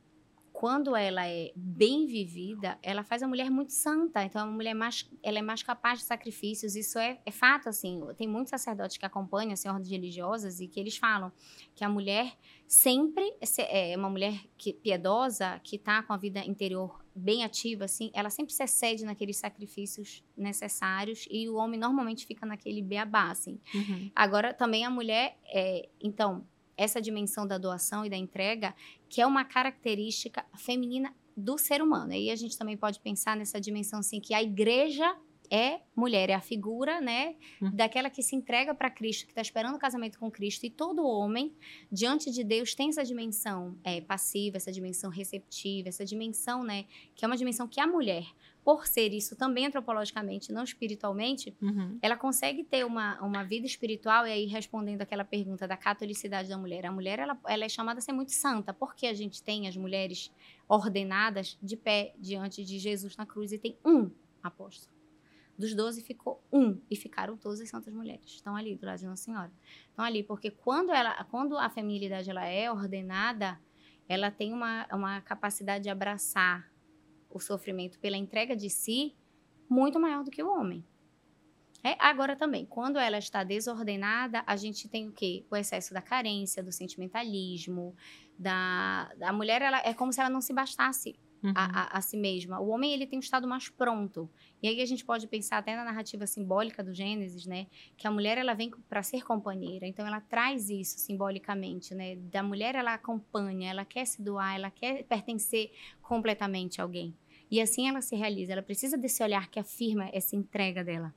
quando ela é bem vivida, ela faz a mulher muito santa. Então, a mulher mais, ela é mais capaz de sacrifícios. Isso é, é fato, assim. Tem muitos sacerdotes que acompanham, assim, ordens religiosas, e que eles falam que a mulher sempre é uma mulher que, piedosa, que está com a vida interior bem ativa, assim, ela sempre se excede naqueles sacrifícios necessários e o homem normalmente fica naquele beabá, assim. Uhum. Agora, também a mulher, é, então, essa dimensão da doação e da entrega, que é uma característica feminina do ser humano. E aí a gente também pode pensar nessa dimensão assim que a igreja é mulher, é a figura, né, hum. daquela que se entrega para Cristo, que está esperando o casamento com Cristo. E todo homem, diante de Deus, tem essa dimensão é, passiva, essa dimensão receptiva, essa dimensão, né, que é uma dimensão que a mulher por ser isso também antropologicamente, não espiritualmente, uhum. ela consegue ter uma, uma vida espiritual, e aí respondendo aquela pergunta da catolicidade da mulher, a mulher ela, ela é chamada a ser muito santa, porque a gente tem as mulheres ordenadas de pé diante de Jesus na cruz e tem um apóstolo. Dos doze ficou um, e ficaram todas as santas mulheres. Estão ali, do lado de Nossa Senhora. Estão ali, porque quando, ela, quando a feminilidade ela é ordenada, ela tem uma, uma capacidade de abraçar o sofrimento pela entrega de si muito maior do que o homem. É, agora também, quando ela está desordenada, a gente tem o quê? O excesso da carência, do sentimentalismo, da, da mulher, ela, é como se ela não se bastasse uhum. a, a, a, si mesma. O homem, ele tem um estado mais pronto. E aí a gente pode pensar até na narrativa simbólica do Gênesis, né? Que a mulher, ela vem para ser companheira. Então, ela traz isso simbolicamente, né? Da mulher, ela acompanha, ela quer se doar, ela quer pertencer completamente a alguém. E assim ela se realiza. Ela precisa desse olhar que afirma essa entrega dela.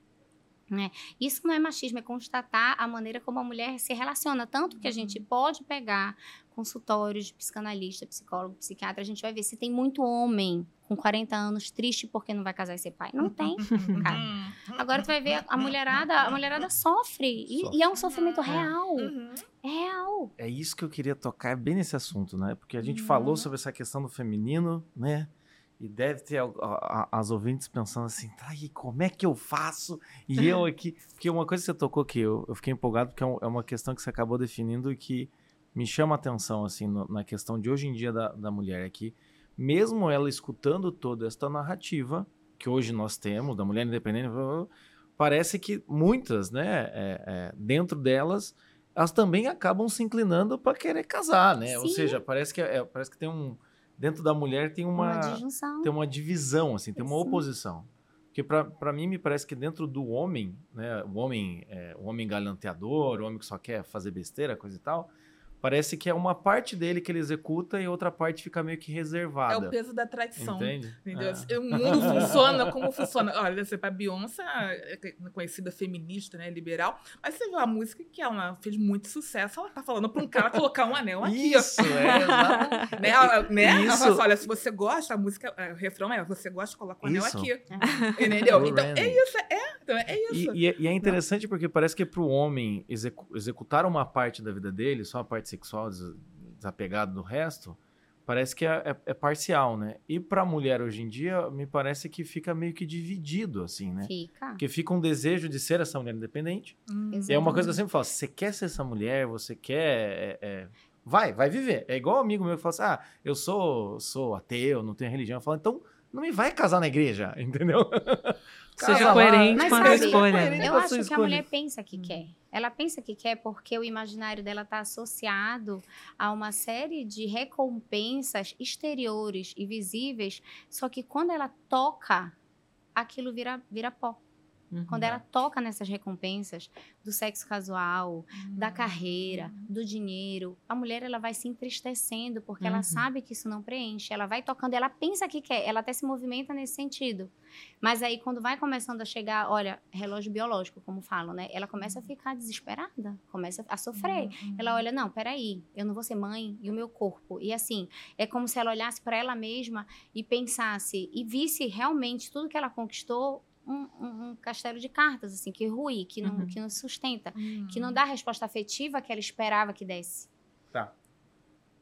Né? Isso não é machismo, é constatar a maneira como a mulher se relaciona. Tanto que a gente uhum. pode pegar consultórios de psicanalista, psicólogo, psiquiatra, a gente vai ver se tem muito homem com 40 anos triste porque não vai casar e ser pai. Não tem, cara. Uhum. Agora tu vai ver a mulherada, a mulherada sofre. E, sofre. e é um sofrimento uhum. real. Uhum. É real. É isso que eu queria tocar é bem nesse assunto, né? Porque a gente uhum. falou sobre essa questão do feminino, né? E deve ter a, a, as ouvintes pensando assim, tá aí, como é que eu faço? E eu aqui. Porque uma coisa que você tocou que eu, eu fiquei empolgado, porque é, é uma questão que você acabou definindo e que me chama a atenção, assim, no, na questão de hoje em dia da, da mulher, é que mesmo ela escutando toda esta narrativa que hoje nós temos, da mulher independente, parece que muitas, né, é, é, dentro delas, elas também acabam se inclinando para querer casar, né? Sim. Ou seja, parece que, é, parece que tem um dentro da mulher tem uma, uma tem uma divisão, assim, tem uma oposição. Porque para mim me parece que dentro do homem, né, o homem, é, o homem galanteador, o homem que só quer fazer besteira, coisa e tal, Parece que é uma parte dele que ele executa e outra parte fica meio que reservada. É o peso da traição. Entende? Entendeu? É. O mundo funciona como funciona. Olha, você para Beyoncé, é conhecida feminista, né, liberal, mas você viu a música que ela fez muito sucesso, ela tá falando para um cara colocar um anel aqui. Isso, é, né? Ela, né? Isso. Ela fala assim, olha, se você gosta, a música, é, o refrão é, você gosta, coloca um anel aqui. Entendeu? então, é isso, é, então, é isso. E, e, é, e é interessante porque parece que para o homem execu executar uma parte da vida dele, só a parte sexual desapegado do resto, parece que é, é, é parcial, né? E para a mulher hoje em dia, me parece que fica meio que dividido, assim, né? Fica. Porque fica um desejo de ser essa mulher independente. Hum. E é uma coisa que eu sempre falo: se você quer ser essa mulher, você quer. É, é, vai, vai viver. É igual um amigo meu que fala assim: ah, eu sou, sou ateu, não tenho religião. Eu falo, então não me vai casar na igreja, entendeu? Seja coerente com a sua escolha. Né? Eu acho que a mulher pensa que quer. Ela pensa que quer porque o imaginário dela está associado a uma série de recompensas exteriores e visíveis, só que quando ela toca, aquilo vira, vira pó. Uhum. Quando ela toca nessas recompensas do sexo casual, uhum. da carreira, do dinheiro, a mulher ela vai se entristecendo porque uhum. ela sabe que isso não preenche. Ela vai tocando, ela pensa que quer, ela até se movimenta nesse sentido. Mas aí quando vai começando a chegar, olha, relógio biológico, como falam, né? Ela começa a uhum. ficar desesperada, começa a sofrer. Uhum. Ela olha, não, peraí, eu não vou ser mãe e o meu corpo. E assim, é como se ela olhasse para ela mesma e pensasse e visse realmente tudo que ela conquistou um, um, castelo de cartas, assim, que rui, que não, uhum. que não sustenta, uhum. que não dá a resposta afetiva que ela esperava que desse. Tá.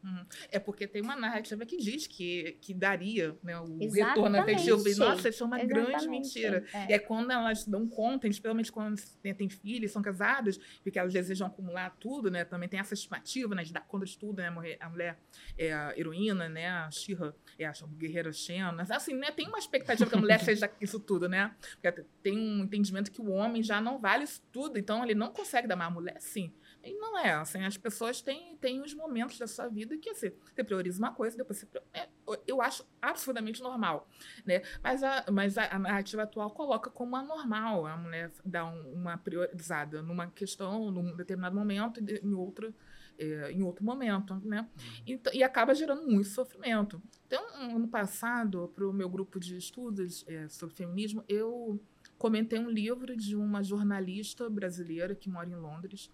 Uhum. É porque tem uma narrativa que diz que, que daria né, o Exatamente. retorno afetivo. Nossa, isso é uma Exatamente. grande mentira. É. E é quando elas dão conta, principalmente quando têm filhos, são casadas, porque elas desejam acumular tudo, né? Também tem essa estimativa né, de dar conta de tudo, né? A mulher é a heroína, né? A Shira é a guerreira Xena. Assim, né? Tem uma expectativa que a mulher seja isso tudo, né? Porque tem um entendimento que o homem já não vale isso tudo, então ele não consegue dar mais a mulher, sim. E não é assim. As pessoas têm, têm os momentos da sua vida que assim, você prioriza uma coisa, depois você. É, eu acho absolutamente normal. Né? Mas, a, mas a, a, narrativa atual coloca como anormal a mulher dar um, uma priorizada numa questão, num determinado momento, e em outro. É, em outro momento, né? Uhum. Então, e acaba gerando muito sofrimento. Então, ano passado, para o meu grupo de estudos é, sobre feminismo, eu comentei um livro de uma jornalista brasileira que mora em Londres,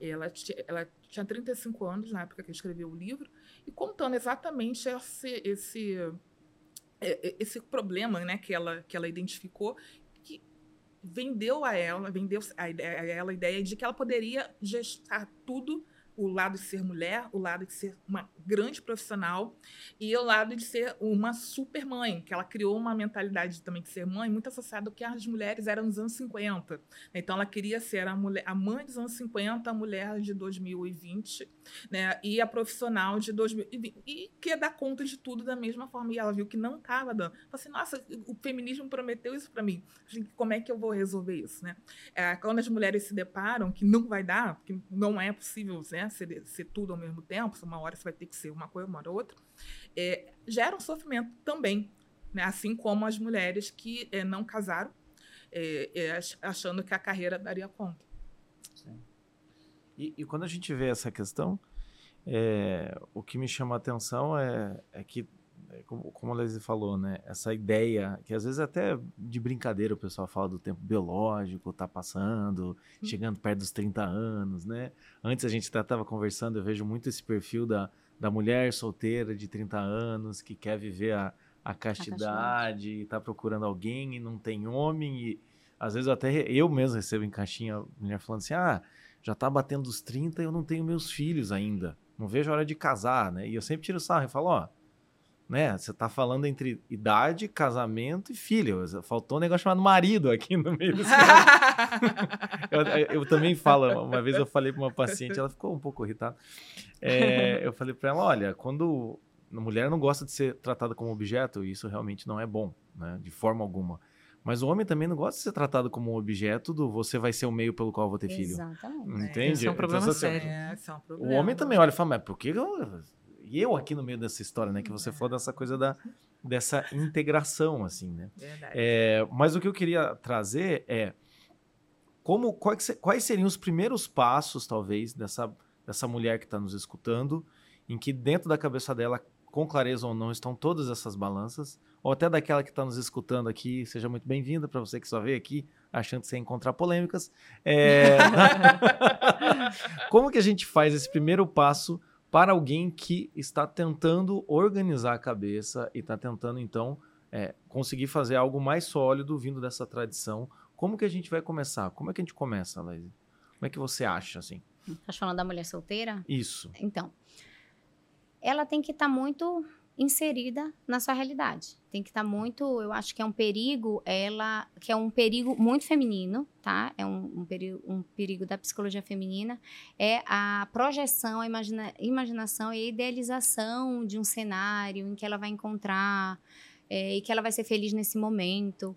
ela, ela tinha 35 anos na época que escreveu o livro, e contando exatamente esse, esse, é, é, esse problema né, que, ela, que ela identificou, que vendeu a ela, vendeu a, a ela a ideia de que ela poderia gestar tudo o lado de ser mulher, o lado de ser uma grande profissional e o lado de ser uma super mãe, que ela criou uma mentalidade também de ser mãe muito associada ao que as mulheres eram nos anos 50. Então ela queria ser a, mulher, a mãe dos anos 50, a mulher de 2020, né? E a profissional de 2020 e quer dar conta de tudo da mesma forma e ela viu que não estava dando. Falei assim, nossa, o feminismo prometeu isso para mim. Como é que eu vou resolver isso, né? É, quando as mulheres se deparam que não vai dar, que não é possível, né? Ser, ser tudo ao mesmo tempo, uma hora você vai ter que ser uma coisa, uma hora outra, é, gera um sofrimento também, né? assim como as mulheres que é, não casaram, é, é achando que a carreira daria conta. Sim. E, e quando a gente vê essa questão, é, o que me chama a atenção é, é que como, como a Leslie falou, né? Essa ideia, que às vezes até de brincadeira o pessoal fala do tempo biológico, tá passando, hum. chegando perto dos 30 anos, né? Antes a gente estava conversando, eu vejo muito esse perfil da, da mulher solteira de 30 anos que quer viver a, a castidade, e tá procurando alguém e não tem homem e às vezes até eu mesmo recebo em caixinha mulher falando assim: "Ah, já tá batendo os 30 e eu não tenho meus filhos ainda. Não vejo a hora de casar, né?" E eu sempre tiro sarro e falo: "Ó, né? Você tá falando entre idade, casamento e filho. Faltou um negócio chamado marido aqui no meio desse eu, eu, também falo, uma vez eu falei para uma paciente, ela ficou um pouco irritada. É, eu falei para ela: olha, quando a mulher não gosta de ser tratada como objeto, isso realmente não é bom, né? De forma alguma. Mas o homem também não gosta de ser tratado como um objeto do você vai ser o meio pelo qual eu vou ter filho. Exatamente. Entende? Isso é um problema então, sério. É, é um problema. O homem também olha e fala, mas por que eu e eu aqui no meio dessa história, né? Que você falou dessa coisa da, dessa integração, assim, né? Verdade. É, mas o que eu queria trazer é como quais, quais seriam os primeiros passos, talvez, dessa, dessa mulher que está nos escutando, em que dentro da cabeça dela, com clareza ou não, estão todas essas balanças, ou até daquela que está nos escutando aqui, seja muito bem-vinda para você que só veio aqui achando que você ia encontrar polêmicas. É... como que a gente faz esse primeiro passo para alguém que está tentando organizar a cabeça e está tentando, então, é, conseguir fazer algo mais sólido vindo dessa tradição. Como que a gente vai começar? Como é que a gente começa, Laís? Como é que você acha, assim? Tá falando da mulher solteira? Isso. Então, ela tem que estar tá muito inserida na sua realidade. Tem que estar tá muito, eu acho que é um perigo, ela, que é um perigo muito feminino, tá? É um, um, perigo, um perigo da psicologia feminina, é a projeção, a imagina, imaginação e a idealização de um cenário em que ela vai encontrar é, e que ela vai ser feliz nesse momento.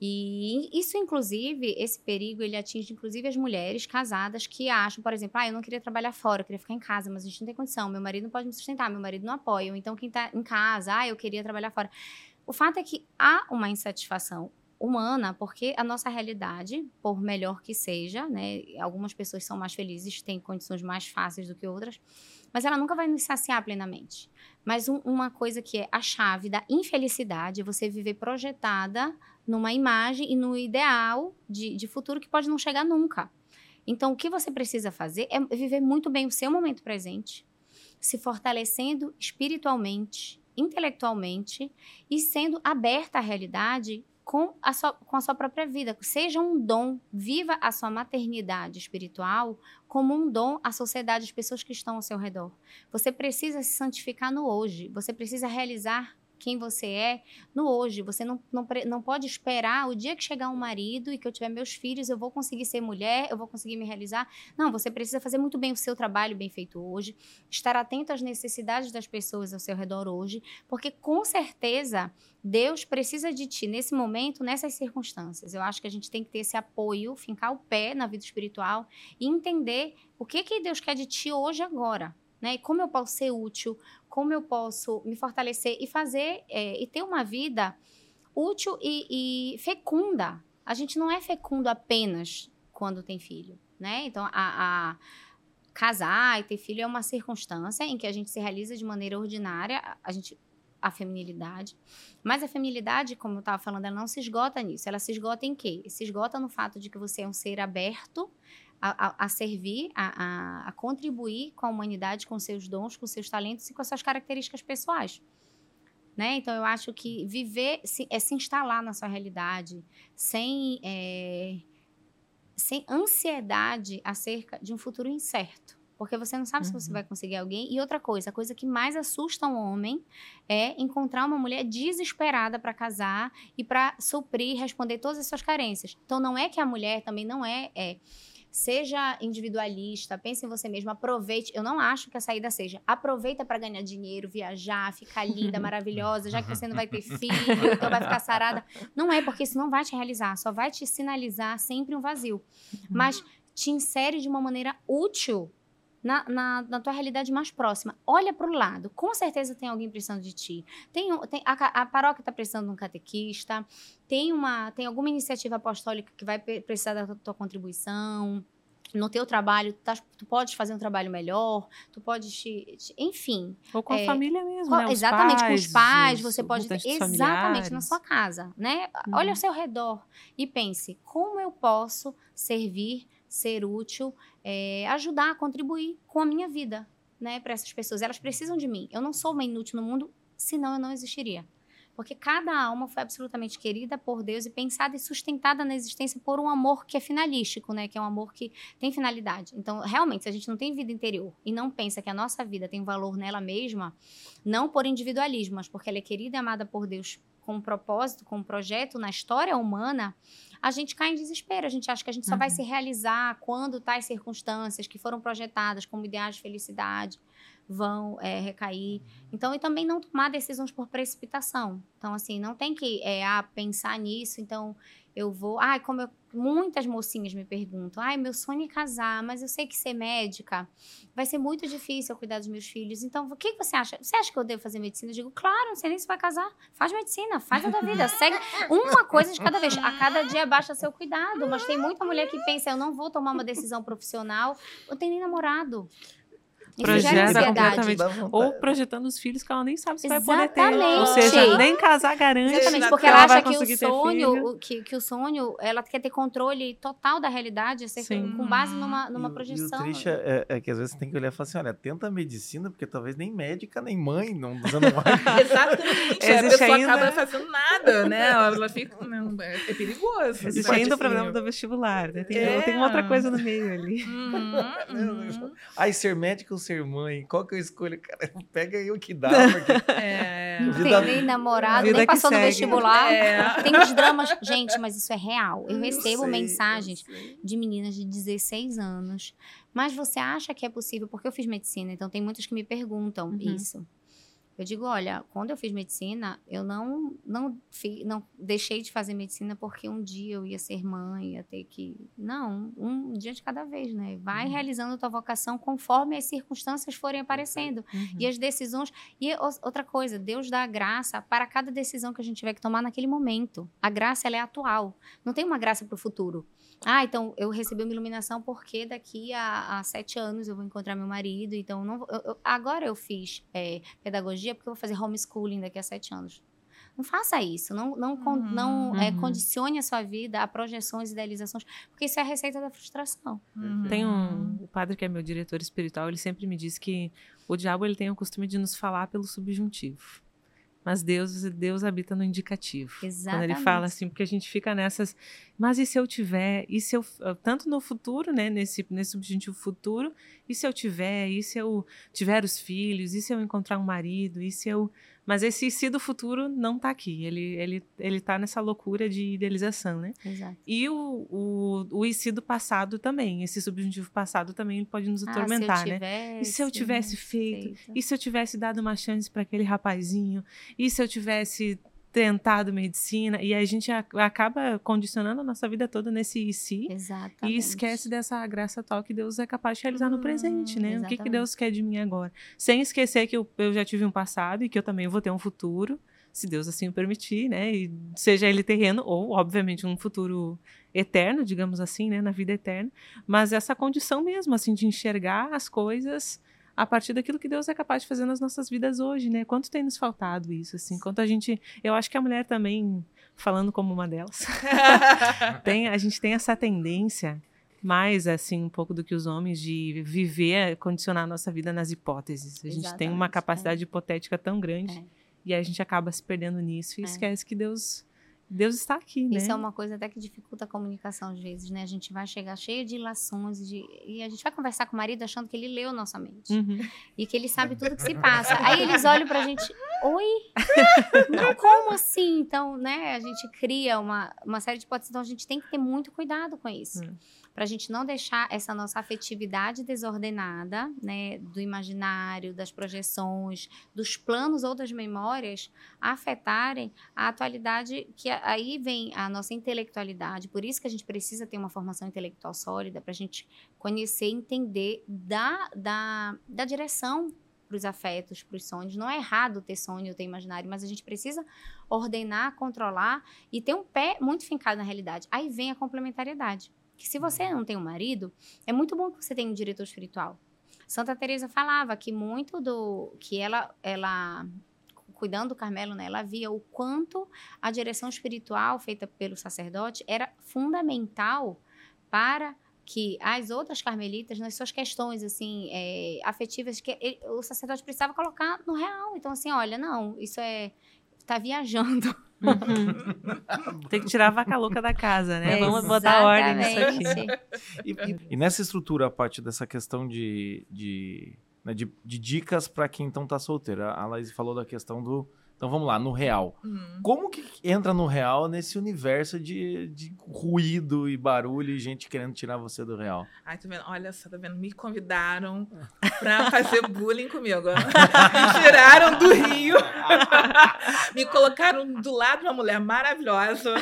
E isso, inclusive, esse perigo, ele atinge, inclusive, as mulheres casadas que acham, por exemplo, ah, eu não queria trabalhar fora, eu queria ficar em casa, mas a gente não tem condição, meu marido não pode me sustentar, meu marido não apoia, ou então quem está em casa, ah, eu queria trabalhar fora. O fato é que há uma insatisfação humana, porque a nossa realidade, por melhor que seja, né, algumas pessoas são mais felizes, têm condições mais fáceis do que outras, mas ela nunca vai nos saciar plenamente. Mas um, uma coisa que é a chave da infelicidade é você viver projetada numa imagem e no ideal de, de futuro que pode não chegar nunca. Então, o que você precisa fazer é viver muito bem o seu momento presente, se fortalecendo espiritualmente, intelectualmente e sendo aberta à realidade com a, sua, com a sua própria vida. Seja um dom, viva a sua maternidade espiritual como um dom à sociedade, às pessoas que estão ao seu redor. Você precisa se santificar no hoje, você precisa realizar quem você é no hoje. Você não, não, não pode esperar o dia que chegar um marido e que eu tiver meus filhos, eu vou conseguir ser mulher, eu vou conseguir me realizar. Não, você precisa fazer muito bem o seu trabalho bem feito hoje, estar atento às necessidades das pessoas ao seu redor hoje, porque com certeza Deus precisa de ti nesse momento, nessas circunstâncias. Eu acho que a gente tem que ter esse apoio, fincar o pé na vida espiritual e entender o que, que Deus quer de ti hoje agora né? Como eu posso ser útil, como eu posso me fortalecer e fazer é, e ter uma vida útil e, e, fecunda. A gente não é fecundo apenas quando tem filho, né? Então, a, a casar e ter filho é uma circunstância em que a gente se realiza de maneira ordinária, a gente a feminilidade. Mas a feminilidade, como eu estava falando, ela não se esgota nisso. Ela se esgota em quê? Se esgota no fato de que você é um ser aberto a, a, servir, a, a, contribuir com a humanidade, com seus dons, com seus talentos e com as suas características pessoais. Né? Então, eu acho que viver se, é se instalar na sua realidade, sem, é, sem ansiedade acerca de um futuro incerto. Porque você não sabe uhum. se você uhum. vai conseguir alguém. E outra coisa, a coisa que mais assusta um homem é encontrar uma mulher desesperada para casar e para suprir, responder todas as suas carências. Então, não é que a mulher também não é, é Seja individualista, pense em você mesmo, aproveite. Eu não acho que a saída seja aproveita para ganhar dinheiro, viajar, ficar linda, maravilhosa, já que você não vai ter filho, então vai ficar sarada. Não é, porque isso não vai te realizar, só vai te sinalizar sempre um vazio. Uhum. Mas te insere de uma maneira útil na, na, na, tua realidade mais próxima. Olha para o lado. Com certeza tem alguém precisando de ti. Tem, tem a, a paróquia está precisando de um catequista. Tem, uma, tem alguma iniciativa apostólica que vai precisar da tua contribuição. No teu trabalho, tu, tá, tu podes fazer um trabalho melhor, tu podes te, te enfim. Ou com é, a família mesmo, né? exatamente, pais, com os pais, você pode exatamente familiares. na sua casa, né? Uhum. Olha ao seu redor e pense, como eu posso servir ser útil, é, ajudar, contribuir com a minha vida, né, para essas pessoas. Elas precisam de mim. Eu não sou uma inútil no mundo, senão eu não existiria. Porque cada alma foi absolutamente querida por Deus e pensada e sustentada na existência por um amor que é finalístico, né? Que é um amor que tem finalidade. Então, realmente, se a gente não tem vida interior e não pensa que a nossa vida tem valor nela mesma, não por individualismo, mas porque ela é querida e amada por Deus com um propósito, com um projeto na história humana, a gente cai em desespero. A gente acha que a gente só uhum. vai se realizar quando tais circunstâncias que foram projetadas como ideais de felicidade vão é, recair. Então, e também não tomar decisões por precipitação. Então, assim, não tem que é, ah, pensar nisso. Então, eu vou. Ai, como eu, muitas mocinhas me perguntam: ai, meu sonho é casar, mas eu sei que ser médica vai ser muito difícil eu cuidar dos meus filhos. Então, o que você acha? Você acha que eu devo fazer medicina? Eu digo: claro, não sei nem se vai casar. Faz medicina, faz a tua vida. Segue uma coisa de cada vez. A cada dia baixa seu cuidado. Mas tem muita mulher que pensa: eu não vou tomar uma decisão profissional. Eu tenho nem namorado projeta completamente. Ou projetando os filhos que ela nem sabe se Exatamente. vai poder ter. Ou seja, nem casar garante. Exatamente, porque ela, ela acha que o sonho, que, que o sonho, ela quer ter controle total da realidade, assim, com base numa, numa e, projeção. E o triste é, é, que às vezes você tem que olhar e falar assim: olha, tenta a medicina, porque talvez nem médica, nem mãe não, não vai. Exatamente. Existe a pessoa ainda... acaba fazendo nada, né? Ela fica. É perigoso. Existe ainda o problema do vestibular, né? Tem, é. tem outra coisa no meio ali. Uhum, uhum. Aí ser médico ou ser mãe, qual que eu escolho? Cara, pega aí o que dá, porque... É. Não tem nem namorado, nem passou no vestibular. É. Tem os dramas. Gente, mas isso é real. Eu, eu recebo sei, mensagens de meninas de 16 anos. Mas você acha que é possível? Porque eu fiz medicina, então tem muitas que me perguntam uhum. isso. Eu digo, olha, quando eu fiz medicina, eu não não, fi, não deixei de fazer medicina porque um dia eu ia ser mãe, ia ter que. Não, um dia de cada vez, né? Vai uhum. realizando a tua vocação conforme as circunstâncias forem aparecendo. Uhum. E as decisões. E outra coisa, Deus dá a graça para cada decisão que a gente tiver que tomar naquele momento. A graça, ela é atual. Não tem uma graça para o futuro. Ah, então eu recebi uma iluminação porque daqui a, a sete anos eu vou encontrar meu marido. Então, não, eu, eu, agora eu fiz é, pedagogia porque eu vou fazer homeschooling daqui a sete anos. Não faça isso, não, não, uhum, não é, uhum. condicione a sua vida a projeções, idealizações, porque isso é a receita da frustração. Uhum. Tem um o padre que é meu diretor espiritual, ele sempre me diz que o diabo ele tem o costume de nos falar pelo subjuntivo. Mas Deus, Deus habita no indicativo. Exatamente. Quando ele fala assim, porque a gente fica nessas, mas e se eu tiver, e se eu, tanto no futuro, né, nesse, nesse subjuntivo futuro, e se eu tiver, e se eu tiver os filhos, e se eu encontrar um marido, e se eu mas esse si do futuro não está aqui. Ele, ele, ele tá nessa loucura de idealização, né? Exato. E o, o, o e do passado também. Esse subjuntivo passado também pode nos atormentar, ah, né? E se eu tivesse feito? feito? E se eu tivesse dado uma chance para aquele rapazinho? E se eu tivesse tentado medicina e a gente acaba condicionando a nossa vida toda nesse e se Exatamente. e esquece dessa graça tal que Deus é capaz de realizar hum, no presente, né? Exatamente. O que, que Deus quer de mim agora? Sem esquecer que eu, eu já tive um passado e que eu também vou ter um futuro, se Deus assim o permitir, né? E seja ele terreno ou, obviamente, um futuro eterno, digamos assim, né? Na vida eterna. Mas essa condição mesmo, assim, de enxergar as coisas a partir daquilo que Deus é capaz de fazer nas nossas vidas hoje, né? Quanto tem nos faltado isso, assim? Quanto a gente, eu acho que a mulher também, falando como uma delas, tem, a gente tem essa tendência mais assim um pouco do que os homens de viver, condicionar a nossa vida nas hipóteses. A gente Exatamente, tem uma capacidade é. hipotética tão grande é. e a gente acaba se perdendo nisso e é. esquece que Deus Deus está aqui, né? Isso é uma coisa até que dificulta a comunicação às vezes, né? A gente vai chegar cheio de ilações de... e a gente vai conversar com o marido achando que ele leu nossa mente. Uhum. E que ele sabe tudo que se passa. Aí eles olham pra gente, oi? Não, como assim? Então, né, a gente cria uma, uma série de hipóteses, então a gente tem que ter muito cuidado com isso. Uhum para a gente não deixar essa nossa afetividade desordenada, né, do imaginário, das projeções, dos planos ou das memórias afetarem a atualidade, que aí vem a nossa intelectualidade. Por isso que a gente precisa ter uma formação intelectual sólida para a gente conhecer, entender da, da, da direção para os afetos, para os sonhos. Não é errado ter sonho, ter imaginário, mas a gente precisa ordenar, controlar e ter um pé muito fincado na realidade. Aí vem a complementariedade que se você não tem um marido, é muito bom que você tenha um diretor espiritual. Santa Teresa falava que muito do que ela ela cuidando do Carmelo, né, ela via o quanto a direção espiritual feita pelo sacerdote era fundamental para que as outras carmelitas, nas suas questões assim é, afetivas, que ele, o sacerdote precisava colocar no real. Então assim, olha, não, isso é tá viajando. Uhum. Tem que tirar a vaca louca da casa, né? É, Vamos botar ordem nisso aqui. E, e, e, nessa estrutura, a parte dessa questão de, de, né, de, de dicas para quem então tá solteira. A Laís falou da questão do então vamos lá, no real. Uhum. Como que entra no real nesse universo de, de ruído e barulho e gente querendo tirar você do real? Ai, tá vendo? Olha só, tá vendo? Me convidaram pra fazer bullying comigo. Me tiraram do Rio. Me colocaram do lado de uma mulher maravilhosa.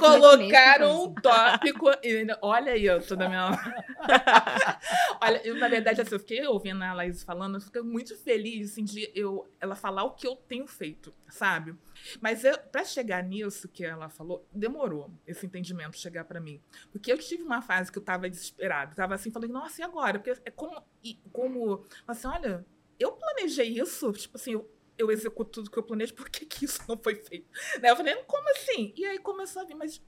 Colocaram um tópico. E, olha aí, eu tô da minha. olha, eu, na verdade, assim, eu fiquei ouvindo a Laís falando, eu fiquei muito feliz assim, de eu, ela falar o que eu tenho feito, sabe? Mas para chegar nisso que ela falou, demorou esse entendimento chegar para mim. Porque eu tive uma fase que eu estava desesperada, estava assim, falando, nossa, e agora? Porque é como, como assim, olha, eu planejei isso, tipo assim, eu, eu executo tudo que eu planejo, por que, que isso não foi feito? Né? Eu falei, como assim? E aí começou a vir, mas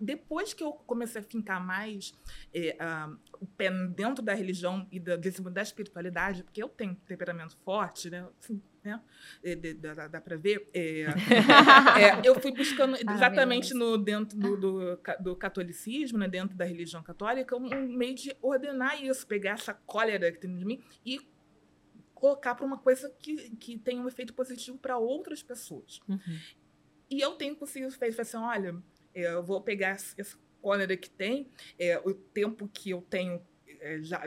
depois que eu comecei a fincar mais é, uh, o pé dentro da religião e da, da espiritualidade, porque eu tenho temperamento forte, né? Assim, né? É, dá, dá para ver. É, eu fui buscando exatamente no, dentro do, do, do, catolicismo, né? dentro da religião católica, um meio de ordenar isso, pegar essa cólera que tem de mim e colocar para uma coisa que, que tem um efeito positivo para outras pessoas. Uhum. E eu tenho conseguido fazer assim, olha, eu vou pegar essa cólera que tem, é, o tempo que eu tenho é, já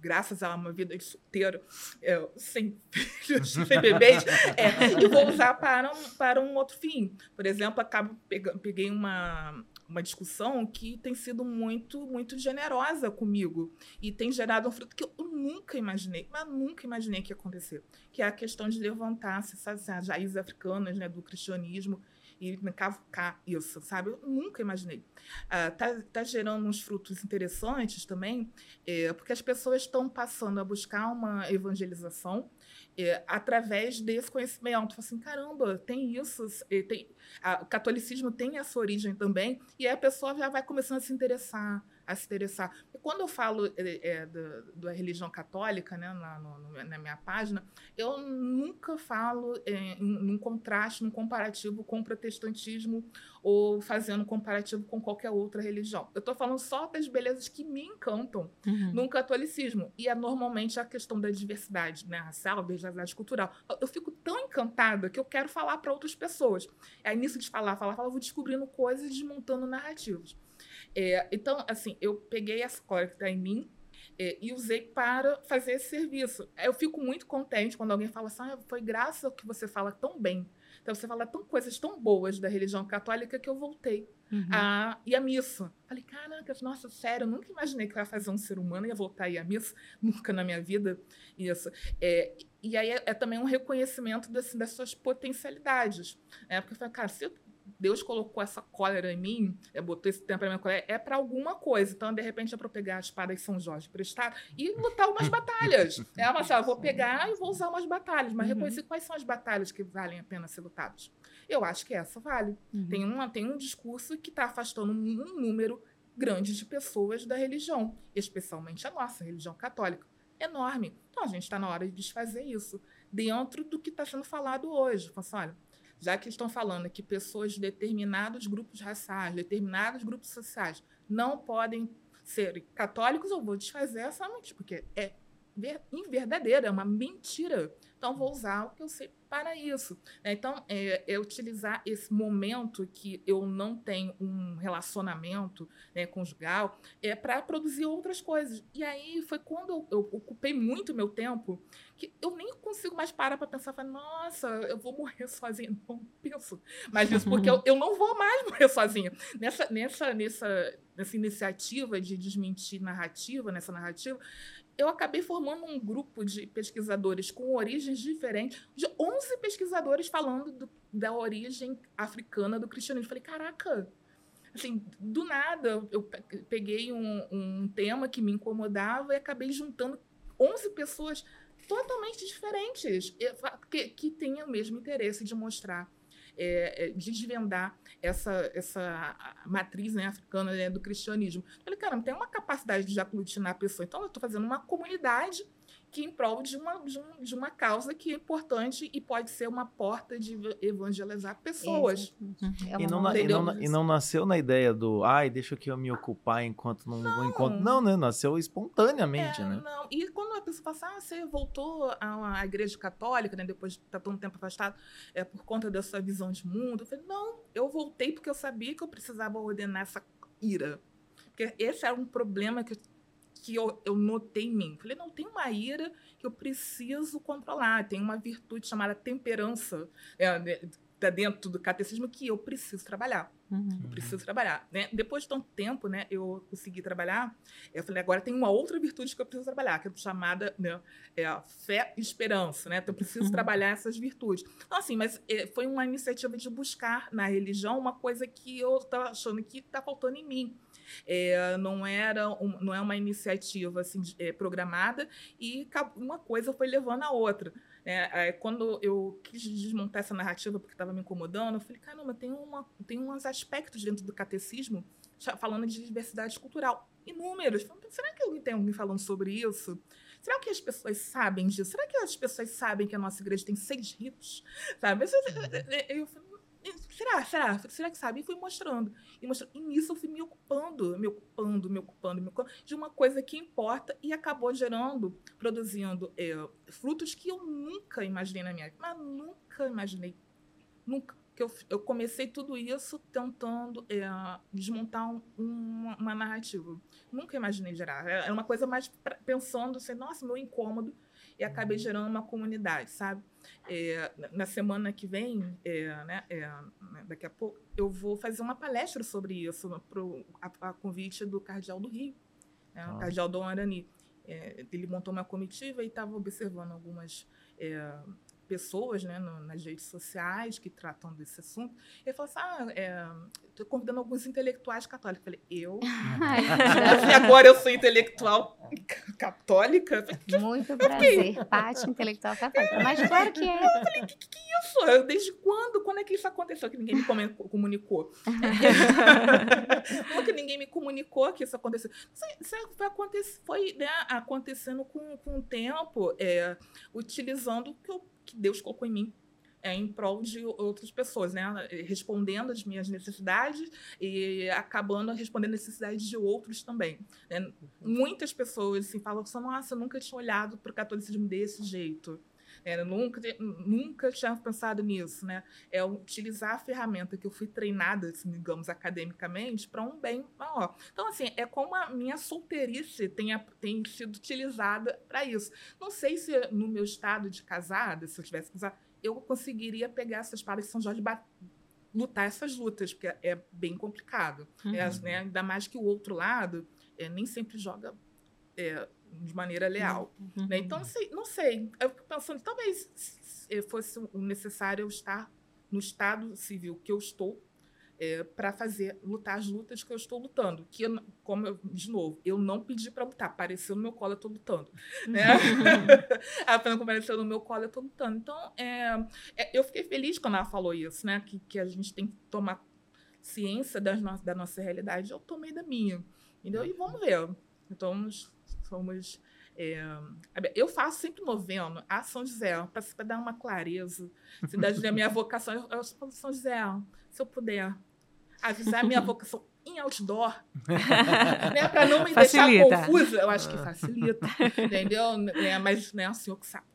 graças a uma vida de solteiro, é, sem filhos, sem bebês, é, e vou usar para um, para um outro fim. Por exemplo, acabo pegando, peguei uma, uma discussão que tem sido muito, muito generosa comigo e tem gerado um fruto que eu nunca imaginei, mas nunca imaginei que ia acontecer, que é a questão de levantar essas raízes africanas né, do cristianismo e cavucar isso, sabe? Eu nunca imaginei. Uh, tá, tá gerando uns frutos interessantes também, é, porque as pessoas estão passando a buscar uma evangelização é, através desse conhecimento. Assim, caramba, tem isso, é, tem, a, o catolicismo tem essa origem também, e aí a pessoa já vai começando a se interessar, a se interessar. Quando eu falo é, é, da, da, religião católica, né, na, no, na, minha página, eu nunca falo é, num contraste, num comparativo com o protestantismo ou fazendo um comparativo com qualquer outra religião. Eu estou falando só das belezas que me encantam uhum. no catolicismo. E é normalmente a questão da diversidade né, racial, diversidade cultural. Eu, eu fico tão encantada que eu quero falar para outras pessoas. Aí, nisso de falar, falar, falar, eu vou descobrindo coisas e desmontando narrativas. É, então, assim, eu peguei essa escola que está em mim é, e usei para fazer esse serviço. Eu fico muito contente quando alguém fala assim, ah, foi graças ao que você fala tão bem. Então, você fala tão coisas tão boas da religião católica que eu voltei uhum. a ir à missa. Falei, caraca, nossa, sério, eu nunca imaginei que eu ia fazer um ser humano e ia voltar a ir à missa. Nunca na minha vida isso. É, e aí é, é, também um reconhecimento desse, das suas potencialidades. É, porque eu falei, cara, se eu Deus colocou essa cólera em mim, é, botou esse temperamento cólera, é para alguma coisa. Então, de repente, é para eu pegar a espada de São Jorge prestar e lutar umas batalhas. É, mas, eu vou pegar e vou usar umas batalhas, mas uhum. reconhecer quais são as batalhas que valem a pena ser lutadas. Eu acho que essa vale. Uhum. Tem, uma, tem um discurso que está afastando um número grande de pessoas da religião, especialmente a nossa religião católica. Enorme. Então, a gente está na hora de desfazer isso dentro do que está sendo falado hoje. Fala assim, olha, já que estão falando que pessoas de determinados grupos raciais, determinados grupos sociais, não podem ser católicos, eu vou desfazer essa mentira, porque é inverdadeira, é uma mentira. Então, vou usar o que eu sei para isso. Né? Então, é, é, utilizar esse momento que eu não tenho um relacionamento né, conjugal é para produzir outras coisas. E aí foi quando eu, eu, ocupei muito meu tempo que eu nem consigo mais parar para pensar, falar, nossa, eu vou morrer sozinha. Não penso mais nisso, porque eu, eu não vou mais morrer sozinha. Nessa, nessa, nessa, nessa iniciativa de desmentir narrativa, nessa narrativa, eu acabei formando um grupo de pesquisadores com origens diferentes, de 11 pesquisadores falando do, da origem africana do cristianismo. Falei, caraca, assim, do nada eu peguei um, um tema que me incomodava e acabei juntando 11 pessoas totalmente diferentes que, que têm o mesmo interesse de mostrar é, é, desvendar essa, essa matriz né, africana né, do cristianismo. Eu falei, cara, tem uma capacidade de aglutinar pessoa. Então, eu estou fazendo uma comunidade que em prol de uma, de, um, de, uma causa que é importante e pode ser uma porta de evangelizar pessoas. É e, não, e, não, e, não, nasceu na ideia do, ai, deixa que eu me ocupar enquanto não, não. enquanto Não, né? Nasceu espontaneamente, é, né? Não. E quando a pessoa fala assim, ah, você voltou à, à igreja católica, né? Depois de estar tanto tempo afastado, é por conta dessa visão de mundo. Eu falei, não, eu voltei porque eu sabia que eu precisava ordenar essa ira. Porque esse era um problema que eu que eu, eu notei em mim. Falei, não, tem uma ira que eu preciso controlar, tem uma virtude chamada temperança é, né, tá dentro do catecismo que eu preciso trabalhar. Uhum. Eu preciso trabalhar. Né? Depois de tanto tempo, né, eu consegui trabalhar. Eu falei, agora tem uma outra virtude que eu preciso trabalhar, que é chamada né, é fé e esperança. Né? Então, eu preciso uhum. trabalhar essas virtudes. Então, assim, mas é, foi uma iniciativa de buscar na religião uma coisa que eu estava achando que está faltando em mim. É, não era um, não é uma iniciativa assim, é, programada e uma coisa foi levando a outra. É, quando eu quis desmontar essa narrativa porque estava me incomodando, eu falei, caramba, tem, uma, tem uns aspectos dentro do catecismo falando de diversidade cultural. Inúmeros. Será que alguém tem alguém falando sobre isso? Será que as pessoas sabem disso? Será que as pessoas sabem que a nossa igreja tem seis ritos? Sabe? Eu, eu, eu, será, será? Será que sabe? E fui mostrando. E, mostrando. e nisso eu fui me ocupando, me ocupando, me ocupando, me ocupando de uma coisa que importa e acabou gerando, produzindo é, frutos que eu nunca imaginei na minha vida. Mas nunca imaginei. Nunca. Que eu, eu comecei tudo isso tentando é, desmontar um, uma, uma, narrativa. Nunca imaginei gerar. Era uma coisa mais pra, pensando assim, nossa, meu incômodo. E acabei gerando uma comunidade, sabe? É, na semana que vem, é, né, é, né, daqui a pouco, eu vou fazer uma palestra sobre isso, pro, a, a convite do Cardeal do Rio, né, ah. o Cardeal Dom Arani. É, ele montou uma comitiva e estava observando algumas é, pessoas né, no, nas redes sociais que tratam desse assunto. Ele falou assim: ah, estou é, convidando alguns intelectuais católicos. Eu falei, eu? e agora eu sou intelectual católica? Muito prazer. Pati, intelectual católica. Mas claro que é. Eu falei, o que, que, é isso? desde quando? Quando é que isso aconteceu que ninguém me comunicou? Como que ninguém me comunicou que isso aconteceu? Isso, foi, aconte foi né, acontecendo com, com o tempo, é, utilizando o que, eu, que Deus colocou em mim é, em prol de outras pessoas, né? Respondendo às minhas necessidades e acabando respondendo às necessidades de outros também. Né? Muitas pessoas assim, falam assim, nossa, eu nunca tinha olhado para o catolicismo desse jeito. É, nunca, nunca tinha pensado nisso, né? É utilizar a ferramenta que eu fui treinada, assim, digamos, academicamente, para um bem maior. Então, assim, é como a minha solteirice tem sido utilizada para isso. Não sei se no meu estado de casada, se eu tivesse que usar, eu conseguiria pegar essas palas de São Jorge e lutar essas lutas, porque é bem complicado. Uhum. É, né, ainda mais que o outro lado é, nem sempre joga é, de maneira leal. Uhum. Né? Então, não sei, não sei. Eu fico pensando, talvez fosse necessário eu estar no estado civil que eu estou é, para fazer lutar as lutas que eu estou lutando. Que, eu, como eu, de novo, eu não pedi para lutar, apareceu no meu colo, eu estou lutando. Né? a apareceu no meu colo, eu estou lutando. Então, é, é, eu fiquei feliz quando ela falou isso, né? Que, que a gente tem que tomar ciência das no, da nossa realidade. Eu tomei da minha. Entendeu? E vamos ver. Então, somos. É, eu faço sempre noveno a São José, para dar uma clareza. Se da minha vocação, eu, eu falo, São José, se eu puder avisar minha vocação em outdoor, né, para não me facilita. deixar confusa, eu acho que facilita, entendeu? É, mas né, o senhor que sabe.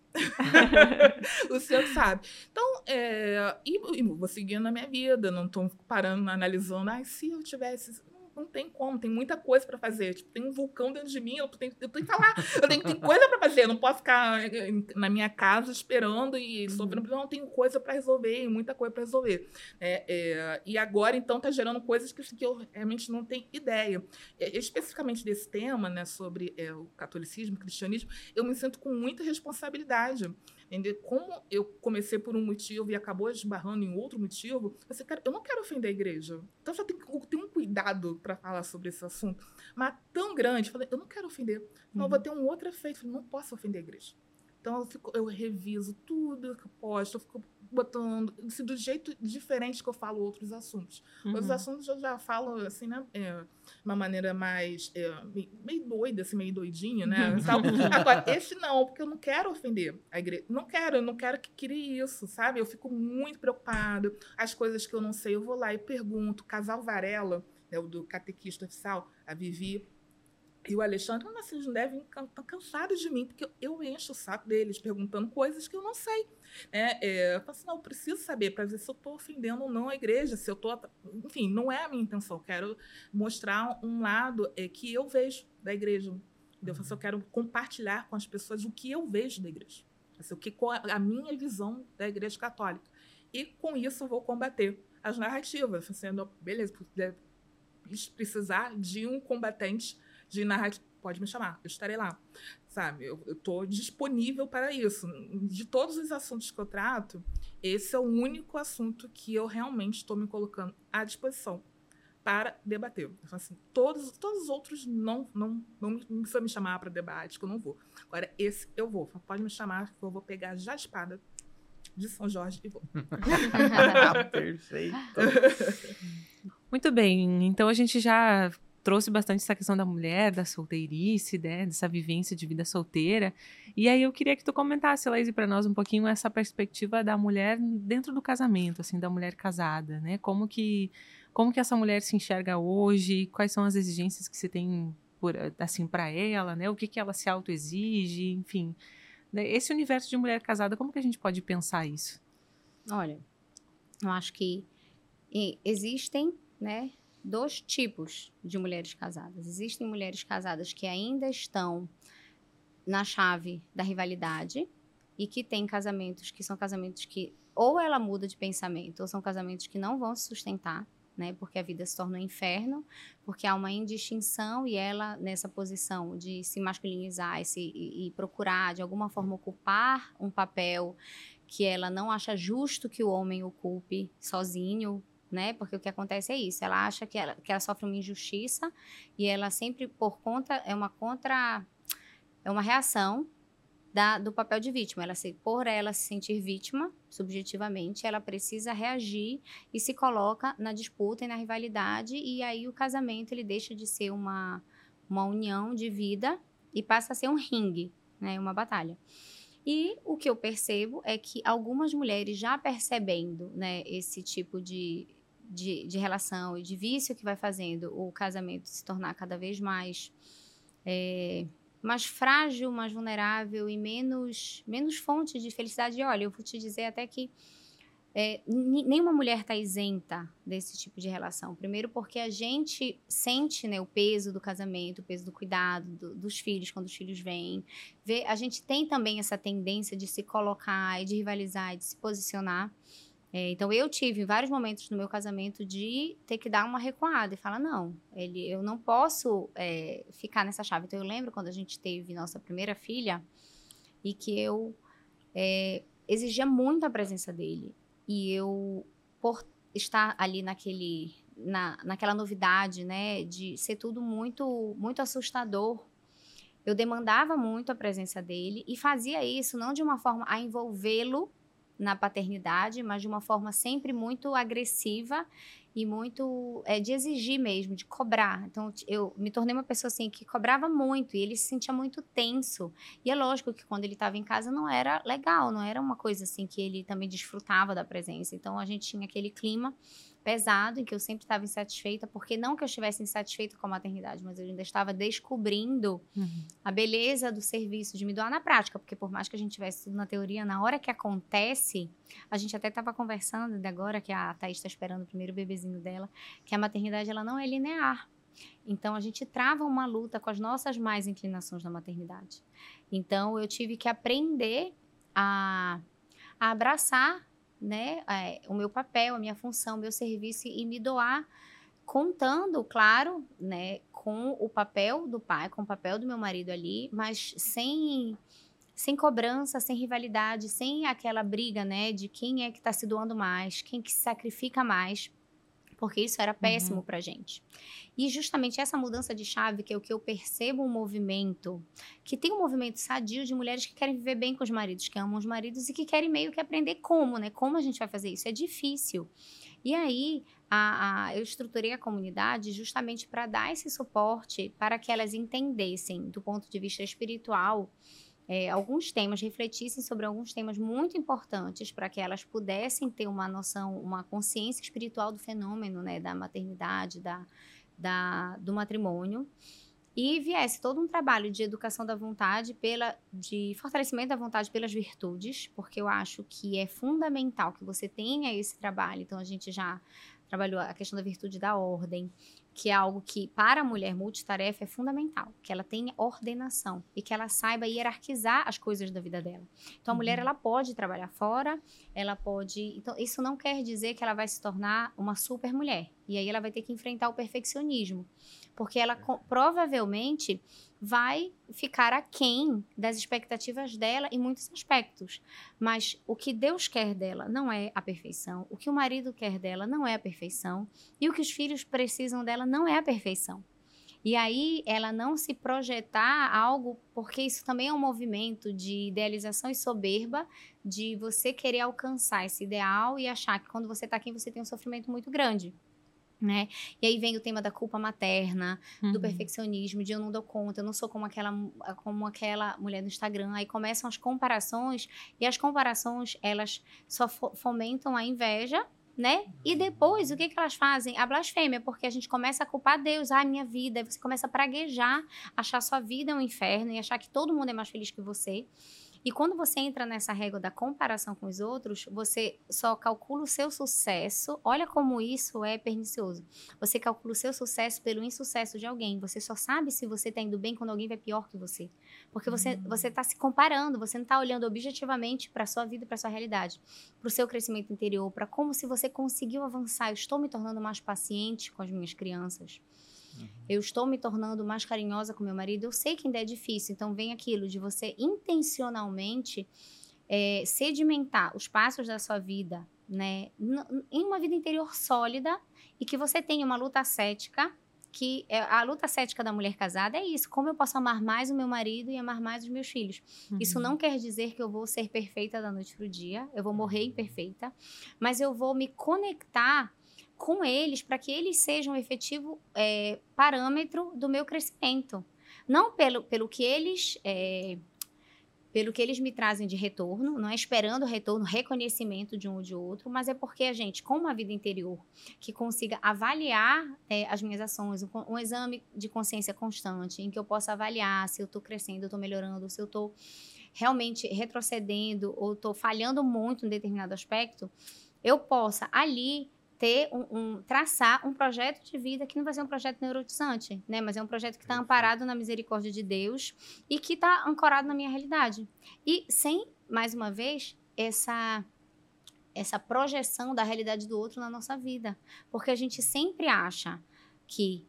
o senhor que sabe. Então, é, e, e, vou seguindo na minha vida, não estou parando, analisando, ah, se eu tivesse não tem como, tem muita coisa para fazer. Tipo, tem um vulcão dentro de mim, eu tenho, eu tenho que falar, eu tenho, tenho coisa para fazer, eu não posso ficar eh, na minha casa esperando e sofrendo, não, tenho coisa para resolver, muita coisa para resolver. É, é, e agora, então, está gerando coisas que, que eu realmente não tenho ideia. É, especificamente desse tema, né, sobre é, o catolicismo, o cristianismo, eu me sinto com muita responsabilidade. Entendeu? Como eu comecei por um motivo e acabou esbarrando em outro motivo, você eu não quero ofender a igreja. Então já tem, tem um cuidado para falar sobre esse assunto, mas tão grande. Falei, eu não quero ofender. Não, uhum. vou ter um outro efeito. Falei, não posso ofender a igreja. Então eu, fico, eu reviso tudo que eu posto, eu fico botando assim, do jeito diferente que eu falo outros assuntos. Uhum. Outros assuntos eu já falo assim, né? É, uma maneira mais é, meio, doida, assim, meio doidinha, né? Agora, esse não, porque eu não quero ofender a igreja. Não quero, eu não quero que crie isso, sabe? Eu fico muito preocupada. As coisas que eu não sei, eu vou lá e pergunto. Casal Varela, né, o do catequista oficial, a Vivi, e o Alexandre, mas vocês não devem estar cansados de mim, porque eu encho o saco deles perguntando coisas que eu não sei. É, é, eu falo assim, não, eu preciso saber para ver se eu estou ofendendo ou não a igreja, se eu estou. Enfim, não é a minha intenção. Eu quero mostrar um lado é, que eu vejo da igreja. Eu, assim, eu quero compartilhar com as pessoas o que eu vejo da igreja. Assim, o que, a minha visão da igreja católica. E com isso eu vou combater as narrativas. Assim, beleza, precisar de um combatente de narrativa, pode me chamar, eu estarei lá, sabe? Eu estou disponível para isso. De todos os assuntos que eu trato, esse é o único assunto que eu realmente estou me colocando à disposição para debater. Então, assim, todos, todos os outros não, não, não, não precisa me chamar para debate, que eu não vou. Agora, esse eu vou. Pode me chamar, que eu vou pegar já a espada de São Jorge e vou. Perfeito. Muito bem, então a gente já trouxe bastante essa questão da mulher, da solteirice, né, dessa vivência de vida solteira. E aí eu queria que tu comentasse, Laís, para nós um pouquinho essa perspectiva da mulher dentro do casamento, assim, da mulher casada, né? Como que como que essa mulher se enxerga hoje? Quais são as exigências que você tem por assim para ela, né? O que que ela se autoexige, enfim. Né? Esse universo de mulher casada, como que a gente pode pensar isso? Olha, eu acho que existem, né, dois tipos de mulheres casadas. Existem mulheres casadas que ainda estão na chave da rivalidade e que têm casamentos que são casamentos que ou ela muda de pensamento ou são casamentos que não vão se sustentar, né? Porque a vida se torna um inferno, porque há uma indistinção e ela nessa posição de se masculinizar e, se, e, e procurar de alguma forma ocupar um papel que ela não acha justo que o homem ocupe sozinho, né? Porque o que acontece é isso, ela acha que ela, que ela sofre uma injustiça e ela sempre por conta é uma contra é uma reação da, do papel de vítima. Ela se, por ela se sentir vítima, subjetivamente, ela precisa reagir e se coloca na disputa e na rivalidade, e aí o casamento ele deixa de ser uma, uma união de vida e passa a ser um ringue, né, uma batalha. E o que eu percebo é que algumas mulheres já percebendo né, esse tipo de, de, de relação e de vício que vai fazendo o casamento se tornar cada vez mais é, mais frágil, mais vulnerável e menos, menos fonte de felicidade. E olha, eu vou te dizer até que é, nenhuma mulher está isenta desse tipo de relação. Primeiro, porque a gente sente né, o peso do casamento, o peso do cuidado do, dos filhos quando os filhos vêm. Vê, a gente tem também essa tendência de se colocar e de rivalizar e de se posicionar. É, então eu tive vários momentos no meu casamento de ter que dar uma recuada e falar não, ele, eu não posso é, ficar nessa chave. Então eu lembro quando a gente teve nossa primeira filha e que eu é, exigia muito a presença dele e eu por estar ali naquele na, naquela novidade, né, de ser tudo muito muito assustador eu demandava muito a presença dele e fazia isso não de uma forma a envolvê-lo na paternidade, mas de uma forma sempre muito agressiva e muito é, de exigir mesmo, de cobrar. Então, eu me tornei uma pessoa assim que cobrava muito e ele se sentia muito tenso. E é lógico que quando ele estava em casa não era legal, não era uma coisa assim que ele também desfrutava da presença. Então, a gente tinha aquele clima pesado, em que eu sempre estava insatisfeita, porque não que eu estivesse insatisfeita com a maternidade, mas eu ainda estava descobrindo uhum. a beleza do serviço, de me doar na prática, porque por mais que a gente tivesse tudo na teoria, na hora que acontece, a gente até estava conversando de agora que a Thaís está esperando o primeiro bebezinho dela, que a maternidade ela não é linear. Então a gente trava uma luta com as nossas mais inclinações na maternidade. Então eu tive que aprender a, a abraçar né, é, o meu papel, a minha função, o meu serviço e me doar contando, claro, né, com o papel do pai, com o papel do meu marido ali, mas sem sem cobrança, sem rivalidade, sem aquela briga, né, de quem é que está se doando mais, quem que se sacrifica mais porque isso era péssimo uhum. para gente. E justamente essa mudança de chave, que é o que eu percebo um movimento, que tem um movimento sadio de mulheres que querem viver bem com os maridos, que amam os maridos e que querem meio que aprender como, né? Como a gente vai fazer isso? É difícil. E aí, a, a, eu estruturei a comunidade justamente para dar esse suporte para que elas entendessem, do ponto de vista espiritual, é, alguns temas, refletissem sobre alguns temas muito importantes para que elas pudessem ter uma noção, uma consciência espiritual do fenômeno, né, da maternidade, da, da, do matrimônio. E viesse todo um trabalho de educação da vontade, pela, de fortalecimento da vontade pelas virtudes, porque eu acho que é fundamental que você tenha esse trabalho. Então, a gente já trabalhou a questão da virtude da ordem, que é algo que para a mulher multitarefa é fundamental, que ela tenha ordenação e que ela saiba hierarquizar as coisas da vida dela. Então a uhum. mulher ela pode trabalhar fora, ela pode, então isso não quer dizer que ela vai se tornar uma super mulher. E aí ela vai ter que enfrentar o perfeccionismo, porque ela provavelmente vai ficar aquém das expectativas dela em muitos aspectos. Mas o que Deus quer dela não é a perfeição, o que o marido quer dela não é a perfeição, e o que os filhos precisam dela não é a perfeição. E aí ela não se projetar algo, porque isso também é um movimento de idealização e soberba, de você querer alcançar esse ideal e achar que quando você está aqui você tem um sofrimento muito grande né? E aí vem o tema da culpa materna, uhum. do perfeccionismo, de eu não dou conta, eu não sou como aquela, como aquela mulher no Instagram. Aí começam as comparações, e as comparações, elas só fomentam a inveja, né? E depois, o que, que elas fazem? A blasfêmia, porque a gente começa a culpar Deus, ah, minha vida, você começa a praguejar, achar sua vida um inferno e achar que todo mundo é mais feliz que você. E quando você entra nessa régua da comparação com os outros, você só calcula o seu sucesso. Olha como isso é pernicioso. Você calcula o seu sucesso pelo insucesso de alguém. Você só sabe se você está indo bem quando alguém vai pior que você. Porque você uhum. você está se comparando, você não está olhando objetivamente para a sua vida, para a sua realidade, para o seu crescimento interior, para como se você conseguiu avançar. Eu estou me tornando mais paciente com as minhas crianças. Uhum. Eu estou me tornando mais carinhosa com meu marido. Eu sei que ainda é difícil, então vem aquilo de você intencionalmente é, sedimentar os passos da sua vida, né, em uma vida interior sólida e que você tenha uma luta ascética que é, a luta cética da mulher casada é isso: como eu posso amar mais o meu marido e amar mais os meus filhos. Uhum. Isso não quer dizer que eu vou ser perfeita da noite para o dia, eu vou morrer imperfeita, mas eu vou me conectar com eles para que eles sejam um efetivo é, parâmetro do meu crescimento. Não pelo, pelo que eles. É, pelo que eles me trazem de retorno, não é esperando retorno, reconhecimento de um ou de outro, mas é porque a gente, com uma vida interior, que consiga avaliar é, as minhas ações, um, um, exame de consciência constante, em que eu possa avaliar se eu estou crescendo, eu estou melhorando, se eu estou realmente retrocedendo ou estou falhando muito em determinado aspecto, eu possa ali ter um, um, traçar um projeto de vida que não vai ser um projeto neurotizante, né? Mas é um projeto que está amparado na misericórdia de Deus e que está ancorado na minha realidade. E sem, mais uma vez, essa essa projeção da realidade do outro na nossa vida, porque a gente sempre acha que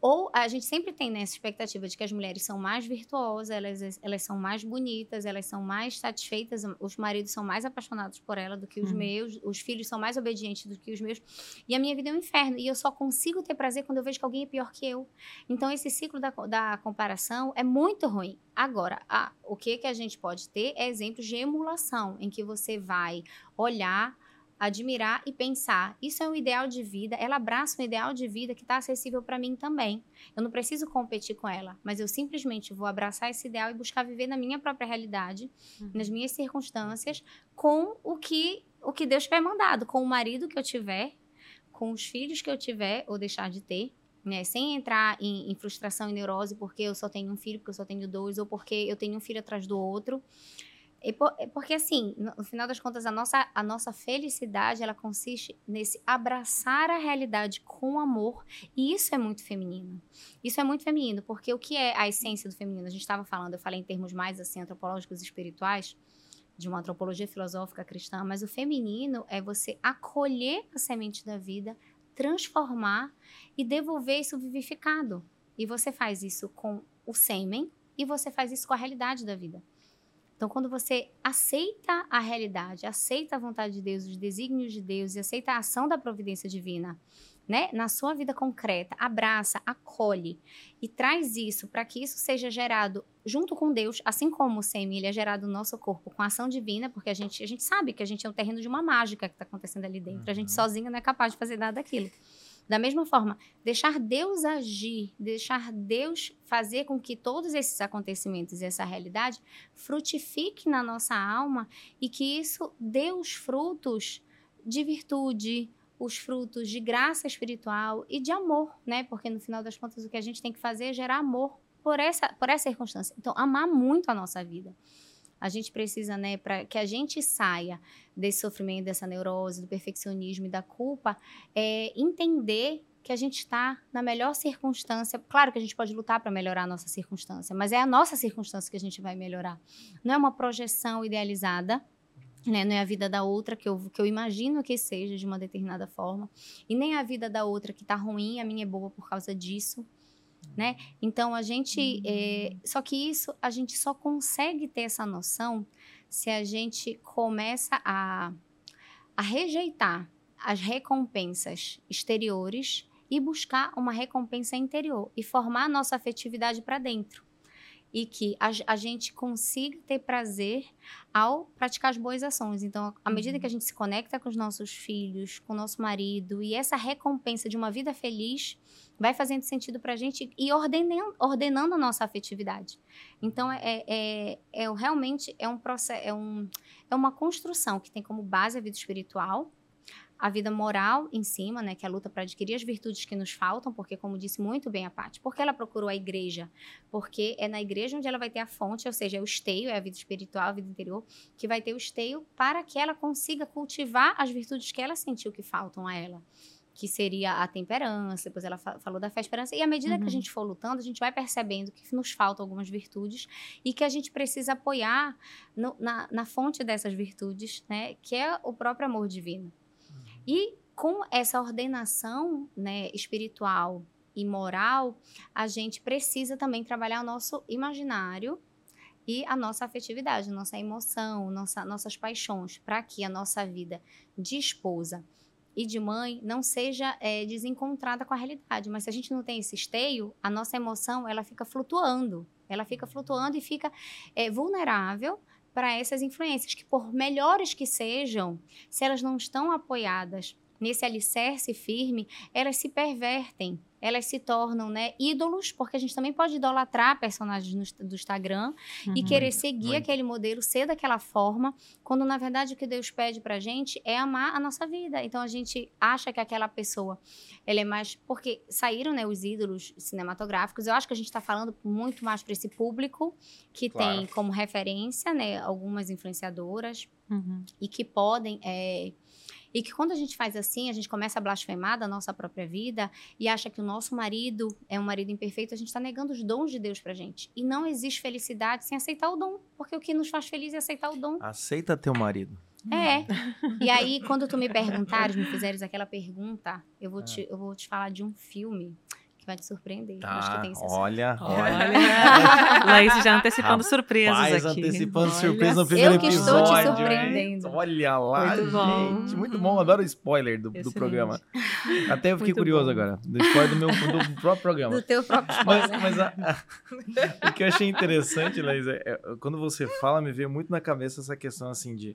ou a gente sempre tem nessa né, expectativa de que as mulheres são mais virtuosas, elas, elas são mais bonitas, elas são mais satisfeitas, os maridos são mais apaixonados por ela do que os uhum. meus, os filhos são mais obedientes do que os meus. E a minha vida é um inferno. E eu só consigo ter prazer quando eu vejo que alguém é pior que eu. Então, esse ciclo da, da comparação é muito ruim. Agora, a, o que, que a gente pode ter é exemplos de emulação, em que você vai olhar admirar e pensar. Isso é um ideal de vida. Ela abraça um ideal de vida que está acessível para mim também. Eu não preciso competir com ela, mas eu simplesmente vou abraçar esse ideal e buscar viver na minha própria realidade, uhum. nas minhas circunstâncias, com o que o que Deus tiver mandado, com o marido que eu tiver, com os filhos que eu tiver ou deixar de ter. Né, sem entrar em, em frustração e neurose porque eu só tenho um filho, porque eu só tenho dois, ou porque eu tenho um filho atrás do outro. É porque, assim, no final das contas, a nossa, a nossa felicidade, ela consiste nesse abraçar a realidade com amor. E isso é muito feminino. Isso é muito feminino, porque o que é a essência do feminino? A gente estava falando, eu falei em termos mais, assim, antropológicos e espirituais, de uma antropologia filosófica cristã, mas o feminino é você acolher a semente da vida, transformar e devolver isso vivificado. E você faz isso com o sêmen e você faz isso com a realidade da vida. Então, quando você aceita a realidade, aceita a vontade de Deus, os desígnios de Deus e aceita a ação da providência divina, né, na sua vida concreta, abraça, acolhe e traz isso para que isso seja gerado junto com Deus, assim como o sêmen é gerado no nosso corpo com a ação divina, porque a gente, a gente sabe que a gente é um terreno de uma mágica que está acontecendo ali dentro. Uhum. A gente uhum. sozinha não é capaz de fazer nada daquilo. Da mesma forma, deixar Deus agir, deixar Deus fazer com que todos esses acontecimentos e essa realidade frutifique na nossa alma e que isso dê os frutos de virtude, os frutos de graça espiritual e de amor, né? Porque no final das contas o que a gente tem que fazer é gerar amor por essa, por essa circunstância. Então, amar muito a nossa vida. A gente precisa, né, para que a gente saia desse sofrimento, dessa neurose, do perfeccionismo e da culpa, é entender que a gente está na melhor circunstância. Claro que a gente pode lutar para melhorar a nossa circunstância, mas é a nossa circunstância que a gente vai melhorar. Não é uma projeção idealizada, né? Não é a vida da outra que eu, que eu imagino que seja de uma determinada forma, e nem a vida da outra que está ruim, a minha é boa por causa disso né? Então a gente, é, só que isso a gente só consegue ter essa noção se a gente começa a, a rejeitar as recompensas exteriores e buscar uma recompensa interior e formar a nossa afetividade para dentro e que a, a, gente consiga ter prazer ao praticar as boas ações. Então, à medida uhum. que a gente se conecta com os nossos filhos, com o nosso marido, e essa recompensa de uma vida feliz vai fazendo sentido para a gente e ordenando, ordenando a nossa afetividade. Então, é, é, é realmente é um processo, é, um, é uma construção que tem como base a vida espiritual, a vida moral em cima, né, que é a luta para adquirir as virtudes que nos faltam, porque como disse muito bem a Paty, porque ela procurou a igreja? Porque é na igreja onde ela vai ter a fonte, ou seja, é o esteio, é a vida espiritual, a vida interior, que vai ter o esteio para que ela consiga cultivar as virtudes que ela sentiu que faltam a ela que seria a temperança, depois ela falou da fé esperança. E à medida uhum. que a uhum. gente for lutando, a gente vai percebendo que nos faltam algumas virtudes e que a gente precisa apoiar no, na, na fonte dessas virtudes, né? Que é o próprio amor divino. E com essa ordenação né, espiritual e moral, a gente precisa também trabalhar o nosso imaginário e a nossa afetividade, nossa emoção, nossa, nossas paixões, para que a nossa vida de esposa e de mãe não seja é, desencontrada com a realidade. Mas se a gente não tem esse esteio, a nossa emoção ela fica flutuando. Ela fica flutuando e fica é, vulnerável para essas influências, que por melhores que sejam, se elas não estão apoiadas nesse alicerce firme, elas se pervertem, elas se tornam né, ídolos, porque a gente também pode idolatrar personagens no, do Instagram uhum, e querer seguir muito. aquele modelo, ser daquela forma, quando na verdade o que Deus pede pra gente é amar a nossa vida. Então a gente acha que aquela pessoa, ela é mais. Porque saíram né, os ídolos cinematográficos, eu acho que a gente está falando muito mais para esse público que claro. tem como referência né, algumas influenciadoras uhum. e que podem. É, e que quando a gente faz assim, a gente começa a blasfemar da nossa própria vida e acha que o nosso marido é um marido imperfeito, a gente está negando os dons de Deus pra gente. E não existe felicidade sem aceitar o dom, porque o que nos faz feliz é aceitar o dom. Aceita teu marido. É. E aí, quando tu me perguntares, me fizeres aquela pergunta, eu vou, é. te, eu vou te falar de um filme vai te surpreender. Tá, Acho que tem olha, olha. Laís já antecipando surpresas aqui. antecipando surpresas no primeiro eu que episódio. estou te surpreendendo. Hein? Olha lá, muito bom. gente. Muito bom. Adoro o spoiler do, do programa. Até eu fiquei muito curioso bom. agora. Do spoiler do meu do próprio programa. Do teu próprio spoiler. Mas, mas a, a, o que eu achei interessante, Laís, é, é, quando você fala, me veio muito na cabeça essa questão assim de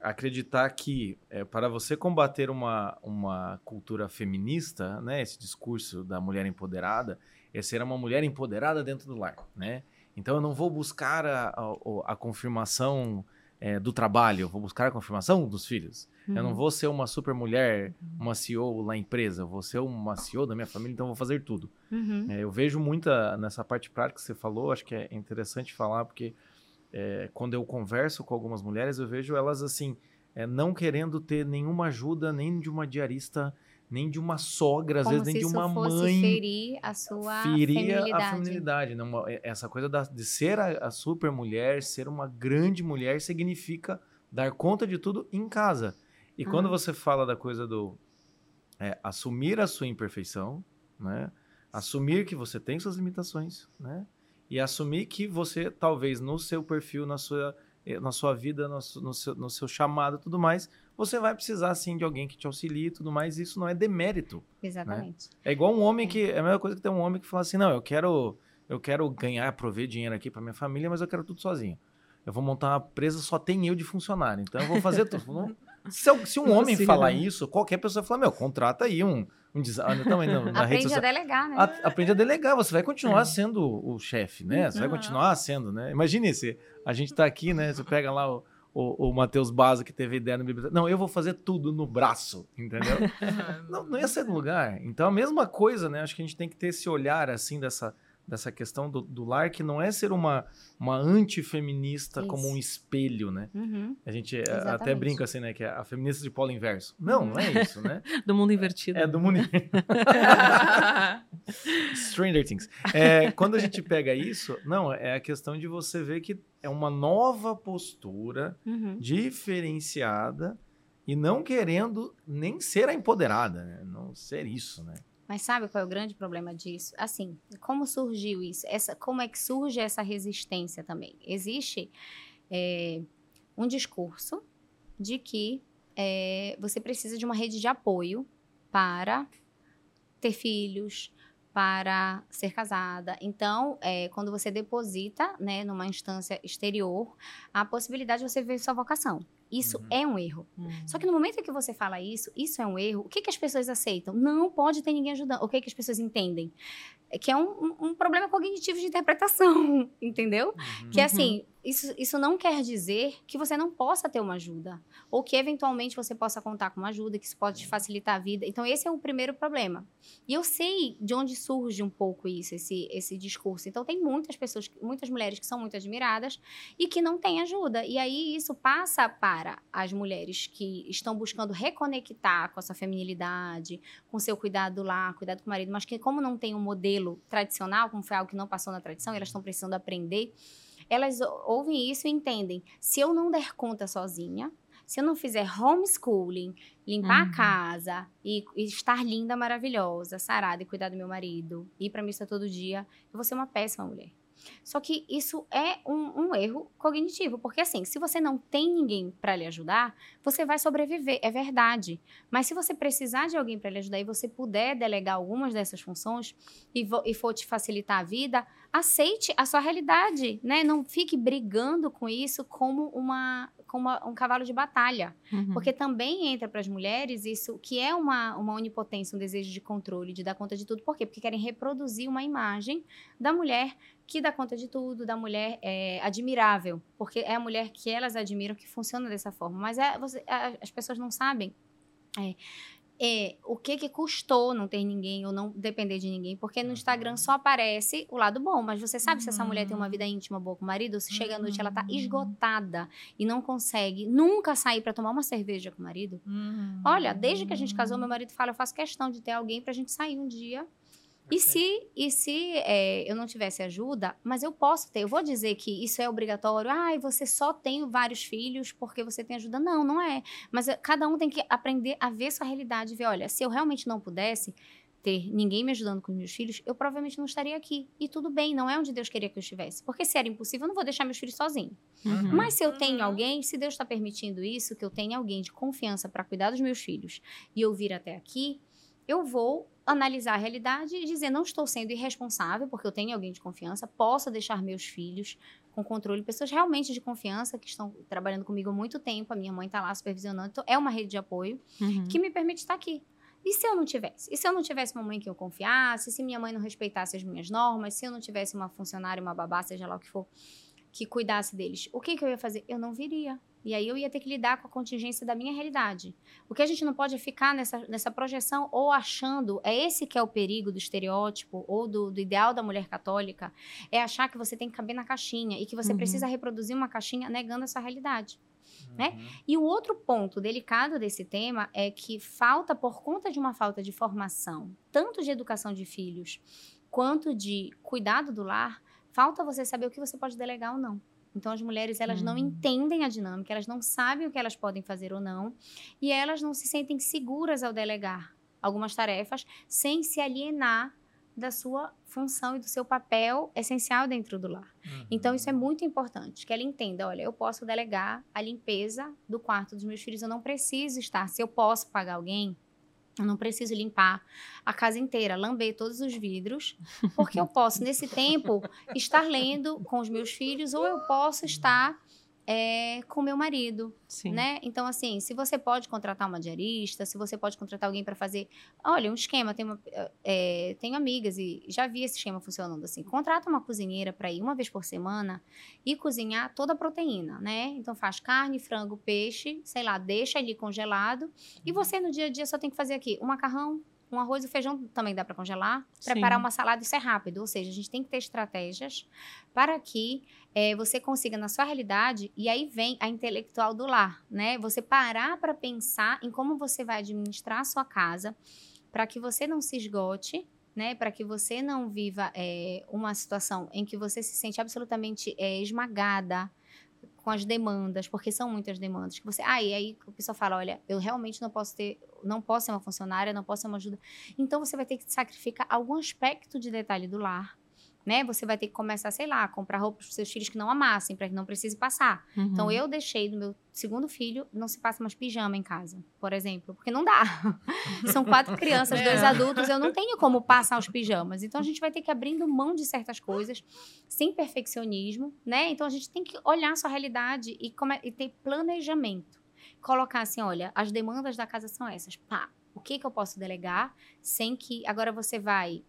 acreditar que é, para você combater uma, uma cultura feminista, né, esse discurso da mulher empoderada, é ser uma mulher empoderada dentro do lar, né? Então eu não vou buscar a, a, a confirmação é, do trabalho, eu vou buscar a confirmação dos filhos. Uhum. Eu não uhum. vou ser uma super mulher, uma CEO na empresa, eu vou ser uma CEO da minha família, então eu vou fazer tudo. Uhum. É, eu vejo muita nessa parte prática que você falou, acho que é interessante falar, porque é, quando eu converso com algumas mulheres, eu vejo elas assim, é, não querendo ter nenhuma ajuda, nem de uma diarista, nem de uma sogra, às Como vezes nem de uma mãe. ferir a sua feminilidade. a feminilidade. Não, é, essa coisa da, de ser a, a super mulher, ser uma grande mulher, significa dar conta de tudo em casa. E quando você fala da coisa do é, assumir a sua imperfeição, né? Assumir que você tem suas limitações, né? E assumir que você, talvez no seu perfil, na sua, eh, na sua vida, no, no, seu, no seu chamado e tudo mais, você vai precisar sim de alguém que te auxilie e tudo mais. Isso não é demérito. Né? Exatamente. Né? É igual um homem que. É a mesma coisa que tem um homem que fala assim: não, eu quero, eu quero ganhar, prover dinheiro aqui para minha família, mas eu quero tudo sozinho. Eu vou montar uma empresa, só tem eu de funcionário. Então eu vou fazer tudo. se, se, um homem falar isso, qualquer pessoa fala: meu, contrata aí um um designer também não, na Aprende rede social. a delegar, né? A, aprende a delegar, você vai continuar sendo o chefe, né? Você vai continuar sendo, né? Imagine se a gente tá aqui, né? Você pega lá o, o, o Matheus Baza que teve ideia no biblioteca. Não, eu vou fazer tudo no braço, entendeu? não, não ia ser no lugar. Então, a mesma coisa, né? Acho que a gente tem que ter esse olhar, assim, dessa dessa questão do, do, lar, que não é ser uma, uma antifeminista Isso. como um espelho, né? Uhum. A gente eh, Exatamente. até brinca assim, né? Que é a feminista de polo inverso. Não, não é isso, né? do mundo invertido. É, do mundo Stranger Things. É, quando a gente pega isso, não, é a questão de você ver que é uma nova postura uhum. diferenciada e não querendo nem ser a empoderada, né? Não ser isso, né? Mas sabe qual é o grande problema disso? Assim, como surgiu isso? Essa, como é que surge essa resistência também? Existe é, um discurso de que é, você precisa de uma rede de apoio para ter filhos, para ser casada. Então, é, quando você deposita né, numa instância exterior, a possibilidade de você ver sua vocação. Isso uhum. é um erro. Uhum. Só que no momento que você fala isso, isso é um erro, o que, que as pessoas aceitam? Não pode ter ninguém ajudando. O que, que as pessoas entendem? É que é um, um, problema cognitivo de interpretação, entendeu? Uhum. Que é assim, isso, isso não quer dizer que você não possa ter uma ajuda. Ou que, eventualmente, você possa contar com uma ajuda, que isso pode te facilitar a vida. Então, esse é o primeiro problema. E eu sei de onde surge um pouco isso, esse, esse discurso. Então, tem muitas pessoas, muitas mulheres que são muito admiradas e que não têm ajuda. E aí, isso passa para as mulheres que estão buscando reconectar com a sua feminilidade, com o seu cuidado lá, cuidado com o marido, mas que, como não tem um modelo tradicional, como foi algo que não passou na tradição, elas estão precisando aprender elas ouvem isso e entendem. Se eu não der conta sozinha, se eu não fizer homeschooling, limpar uhum. a casa e, e, estar linda, maravilhosa, sarada e cuidar do meu marido, ir pra missa todo dia, eu vou ser uma péssima mulher. Só que isso é um, um erro cognitivo, porque assim, se você não tem ninguém para lhe ajudar, você vai sobreviver, é verdade. Mas se você precisar de alguém para lhe ajudar e você puder delegar algumas dessas funções e, e for te facilitar a vida, aceite a sua realidade, né? Não fique brigando com isso como uma como um cavalo de batalha. Uhum. Porque também entra para as mulheres isso que é uma, uma onipotência, um desejo de controle, de dar conta de tudo. Por quê? Porque querem reproduzir uma imagem da mulher que dá conta de tudo, da mulher é, admirável. Porque é a mulher que elas admiram que funciona dessa forma. Mas é, você, as pessoas não sabem. É, é, o que que custou não ter ninguém ou não depender de ninguém, porque no Instagram só aparece o lado bom, mas você sabe uhum. se essa mulher tem uma vida uhum. íntima boa com o marido, ou se chega à noite ela tá uhum. esgotada e não consegue nunca sair para tomar uma cerveja com o marido. Uhum. Olha, desde que a gente casou, meu marido fala, eu faço questão de ter alguém pra gente sair um dia e se, e se é, eu não tivesse ajuda, mas eu posso ter, eu vou dizer que isso é obrigatório, ah, você só tem vários filhos porque você tem ajuda. Não, não é. Mas eh, cada um tem que aprender a ver sua realidade, ver, olha, se eu realmente não pudesse ter ninguém me ajudando com os meus filhos, eu provavelmente não estaria aqui. E tudo bem, não é onde Deus queria que eu estivesse. Porque se era impossível, eu não vou deixar meus filhos sozinhos. Uhum. Mas se eu tenho uhum. alguém, se Deus está permitindo isso, que eu tenha alguém de confiança para cuidar dos meus filhos e eu vir até aqui, eu vou analisar a realidade e dizer: não estou sendo irresponsável, porque eu tenho alguém de confiança, posso deixar meus filhos com controle, pessoas realmente de confiança que estão trabalhando comigo há muito tempo, a minha mãe está lá supervisionando, então é uma rede de apoio uhum. que me permite estar aqui. E se eu não tivesse? E se eu não tivesse uma mãe que eu confiasse? Se minha mãe não respeitasse as minhas normas? Se eu não tivesse uma funcionária, uma babá, seja lá o que for, que cuidasse deles? O que, que eu ia fazer? Eu não viria. E aí eu ia ter que lidar com a contingência da minha realidade. O que a gente não pode é ficar nessa, nessa projeção ou achando, é esse que é o perigo do estereótipo ou do, do ideal da mulher católica, é achar que você tem que caber na caixinha e que você uhum. precisa reproduzir uma caixinha negando essa realidade. Né? Uhum. E o outro ponto delicado desse tema é que falta, por conta de uma falta de formação, tanto de educação de filhos quanto de cuidado do lar, falta você saber o que você pode delegar ou não. Então as mulheres elas hum. não entendem a dinâmica, elas não sabem o que elas podem fazer ou não, e elas não se sentem seguras ao delegar algumas tarefas sem se alienar da sua função e do seu papel essencial dentro do lar. Uhum. Então isso é muito importante, que ela entenda, olha, eu posso delegar a limpeza do quarto dos meus filhos, eu não preciso estar, se eu posso pagar alguém, eu não preciso limpar a casa inteira, lamber todos os vidros, porque eu posso, nesse tempo, estar lendo com os meus filhos ou eu posso estar é, com meu marido, Sim. né? Então, assim, se você pode contratar uma diarista, se você pode contratar alguém para fazer, olha, um esquema, uma, é, tenho amigas e já vi esse esquema funcionando assim, contrata uma cozinheira para ir uma vez por semana e cozinhar toda a proteína, né? Então faz carne, frango, peixe, sei lá, deixa ali congelado e você no dia a dia só tem que fazer aqui um macarrão, um arroz e feijão também dá para congelar. Sim. Preparar uma salada, isso é rápido. Ou seja, a gente tem que ter estratégias para que é, você consiga, na sua realidade, e aí vem a intelectual do lar, né? Você parar para pensar em como você vai administrar a sua casa para que você não se esgote, né? Para que você não viva é, uma situação em que você se sente absolutamente é, esmagada, com as demandas, porque são muitas demandas. Que você, ah, e aí o pessoal fala, olha, eu realmente não posso ter, não posso ser uma funcionária, não posso ser uma ajuda. Então você vai ter que sacrificar algum aspecto de detalhe do lar né? Você vai ter que começar, sei lá, a comprar roupas para seus filhos que não amassem, para que não precise passar. Uhum. Então eu deixei do meu segundo filho não se passa mais pijama em casa, por exemplo, porque não dá. São quatro crianças, é. dois adultos, eu não tenho como passar os pijamas. Então a gente vai ter que abrindo mão de certas coisas, sem perfeccionismo, né? Então a gente tem que olhar a sua realidade e, come... e ter planejamento. Colocar assim, olha, as demandas da casa são essas. Pá, o que, que eu posso delegar sem que agora você vai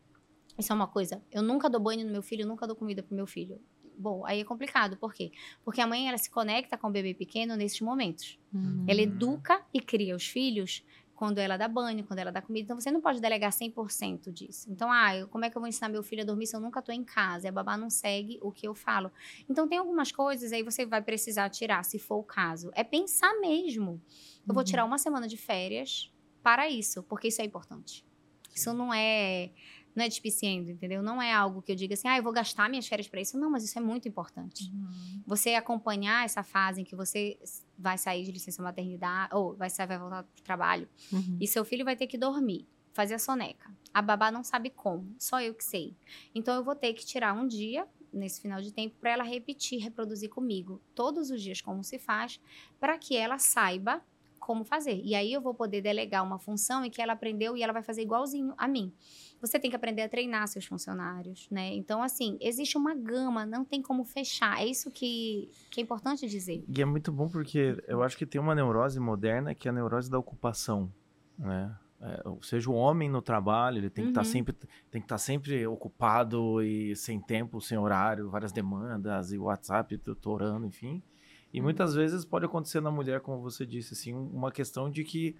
isso é uma coisa. Eu nunca dou banho no meu filho, nunca dou comida pro meu filho. Bom, aí é complicado. Por quê? Porque a mãe ela se conecta com o bebê pequeno nesses momentos. Uhum. Ela educa e cria os filhos quando ela dá banho, quando ela dá comida. Então, você não pode delegar 100% disso. Então, ah, eu, como é que eu vou ensinar meu filho a dormir se eu nunca estou em casa? E a babá não segue o que eu falo. Então, tem algumas coisas aí você vai precisar tirar, se for o caso. É pensar mesmo. Eu uhum. vou tirar uma semana de férias para isso, porque isso é importante. Isso não é não é despiciendo, entendeu? Não é algo que eu diga assim, ah, eu vou gastar minhas férias para isso. Não, mas isso é muito importante. Uhum. Você acompanhar essa fase em que você vai sair de licença maternidade, ou vai, sair, vai voltar para o trabalho, uhum. e seu filho vai ter que dormir, fazer a soneca. A babá não sabe como, só eu que sei. Então eu vou ter que tirar um dia nesse final de tempo para ela repetir, reproduzir comigo todos os dias como se faz, para que ela saiba como fazer. E aí eu vou poder delegar uma função em que ela aprendeu e ela vai fazer igualzinho a mim. Você tem que aprender a treinar seus funcionários, né? Então, assim, existe uma gama, não tem como fechar. É isso que, que é importante dizer. E é muito bom porque eu acho que tem uma neurose moderna que é a neurose da ocupação, né? É, seja o homem no trabalho, ele tem que estar tá uhum. sempre tem que estar tá sempre ocupado e sem tempo, sem horário, várias demandas e WhatsApp torando, enfim. E uhum. muitas vezes pode acontecer na mulher, como você disse, assim, uma questão de que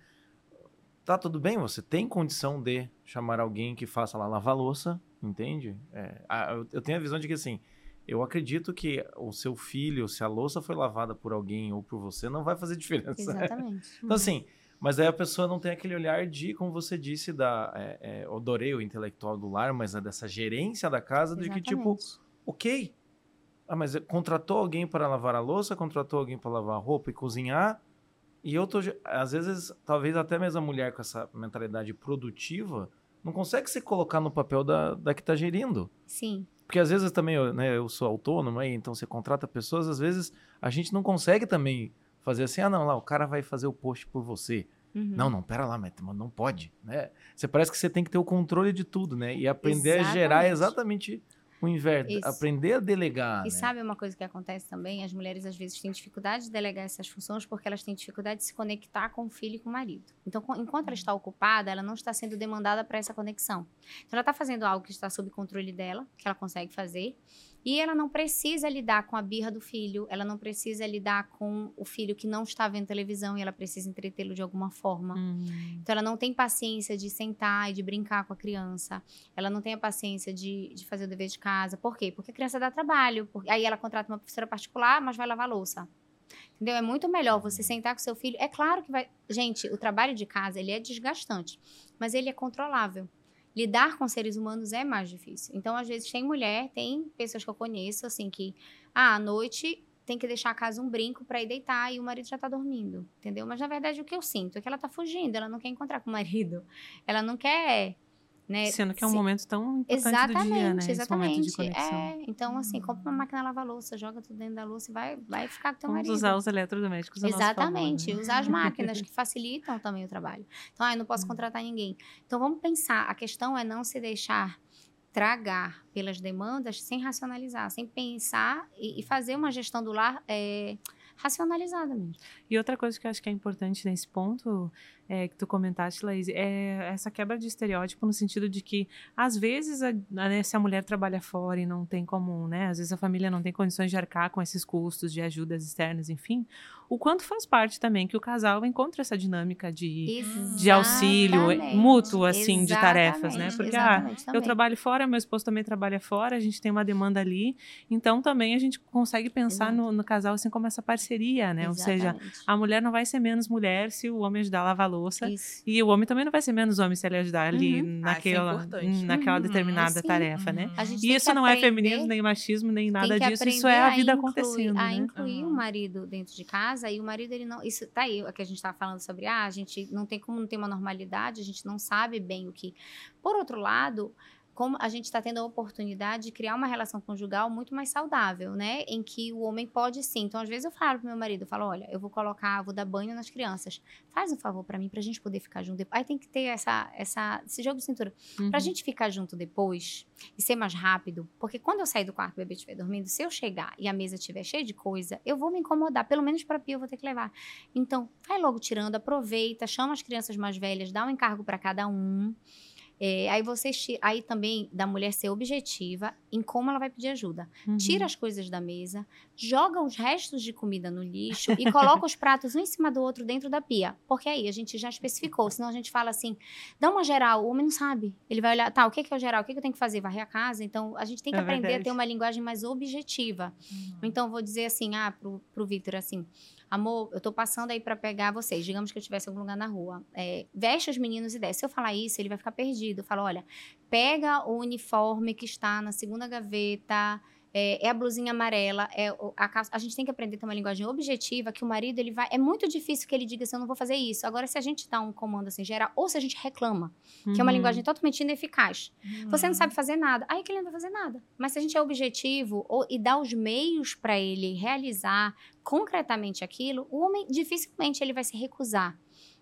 tá tudo bem, você tem condição de chamar alguém que faça lá lavar louça, entende? É, eu tenho a visão de que assim, eu acredito que o seu filho, se a louça foi lavada por alguém ou por você, não vai fazer diferença. Exatamente. então, assim, mas aí a pessoa não tem aquele olhar de, como você disse, da. É, é, adorei o intelectual do lar, mas é dessa gerência da casa, Exatamente. de que, tipo, ok, ah, mas contratou alguém para lavar a louça, contratou alguém para lavar a roupa e cozinhar. E eu tô, às vezes, talvez até mesmo a mulher com essa mentalidade produtiva não consegue se colocar no papel da, da que está gerindo. Sim. Porque às vezes também, né, eu sou autônomo, então você contrata pessoas, às vezes a gente não consegue também fazer assim, ah, não, lá, o cara vai fazer o post por você. Uhum. Não, não, pera lá, mas não pode, né? Você parece que você tem que ter o controle de tudo, né? E aprender exatamente. a gerar exatamente o inverno, Isso. aprender a delegar. E né? sabe uma coisa que acontece também? As mulheres às vezes têm dificuldade de delegar essas funções porque elas têm dificuldade de se conectar com o filho e com o marido. Então, enquanto ela está ocupada, ela não está sendo demandada para essa conexão. Então, ela está fazendo algo que está sob controle dela, que ela consegue fazer, e ela não precisa lidar com a birra do filho, ela não precisa lidar com o filho que não está vendo televisão e ela precisa entretê-lo de alguma forma. Hum. Então ela não tem paciência de sentar e de brincar com a criança. Ela não tem a paciência de, de fazer o dever de casa. Por quê? Porque a criança dá trabalho. Porque, aí ela contrata uma professora particular, mas vai lavar louça. Entendeu? É muito melhor você sentar com seu filho. É claro que vai. Gente, o trabalho de casa ele é desgastante, mas ele é controlável lidar com seres humanos é mais difícil. Então, às vezes, tem mulher, tem pessoas que eu conheço, assim, que, ah, à noite tem que deixar a casa um brinco para ir deitar e o marido já tá dormindo, entendeu? Mas, na verdade, o que eu sinto é que ela tá fugindo, ela não quer encontrar com o marido, ela não quer né? Sendo que é um Se... momento tão importante exatamente, do dia, né? Exatamente, Esse É, então, assim, compra uma máquina lava-louça, joga tudo dentro da louça e vai, vai ficar com teu Vamos marido. usar os eletrodomésticos Exatamente, favor, né? usar as máquinas que facilitam também o trabalho. Então, ah, eu não posso hum. contratar ninguém. Então, vamos pensar, a questão é não se deixar tragar pelas demandas sem racionalizar, sem pensar e, e fazer uma gestão do lar é, racionalizada mesmo. E outra coisa que eu acho que é importante nesse ponto é, que tu comentaste, Laís, é essa quebra de estereótipo no sentido de que, às vezes, a, né, se a mulher trabalha fora e não tem como, né, às vezes a família não tem condições de arcar com esses custos de ajudas externas, enfim, o quanto faz parte também que o casal encontre essa dinâmica de, de auxílio mútuo, assim, de tarefas, né? Porque, ah, eu trabalho fora, meu esposo também trabalha fora, a gente tem uma demanda ali, então também a gente consegue pensar no, no, casal, assim, como essa parceria, né? Exatamente. Ou seja, a mulher não vai ser menos mulher se o homem ajudar a lavar louça. Isso. E o homem também não vai ser menos homem se ele ajudar ali uhum. naquela, ah, é naquela uhum. determinada tarefa, né? Uhum. E isso não é feminismo, nem machismo, nem nada disso. Isso é a vida a incluir, acontecendo. A né? incluir o marido dentro de casa e o marido, ele não. Isso tá aí, o que a gente estava falando sobre, ah, a gente não tem como não ter uma normalidade, a gente não sabe bem o que. Por outro lado, como a gente está tendo a oportunidade de criar uma relação conjugal muito mais saudável, né? Em que o homem pode sim. Então, às vezes eu falo pro meu marido, eu falo, olha, eu vou colocar, vou dar banho nas crianças. Faz um favor para mim, pra gente poder ficar junto. Aí tem que ter essa, essa, esse jogo de cintura. Uhum. Pra gente ficar junto depois e ser mais rápido. Porque quando eu sair do quarto e o bebê estiver dormindo, se eu chegar e a mesa estiver cheia de coisa, eu vou me incomodar. Pelo menos pra pia eu vou ter que levar. Então, vai logo tirando, aproveita, chama as crianças mais velhas, dá um encargo para cada um. É, aí você aí também da mulher ser objetiva em como ela vai pedir ajuda. Uhum. Tira as coisas da mesa, joga os restos de comida no lixo e coloca os pratos um em cima do outro dentro da pia. Porque aí a gente já especificou, senão a gente fala assim, dá uma geral, o homem não sabe. Ele vai olhar, tá, o que é o geral? O que, eu tenho que fazer? Varrer a casa? Então a gente tem que é aprender verdade. a ter uma linguagem mais objetiva. Uhum. Então vou dizer assim, ah, pro, pro Vitor assim, amor, eu tô passando aí para pegar vocês. Digamos que eu estivesse em algum lugar na rua. É, veste os meninos e desce. Se eu falar isso, ele vai ficar perdido. Eu falo, olha, pega o uniforme que está na segunda gaveta é, é, a blusinha amarela, é a, a, gente tem que aprender a ter uma linguagem objetiva, que o marido, ele vai, é muito difícil que ele diga assim, eu não vou fazer isso. Agora, se a gente dá um comando assim, geral, ou se a gente reclama, uhum. que é uma uhum. linguagem totalmente ineficaz, uhum. você não sabe fazer nada, aí que ele não vai fazer nada. Mas se a gente é objetivo ou, e dá os meios para ele realizar concretamente aquilo, o homem, dificilmente ele vai se recusar.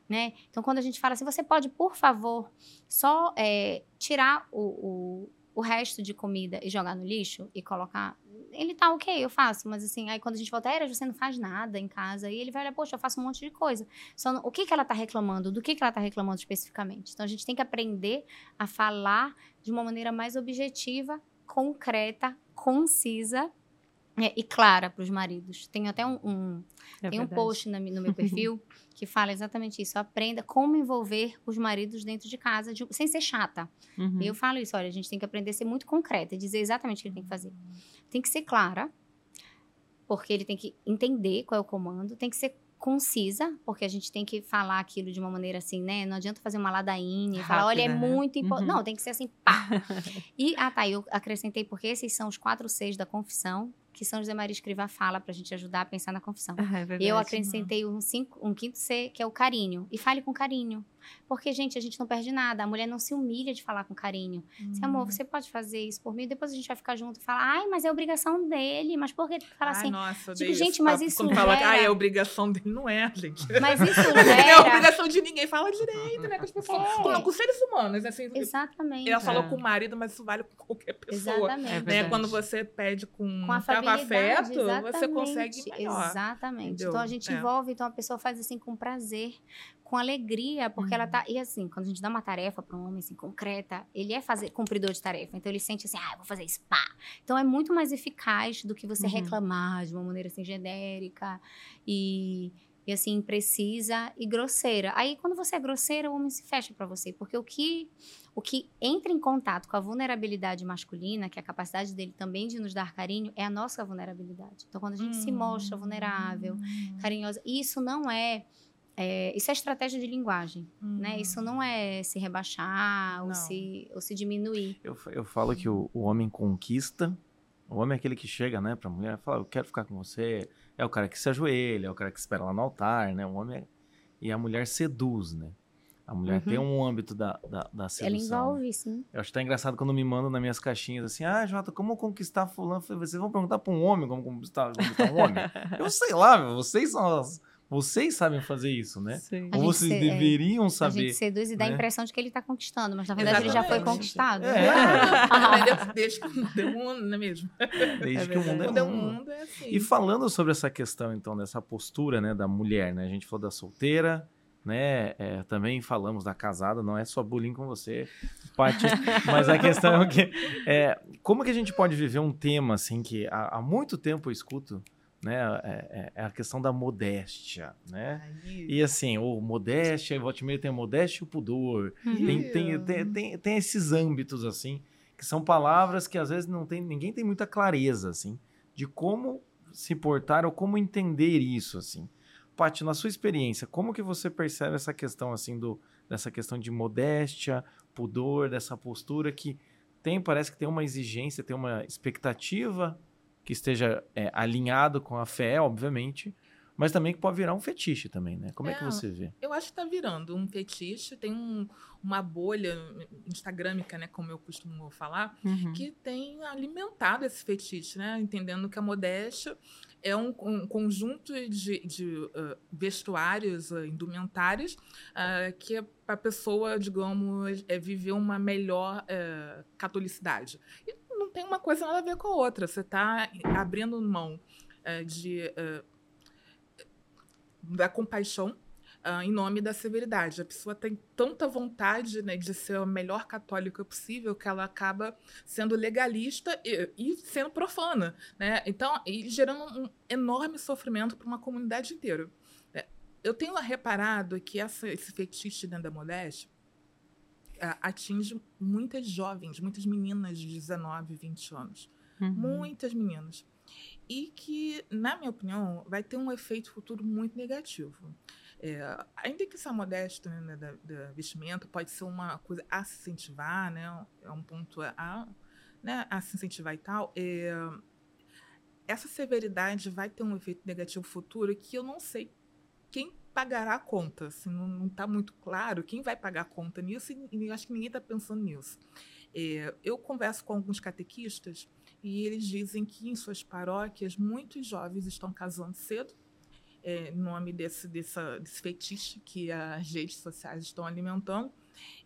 Né? Então, quando a gente fala assim, você pode, por favor, só é, tirar o, o o resto de comida e jogar no lixo e colocar. Ele tá ok, eu faço, mas assim, aí quando a gente volta, era, você não faz nada em casa. E ele vai olhar, poxa, eu faço um monte de coisa. Só no, o que, que ela tá reclamando? Do que, que ela tá reclamando especificamente? Então a gente tem que aprender a falar de uma maneira mais objetiva, concreta, concisa é, e clara para os maridos. Tem até um, um é tem um post no, no meu perfil que fala exatamente isso. Aprenda como envolver os maridos dentro de casa, de, sem ser chata. Uhum. E eu falo isso, olha, a gente tem que aprender a ser muito concreta e dizer exatamente o que ele tem que fazer. Tem que ser clara, porque ele tem que entender qual é o comando, tem que ser concisa, porque a gente tem que falar aquilo de uma maneira assim, né? Não adianta fazer uma ladainha e falar, olha, é né? muito importante. Uhum. Não, tem que ser assim, pá. e, ah, tá, eu acrescentei porque esses são os quatro seis da confissão, que São José Maria Escrivá fala para a gente ajudar a pensar na confissão. Ah, é verdade, eu acrescentei um, cinco, um quinto C, que é o carinho. E fale com carinho. Porque, gente, a gente não perde nada. A mulher não se humilha de falar com carinho. Hum. Assim, amor, você pode fazer isso por mim? Depois a gente vai ficar junto e falar, ai, mas é obrigação dele. Mas por que falar assim? Nossa, tipo, gente, mas isso Quando gera... fala, ai, é obrigação dele. Não é, gente. Mas isso gera... Não é obrigação de ninguém. Fala direito, né? Com as pessoas. É. Com, com seres humanos, assim. Exatamente. Ela falou é. com o marido, mas isso vale com qualquer pessoa. Exatamente. Né? Quando você pede com, com afeto, você consegue melhor. Exatamente. Entendeu? Então, a gente é. envolve, então a pessoa faz assim com prazer, com alegria, porque uhum. ela tá. E assim, quando a gente dá uma tarefa para um homem assim, concreta, ele é fazer cumpridor de tarefa. Então ele sente assim, ah, eu vou fazer isso, pá. Então é muito mais eficaz do que você uhum. reclamar de uma maneira assim genérica e, e assim, precisa e grosseira. Aí quando você é grosseira, o homem se fecha para você, porque o que o que entra em contato com a vulnerabilidade masculina, que é a capacidade dele também de nos dar carinho, é a nossa vulnerabilidade. Então quando a gente se mostra vulnerável, hum. carinhosa, isso não é é, isso é estratégia de linguagem, uhum. né? Isso não é se rebaixar ou se, ou se diminuir. Eu, eu falo que o, o homem conquista, o homem é aquele que chega, né, pra mulher e fala, eu quero ficar com você. É o cara que se ajoelha, é o cara que espera lá no altar, né? O homem é... E a mulher seduz, né? A mulher uhum. tem um âmbito da, da, da sedução. Ela envolve, sim. Eu acho que tá engraçado quando me mandam nas minhas caixinhas assim, ah, Jota, como conquistar fulano? Vocês vão perguntar pra um homem como conquistar, conquistar um homem? eu sei lá, vocês são as vocês sabem fazer isso, né? Sim. Ou vocês se, deveriam é, saber. A gente seduz e dá a né? impressão de que ele está conquistando, mas na verdade Exatamente. ele já foi conquistado. É. Desde que o mundo deu mundo, não é mesmo? Desde é que o mundo é mundo. mundo é assim. E falando sobre essa questão, então, dessa postura né, da mulher, né? A gente falou da solteira, né? É, também falamos da casada, não é só bullying com você, Paty, mas a questão é que é, como que a gente pode viver um tema assim que há, há muito tempo eu escuto né? É, é, é, a questão da modéstia, né? E assim, o modéstia, e volte meio tem a modéstia e o pudor. Tem, tem, tem, tem, tem, esses âmbitos, assim, que são palavras que às vezes não tem, ninguém tem muita clareza, assim, de como se portar ou como entender isso, assim. Paty, na sua experiência, como que você percebe essa questão, assim, do, dessa questão de modéstia, pudor, dessa postura que tem, parece que tem uma exigência, tem uma expectativa que esteja é, alinhado com a fé, obviamente, mas também que pode virar um fetiche também, né? Como é, é que você vê? Eu acho que está virando um fetiche. Tem um, uma bolha instagramica, né, como eu costumo falar, uhum. que tem alimentado esse fetiche, né? Entendendo que a modéstia é um, um conjunto de, de uh, vestuários, uh, indumentários, uh, que é para a pessoa, digamos, é viver uma melhor catolicidade. E não tem uma coisa nada a ver com a outra. Você está abrindo mão é, de, é, da compaixão uh, em nome da severidade. A pessoa tem tanta vontade né, de ser a melhor católica possível que ela acaba sendo legalista e, e sendo profana. Né? Então, e gerando um enorme sofrimento para uma comunidade inteira. É, eu tenho reparado que essa, esse fetiche dentro da modéstia atinge muitas jovens, muitas meninas de 19, 20 anos. Uhum. Muitas meninas. E que, na minha opinião, vai ter um efeito futuro muito negativo. É, ainda que essa modéstia né, da, da, vestimenta pode ser uma coisa a se incentivar, né, é um ponto a, né, a se incentivar e tal, é, essa severidade vai ter um efeito negativo futuro que eu não sei quem pagará a conta. Assim, não está muito claro quem vai pagar a conta nisso e, e acho que ninguém está pensando nisso. É, eu converso com alguns catequistas e eles dizem que em suas paróquias muitos jovens estão casando cedo, é, em nome desse, dessa, desse fetiche que as redes sociais estão alimentando,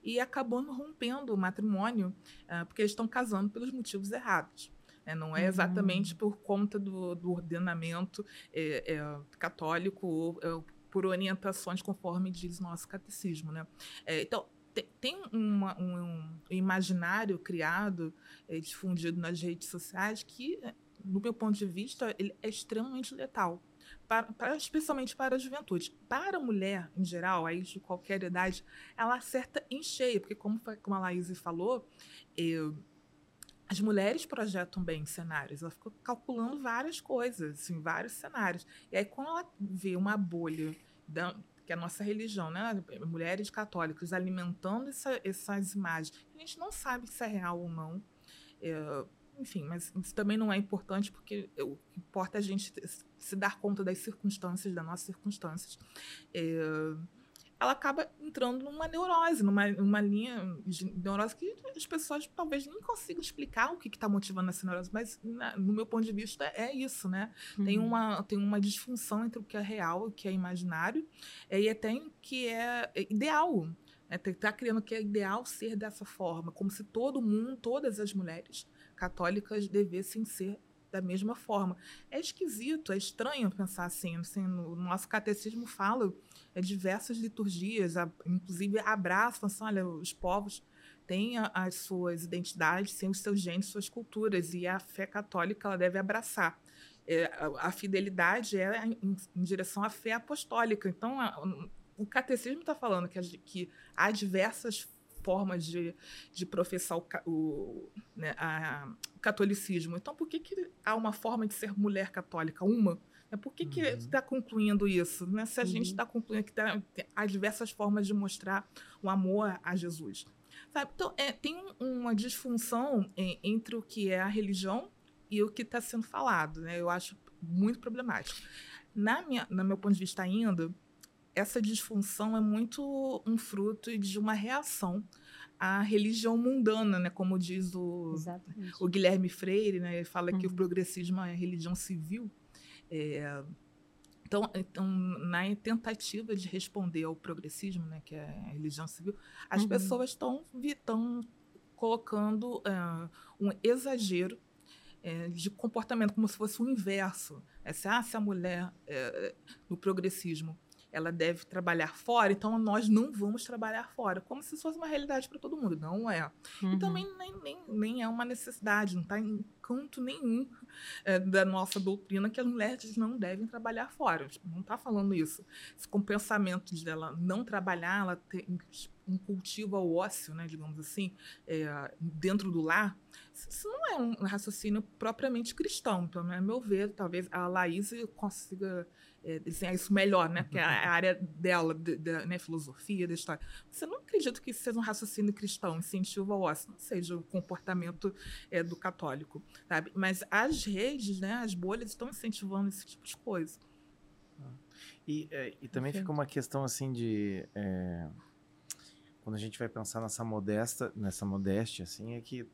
e acabando rompendo o matrimônio, uh, porque eles estão casando pelos motivos errados. É, não é exatamente uhum. por conta do, do ordenamento é, é, católico ou é, por orientações conforme diz nosso catecismo. Né? É, então, tem uma, um, imaginário criado, é, difundido nas redes sociais, que, no meu ponto de vista, ele é extremamente letal. Para, para, especialmente para a juventude. Para a mulher, em geral, aí de qualquer idade, ela acerta em cheio, porque, como, como a Laís falou, eu, as mulheres projetam bem cenários, ela fica calculando várias coisas, assim, vários cenários. E aí, quando ela vê uma bolha da, que é a nossa religião, né? Mulheres católicas alimentando essa, essas imagens. A gente não sabe se é real ou não. É, enfim, mas isso também não é importante porque o que importa é a gente se dar conta das circunstâncias, das nossas circunstâncias. É, ela acaba entrando numa neurose, numa, numa linha de neurose que as pessoas talvez nem consigam explicar o que está motivando essa neurose, mas na, no meu ponto de vista é isso, né? Uhum. Tem, uma, tem uma disfunção entre o que é real e o que é imaginário, é, e até o que é, é ideal. Está né? criando que é ideal ser dessa forma, como se todo mundo, todas as mulheres católicas devessem ser da mesma forma. É esquisito, é estranho pensar assim. assim no nosso catecismo fala diversas liturgias, inclusive abraçam, assim, olha, os povos têm as suas identidades, têm os seus genes, suas culturas, e a fé católica ela deve abraçar. É, a, a, fidelidade é em, em, direção à fé apostólica. Então, a, o catecismo está falando que, que há diversas formas de, de professar o, o, né, a, o catolicismo. Então, por que, que há uma forma de ser mulher católica? Uma. Né? Por que está uhum. concluindo isso? Né? Se a uhum. gente está concluindo que tá, há diversas formas de mostrar o amor a Jesus. Sabe? Então, é, tem uma disfunção é, entre o que é a religião e o que está sendo falado. Né? Eu acho muito problemático. Na minha, no meu ponto de vista ainda, essa disfunção é muito um fruto de uma reação à religião mundana, né? Como diz o, o Guilherme Freire, né? Ele fala uhum. que o uhum. progressismo é religião civil. É, então, então, na tentativa de responder ao progressismo, né, que é a religião civil, as uhum. pessoas estão colocando uh, um exagero é, de comportamento, como se fosse o inverso. É, se, ah, se a mulher, é, no progressismo, ela deve trabalhar fora, então nós não vamos trabalhar fora, como se isso fosse uma realidade para todo mundo. Não é. Uhum. E também nem, nem, nem é uma necessidade, não está em canto nenhum é, da nossa doutrina que as mulheres não devem trabalhar fora. Não está falando isso. Com o pensamento dela não trabalhar, ela tem um cultivo ao ócio, né, digamos assim, é, dentro do lar, isso não é um raciocínio propriamente cristão. Então, a meu ver, talvez a Laís consiga é, desenhar isso melhor, né? Porque é a área dela, da né, filosofia, da história. Você não acredita que isso seja um raciocínio cristão, incentivo ao ócio, não seja o comportamento é, do católico, sabe? Mas as redes, né, as bolhas estão incentivando esse tipo de coisa. E, é, e também fica uma questão assim de quando a gente vai pensar nessa modesta, nessa modéstia, assim, é que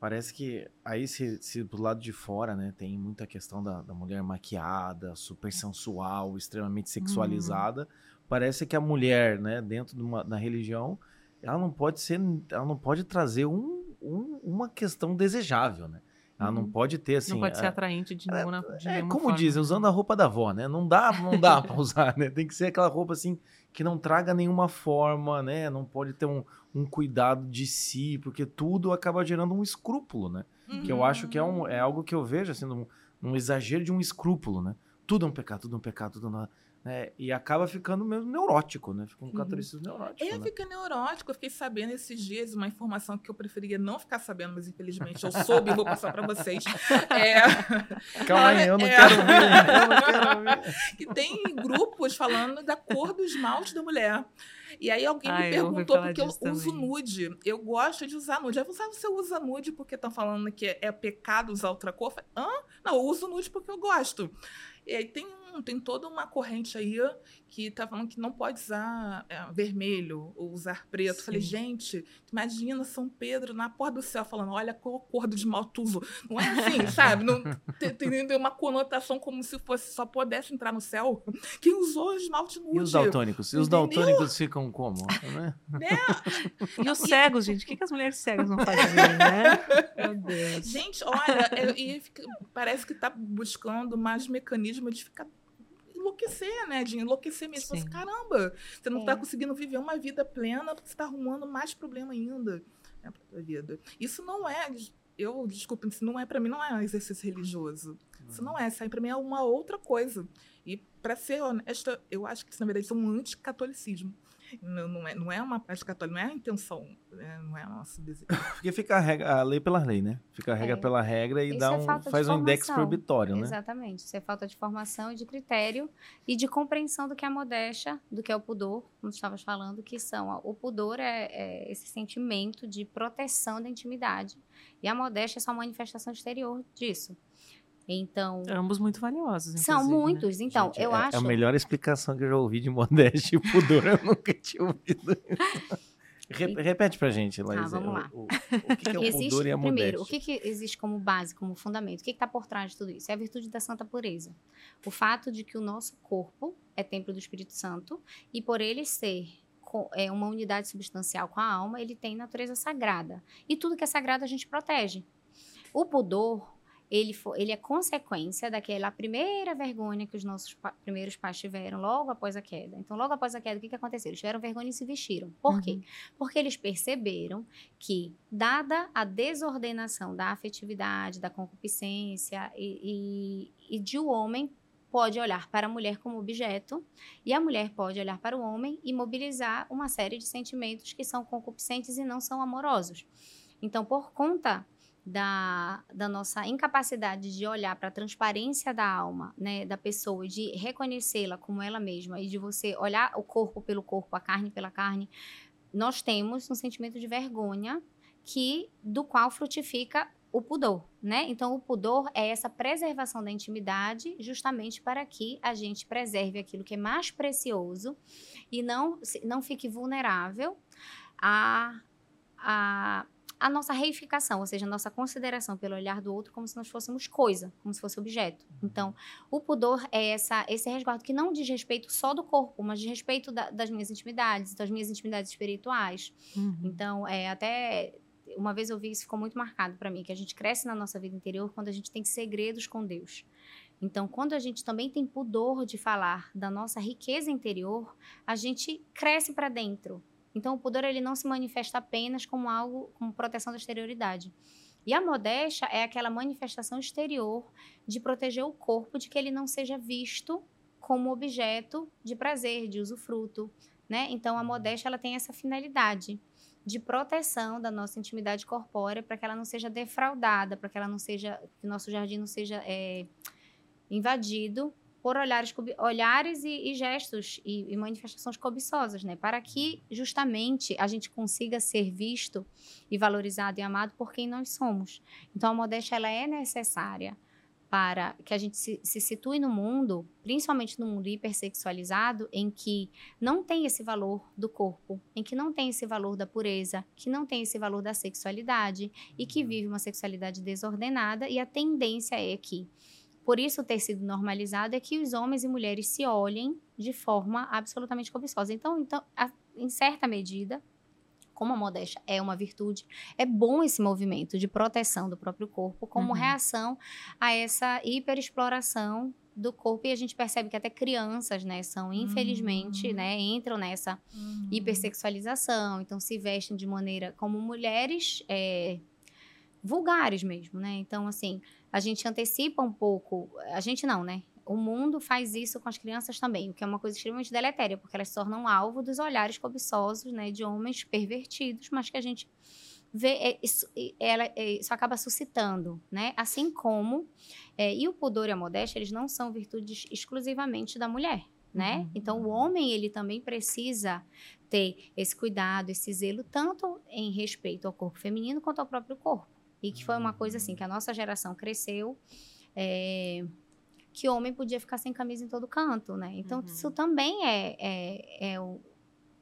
Parece que aí se, se do lado de fora, né, tem muita questão da, da mulher maquiada, super sensual, extremamente sexualizada. Uhum. Parece que a mulher, né, dentro de uma, da religião, ela não pode ser, ela não pode trazer um, um uma questão desejável, né? Ela não uhum. pode ter assim. Não pode ser é, atraente de nenhuma, é, de é, Como forma. dizem, usando a roupa da avó, né? Não dá, não dá para usar, né? Tem que ser aquela roupa assim que não traga nenhuma forma, né? Não pode ter um, um cuidado de si, porque tudo acaba gerando um escrúpulo, né? Uhum. Que eu acho que é, um, é algo que eu vejo assim, num, num exagero de um escrúpulo, né? Tudo é um pecado, tudo é um pecado, tudo é uma, É, e acaba ficando mesmo neurótico, né? Fica um uhum. catolicismo neurótico. É, né? fica neurótico. Eu fiquei sabendo esses dias uma informação que eu preferia não ficar sabendo, mas infelizmente eu soube e vou passar para vocês. É... Calma aí, eu não, é... quero ver, eu não quero ver. que tem grupos falando da cor do esmalte da mulher. E aí alguém Ai, me perguntou porque eu também. uso nude. Eu gosto de usar nude. Aí você, você usa nude porque estão falando que é, é pecado usar outra cor? Eu falei, Hã? Não, eu uso nude porque eu gosto. E aí tem, tem toda uma corrente aí que tá falando que não pode usar é, vermelho ou usar preto. Sim. Falei, gente, imagina São Pedro na porta do céu falando, olha qual cor do esmalte Não é assim, sabe? Não, tem, uma conotação como se fosse só pudesse entrar no céu. Quem usou esmalte nude? E os daltônicos? E os daltônicos ficam como? Né? né? E os cegos, gente? O que, que as mulheres cegas não fazem, né? Meu Deus. Gente, olha, é, e parece que tá buscando mais mecanismos de ficar enlouquecer, né? De enlouquecer mesmo. Você, caramba, você não está é. conseguindo viver uma vida plena porque você está arrumando mais problema ainda né, para vida. Isso não é, eu desculpe, isso não é para mim não é um exercício religioso. Isso não é, isso aí para mim é uma outra coisa. E para ser honesta, eu acho que isso na verdade é um anticatolicismo. Não, não, é, não é uma prática católica, não é a intenção, né? não é nosso desejo. Porque fica a, regra, a lei pela lei, né? Fica a regra é. pela regra e dá é um, faz um index proibitório, né? Exatamente. Isso é falta de formação e de critério e de compreensão do que é a modéstia, do que é o pudor, como estavas falando, que são. O pudor é, é esse sentimento de proteção da intimidade. E a modéstia é só uma manifestação exterior disso. Então. Ambos muito valiosos. São né? muitos. Né? Então, Gente, eu é, acho. É a melhor explicação que eu já ouvi de modéstia e pudor. eu nunca tinha ouvido. Repete pra gente, Laís. Ah, vamos lá. O, o, o que, que, é o existe, pudor e a modéstia? Primeiro, o que, que existe como base, como fundamento? O que está por trás de tudo isso? É a virtude da santa pureza. O fato de que o nosso corpo é templo do Espírito Santo e por ele ser é, uma unidade substancial com a alma, ele tem natureza sagrada. E tudo que é sagrado a gente protege. O pudor, ele, foi, ele é consequência daquela primeira vergonha que os nossos pa primeiros pais tiveram logo após a queda. Então, logo após a queda, o que, que aconteceu? Eles tiveram vergonha e se vestiram. Por uhum. quê? Porque eles perceberam que, dada a desordenação da afetividade, da concupiscência e, e, e de o homem pode olhar para a mulher como objeto e a mulher pode olhar para o homem e mobilizar uma série de sentimentos que são concupiscentes e não são amorosos. Então, por conta da, da nossa incapacidade de olhar para a transparência da alma, né, da pessoa, de reconhecê-la como ela mesma e de você olhar o corpo pelo corpo, a carne pela carne, nós temos um sentimento de vergonha que do qual frutifica o pudor, né? Então o pudor é essa preservação da intimidade, justamente para que a gente preserve aquilo que é mais precioso e não não fique vulnerável a, a a nossa reificação, ou seja, a nossa consideração pelo olhar do outro como se nós fôssemos coisa, como se fosse objeto. Uhum. Então, o pudor é essa, esse resguardo que não diz respeito só do corpo, mas diz respeito da, das minhas intimidades, das minhas intimidades espirituais. Uhum. Então, é até uma vez eu vi isso ficou muito marcado para mim, que a gente cresce na nossa vida interior quando a gente tem segredos com Deus. Então, quando a gente também tem pudor de falar da nossa riqueza interior, a gente cresce para dentro. Então, o pudor ele não se manifesta apenas como algo, como proteção da exterioridade. E a modéstia é aquela manifestação exterior de proteger o corpo de que ele não seja visto como objeto de prazer, de usufruto, né? Então, a modéstia ela tem essa finalidade de proteção da nossa intimidade corpórea para que ela não seja defraudada, para que ela não seja, que o nosso jardim não seja é, invadido por olhares, olhares e, e gestos e, e, manifestações cobiçosas, né? Para que justamente a gente consiga ser visto e valorizado e amado por quem nós somos. Então a modéstia ela é necessária para que a gente se, se situe no mundo, principalmente no mundo hipersexualizado, em que não tem esse valor do corpo, em que não tem esse valor da pureza, que não tem esse valor da sexualidade e que vive uma sexualidade desordenada e a tendência é que por isso ter sido normalizado é que os homens e mulheres se olhem de forma absolutamente cobiçosa. Então, então a, em certa medida, como a modéstia é uma virtude, é bom esse movimento de proteção do próprio corpo como uhum. reação a essa hiperexploração do corpo e a gente percebe que até crianças, né, são infelizmente, uhum. né, entram nessa uhum. hipersexualização, então se vestem de maneira como mulheres é, vulgares mesmo, né? Então, assim, a gente antecipa um pouco, a gente não, né? o mundo faz isso com as crianças também, o que é uma coisa extremamente deletéria, porque elas se tornam alvo dos olhares cobiçosos, né, de homens pervertidos, mas que a gente vê, é, isso, ela, é, isso acaba suscitando, né? Assim como, é, e o pudor e a modéstia, eles não são virtudes exclusivamente da mulher, né? Uhum. Então, o homem, ele também precisa ter esse cuidado, esse zelo, tanto em respeito ao corpo feminino quanto ao próprio corpo. E que foi uma coisa assim, que a nossa geração cresceu, é, que o homem podia ficar sem camisa em todo canto, né? Então, uhum. isso também é, é, é, o,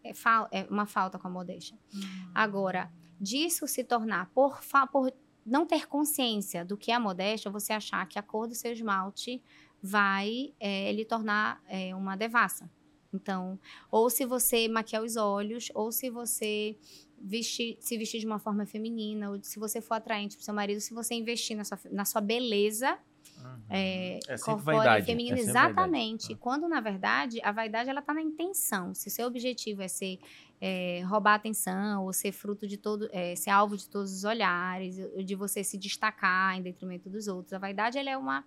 é, é, uma falta com a modéstia. Uhum. Agora, disso se tornar, por, por não ter consciência do que é a modéstia, você achar que a cor do seu esmalte vai é, lhe tornar é, uma devassa. Então, ou se você maquiar os olhos, ou se você vestir, se vestir de uma forma feminina, ou se você for atraente para seu marido, se você investir na sua, na sua beleza, Uhum. É, é corpórea feminina, é exatamente. Vaidade. Quando, na verdade, a vaidade ela está na intenção. Se o seu objetivo é ser é, roubar atenção ou ser fruto de todo, é, ser alvo de todos os olhares, de você se destacar em detrimento dos outros, a vaidade ela é uma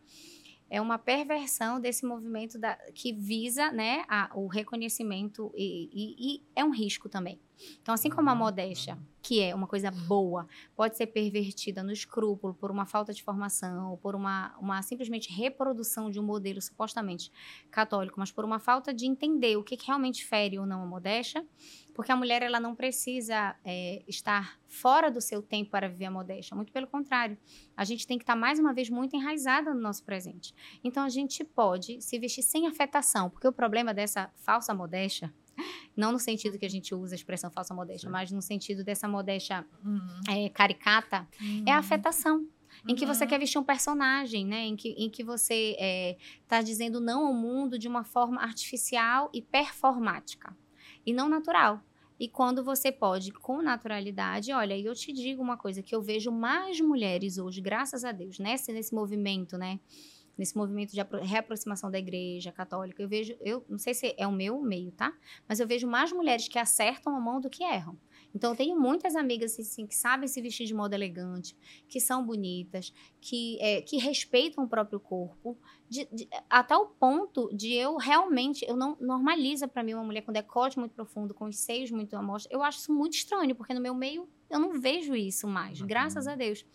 é uma perversão desse movimento da, que visa né, a, o reconhecimento e, e, e, é um risco também. Então, assim como a uhum, modéstia. Que é uma coisa boa, pode ser pervertida no escrúpulo por uma falta de formação, por uma, uma simplesmente reprodução de um modelo supostamente católico, mas por uma falta de entender o que, que realmente fere ou não a modéstia, porque a mulher ela não precisa é, estar fora do seu tempo para viver a modéstia. Muito pelo contrário. A gente tem que estar, mais uma vez, muito enraizada no nosso presente. Então, a gente pode se vestir sem afetação, porque o problema dessa falsa modéstia não no sentido que a gente usa a expressão falsa modéstia, mas no sentido dessa modéstia uhum. é, caricata, uhum. é a uhum. afetação. Em que você uhum. quer vestir um personagem, né? Em que, em que você está é, dizendo não ao mundo de uma forma artificial e performática. E não natural. E quando você pode, com naturalidade, olha, eu te digo uma coisa, que eu vejo mais mulheres hoje, graças a Deus, nesse, nesse movimento, né? Nesse movimento de reaproximação da igreja católica, eu vejo, eu não sei se é o meu meio, tá? Mas eu vejo mais mulheres que acertam a mão do que erram. Então, eu tenho muitas amigas assim, que sabem se vestir de modo elegante, que são bonitas, que, é, que respeitam o próprio corpo, de, de, até o ponto de eu realmente, eu não normaliza para mim uma mulher com decote muito profundo, com os seios muito amostros. Eu acho isso muito estranho, porque no meu meio eu não vejo isso mais, uhum. graças a Deus.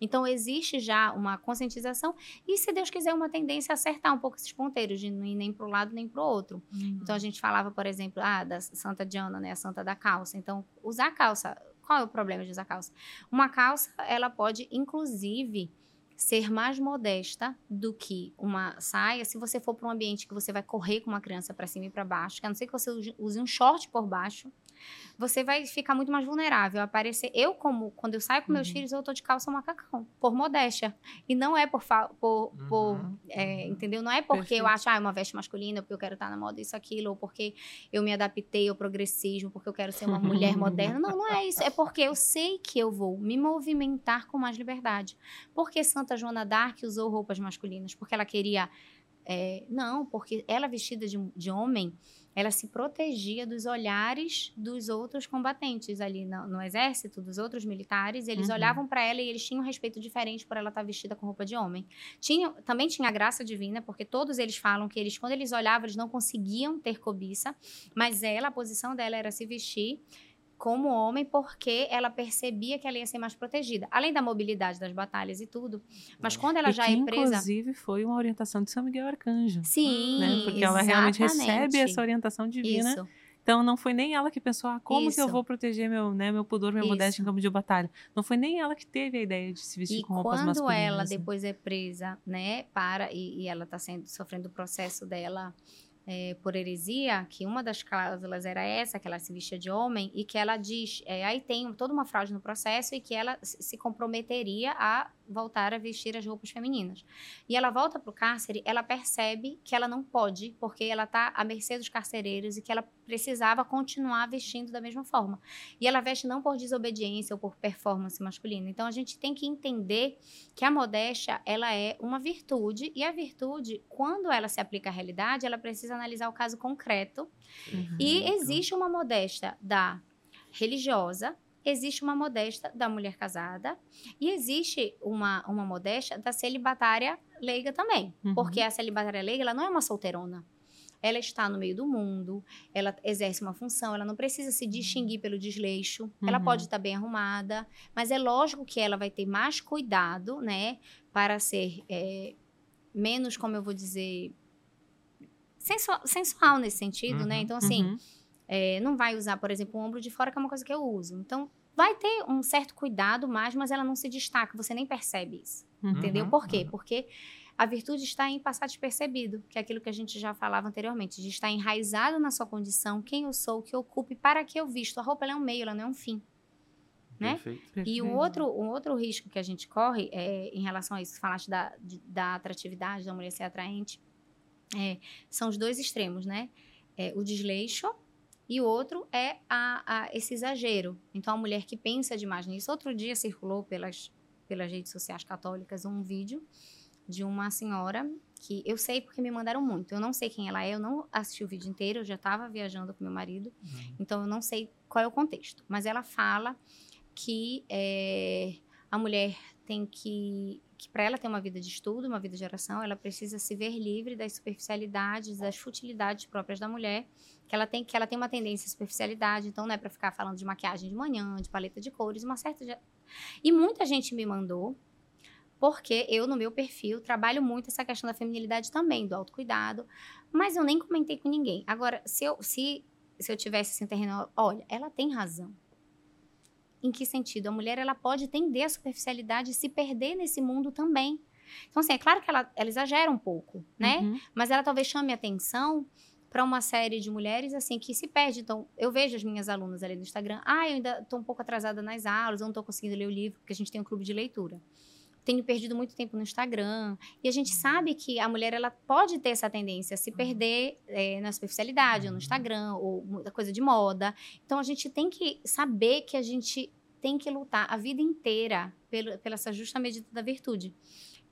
Então, existe já uma conscientização e, se Deus quiser, uma tendência a acertar um pouco esses ponteiros, de não ir nem para um lado nem para o outro. Uhum. Então, a gente falava, por exemplo, ah, da Santa Diana, né, a Santa da calça. Então, usar calça, qual é o problema de usar calça? Uma calça, ela pode, inclusive, ser mais modesta do que uma saia se você for para um ambiente que você vai correr com uma criança para cima e para baixo, que a não ser que você use um short por baixo, você vai ficar muito mais vulnerável a aparecer. Eu, como quando eu saio com meus uhum. filhos, eu tô de calça macacão, por modéstia. E não é por. por, uhum. por é, entendeu? Não é porque Perfeito. eu acho, ah, é uma veste masculina, porque eu quero estar na moda, isso, aquilo, ou porque eu me adaptei ao progressismo, porque eu quero ser uma mulher moderna. Não, não é isso. É porque eu sei que eu vou me movimentar com mais liberdade. Porque Santa Joana d'Arc usou roupas masculinas? Porque ela queria. É, não, porque ela vestida de, de homem ela se protegia dos olhares dos outros combatentes ali no, no exército, dos outros militares. Eles uhum. olhavam para ela e eles tinham um respeito diferente por ela estar vestida com roupa de homem. Tinha, também tinha a graça divina, porque todos eles falam que eles, quando eles olhavam, eles não conseguiam ter cobiça, mas ela, a posição dela era se vestir como homem porque ela percebia que ela ia ser mais protegida, além da mobilidade das batalhas e tudo. Mas quando ela e já que, é presa, inclusive foi uma orientação de São Miguel Arcanjo. Sim, né? porque exatamente. ela realmente recebe essa orientação divina. Isso. Então não foi nem ela que pensou, ah, como Isso. que eu vou proteger meu, né, meu pudor, minha modéstia em campo de batalha. Não foi nem ela que teve a ideia de se vestir e com roupas masculinas. E quando ela depois é presa, né, para e, e ela está sendo sofrendo o processo dela é, por heresia, que uma das cláusulas era essa, que ela se vestia de homem, e que ela diz, é, aí tem toda uma fraude no processo, e que ela se comprometeria a voltar a vestir as roupas femininas. E ela volta para o cárcere, ela percebe que ela não pode, porque ela está à mercê dos carcereiros e que ela precisava continuar vestindo da mesma forma. E ela veste não por desobediência ou por performance masculina. Então a gente tem que entender que a modéstia, ela é uma virtude e a virtude, quando ela se aplica à realidade, ela precisa analisar o caso concreto. Uhum. E existe uma modéstia da religiosa, existe uma modesta da mulher casada e existe uma, uma modesta da celibatária leiga também. Uhum. Porque a celibatária leiga, ela não é uma solteirona. Ela está no meio do mundo, ela exerce uma função, ela não precisa se distinguir pelo desleixo, ela Uhum. pode estar bem arrumada, mas é lógico que ela vai ter mais cuidado, né, para ser é, menos, como eu vou dizer, sensual, sensual nesse sentido, né? Uhum. Então, assim, Uhum. é, não vai usar, por exemplo, o ombro de fora, que é uma coisa que eu uso. Então, vai ter um certo cuidado mais, mas ela não se destaca, você nem percebe isso. Uhum. Entendeu? Por quê? uhum. Porque a virtude está em passar despercebido, que é aquilo que a gente já falava anteriormente, de estar enraizado na sua condição, quem eu sou, o que eu ocupo e para que eu visto. A roupa ela é um meio, ela não é um fim. né? Perfeito. E Perfeito. um outro, um outro risco que a gente corre é, em relação a isso, falaste da, de- da atratividade, da mulher ser atraente, é, são os dois extremos, né? É, o desleixo e o outro é a, a- esse exagero. Então, a mulher que pensa demais nisso. Outro dia circulou pelas, pelas redes sociais católicas um vídeo de uma senhora que eu sei porque me mandaram muito. Eu não sei quem ela é, eu não assisti o vídeo inteiro, eu já estava viajando com meu marido, então eu não sei qual é o contexto. Mas ela fala que é, a mulher tem que, que para ela ter uma vida de estudo, uma vida de oração, ela precisa se ver livre das superficialidades, das futilidades próprias da mulher, que ela tem que ela tem uma tendência à superficialidade, então não é para ficar falando de maquiagem de manhã, de paleta de cores, uma certa de... e muita gente me mandou porque eu no meu perfil trabalho muito essa questão da feminilidade também, do autocuidado, mas eu nem comentei com ninguém. Agora, se eu se se eu tivesse assim terreno, olha, ela tem razão. Em que sentido? A mulher ela pode tender à superficialidade e se perder nesse mundo também. Então, assim, é claro que ela, ela exagera um pouco, né? Uhum. Mas ela talvez chame atenção para uma série de mulheres assim que se perde. Então, eu vejo as minhas alunas ali no Instagram, ah, eu ainda estou um pouco atrasada nas aulas, eu não estou conseguindo ler o livro, porque a gente tem um clube de leitura. Tenho perdido muito tempo no Instagram. E a gente sabe que a mulher ela pode ter essa tendência a se perder eh, na superficialidade, ou no Instagram, ou muita coisa de moda. Então, a gente tem que saber que a gente tem que lutar a vida inteira pelo, pela essa justa medida da virtude.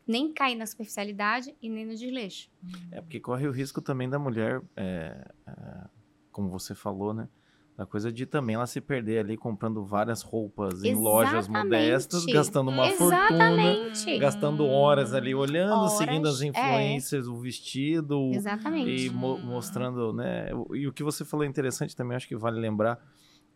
Nem cair na superficialidade e nem no desleixo. É porque corre o risco também da mulher, é, é, como você falou, né? Da coisa de também ela se perder ali comprando várias roupas em lojas Exatamente. modestas, gastando uma fortuna, Exatamente. gastando horas ali olhando, Horas, seguindo as é. influências, o vestido, Exatamente. e mo- mostrando, né? E o que você falou é interessante também, acho que vale lembrar.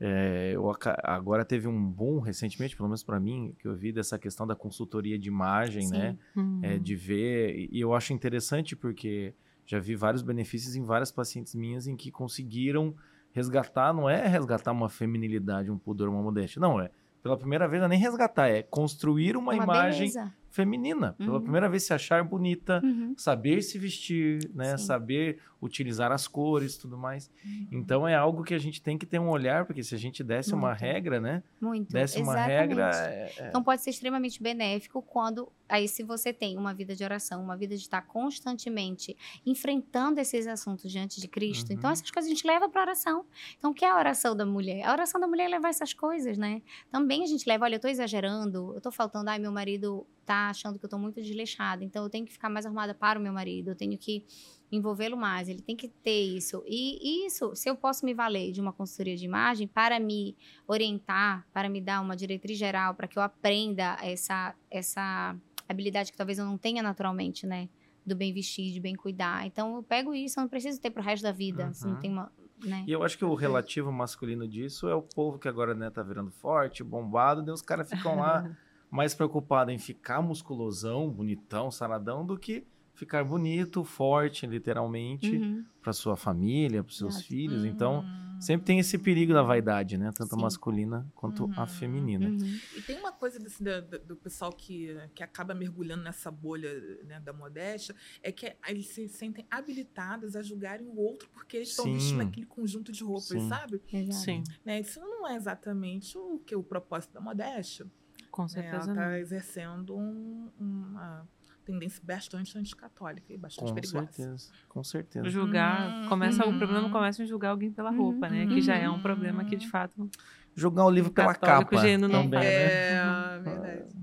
é, eu agora teve um boom recentemente, pelo menos para mim, que eu vi dessa questão da consultoria de imagem, Sim. né? Uhum. é, de ver. E eu acho interessante porque já vi vários benefícios em várias pacientes minhas em que conseguiram resgatar, não é resgatar uma feminilidade, um pudor, uma modéstia. Não, é. Pela primeira vez, não é nem resgatar, é construir uma, imagem beleza. feminina. Pela Uhum. primeira vez, se achar bonita, Uhum. saber se vestir, né? Sim. Saber utilizar as cores e tudo mais. Uhum. Então é algo que a gente tem que ter um olhar, porque se a gente desse uma Muito. regra, né? Muito. Desse uma Exatamente. regra. é- é- Então pode ser extremamente benéfico quando aí se você tem uma vida de oração, uma vida de estar constantemente enfrentando esses assuntos diante de Cristo. Uhum. Então essas coisas a gente leva para oração. Então o que é a oração da mulher? A oração da mulher é levar essas coisas, né? Também a gente leva, olha, eu tô exagerando, eu tô faltando, ai, meu marido tá achando que eu tô muito desleixada, então eu tenho que ficar mais arrumada para o meu marido, eu tenho que envolvê-lo mais, ele tem que ter isso. E isso, se eu posso me valer de uma consultoria de imagem para me orientar, para me dar uma diretriz geral, para que eu aprenda essa, essa habilidade que talvez eu não tenha naturalmente, né? Do bem vestir, de bem cuidar. Então eu pego isso, eu não preciso ter pro resto da vida. Se não Uhum. tem uma. Né? E eu acho que o relativo masculino disso é o povo que agora né, tá virando forte, bombado, daí os caras ficam lá mais preocupados em ficar musculosão, bonitão, saradão, do que ficar bonito, forte, literalmente, Uhum. para sua família, para seus Exato. filhos. Então, Hum. sempre tem esse perigo da vaidade, né? Tanto a Sim. masculina quanto a Uhum. feminina. Uhum. E tem uma coisa desse, da- do, pessoal que, que acaba mergulhando nessa bolha né, da modéstia, é que eles se sentem habilitados a julgarem o outro porque eles estão vestindo aquele conjunto de roupas, Sim. sabe? Exato. Sim, Né, Isso não é exatamente o que o propósito da modéstia. com né? certeza Ela não. está exercendo um- uma tendência bastante anticatólica e bastante Com perigosa. certeza, com certeza. Julgar, Hum, começa, o uhum. problema começa em julgar alguém pela roupa, né? Que já é um problema que, de fato, Jogar o livro pela capa não também, né? É, verdade.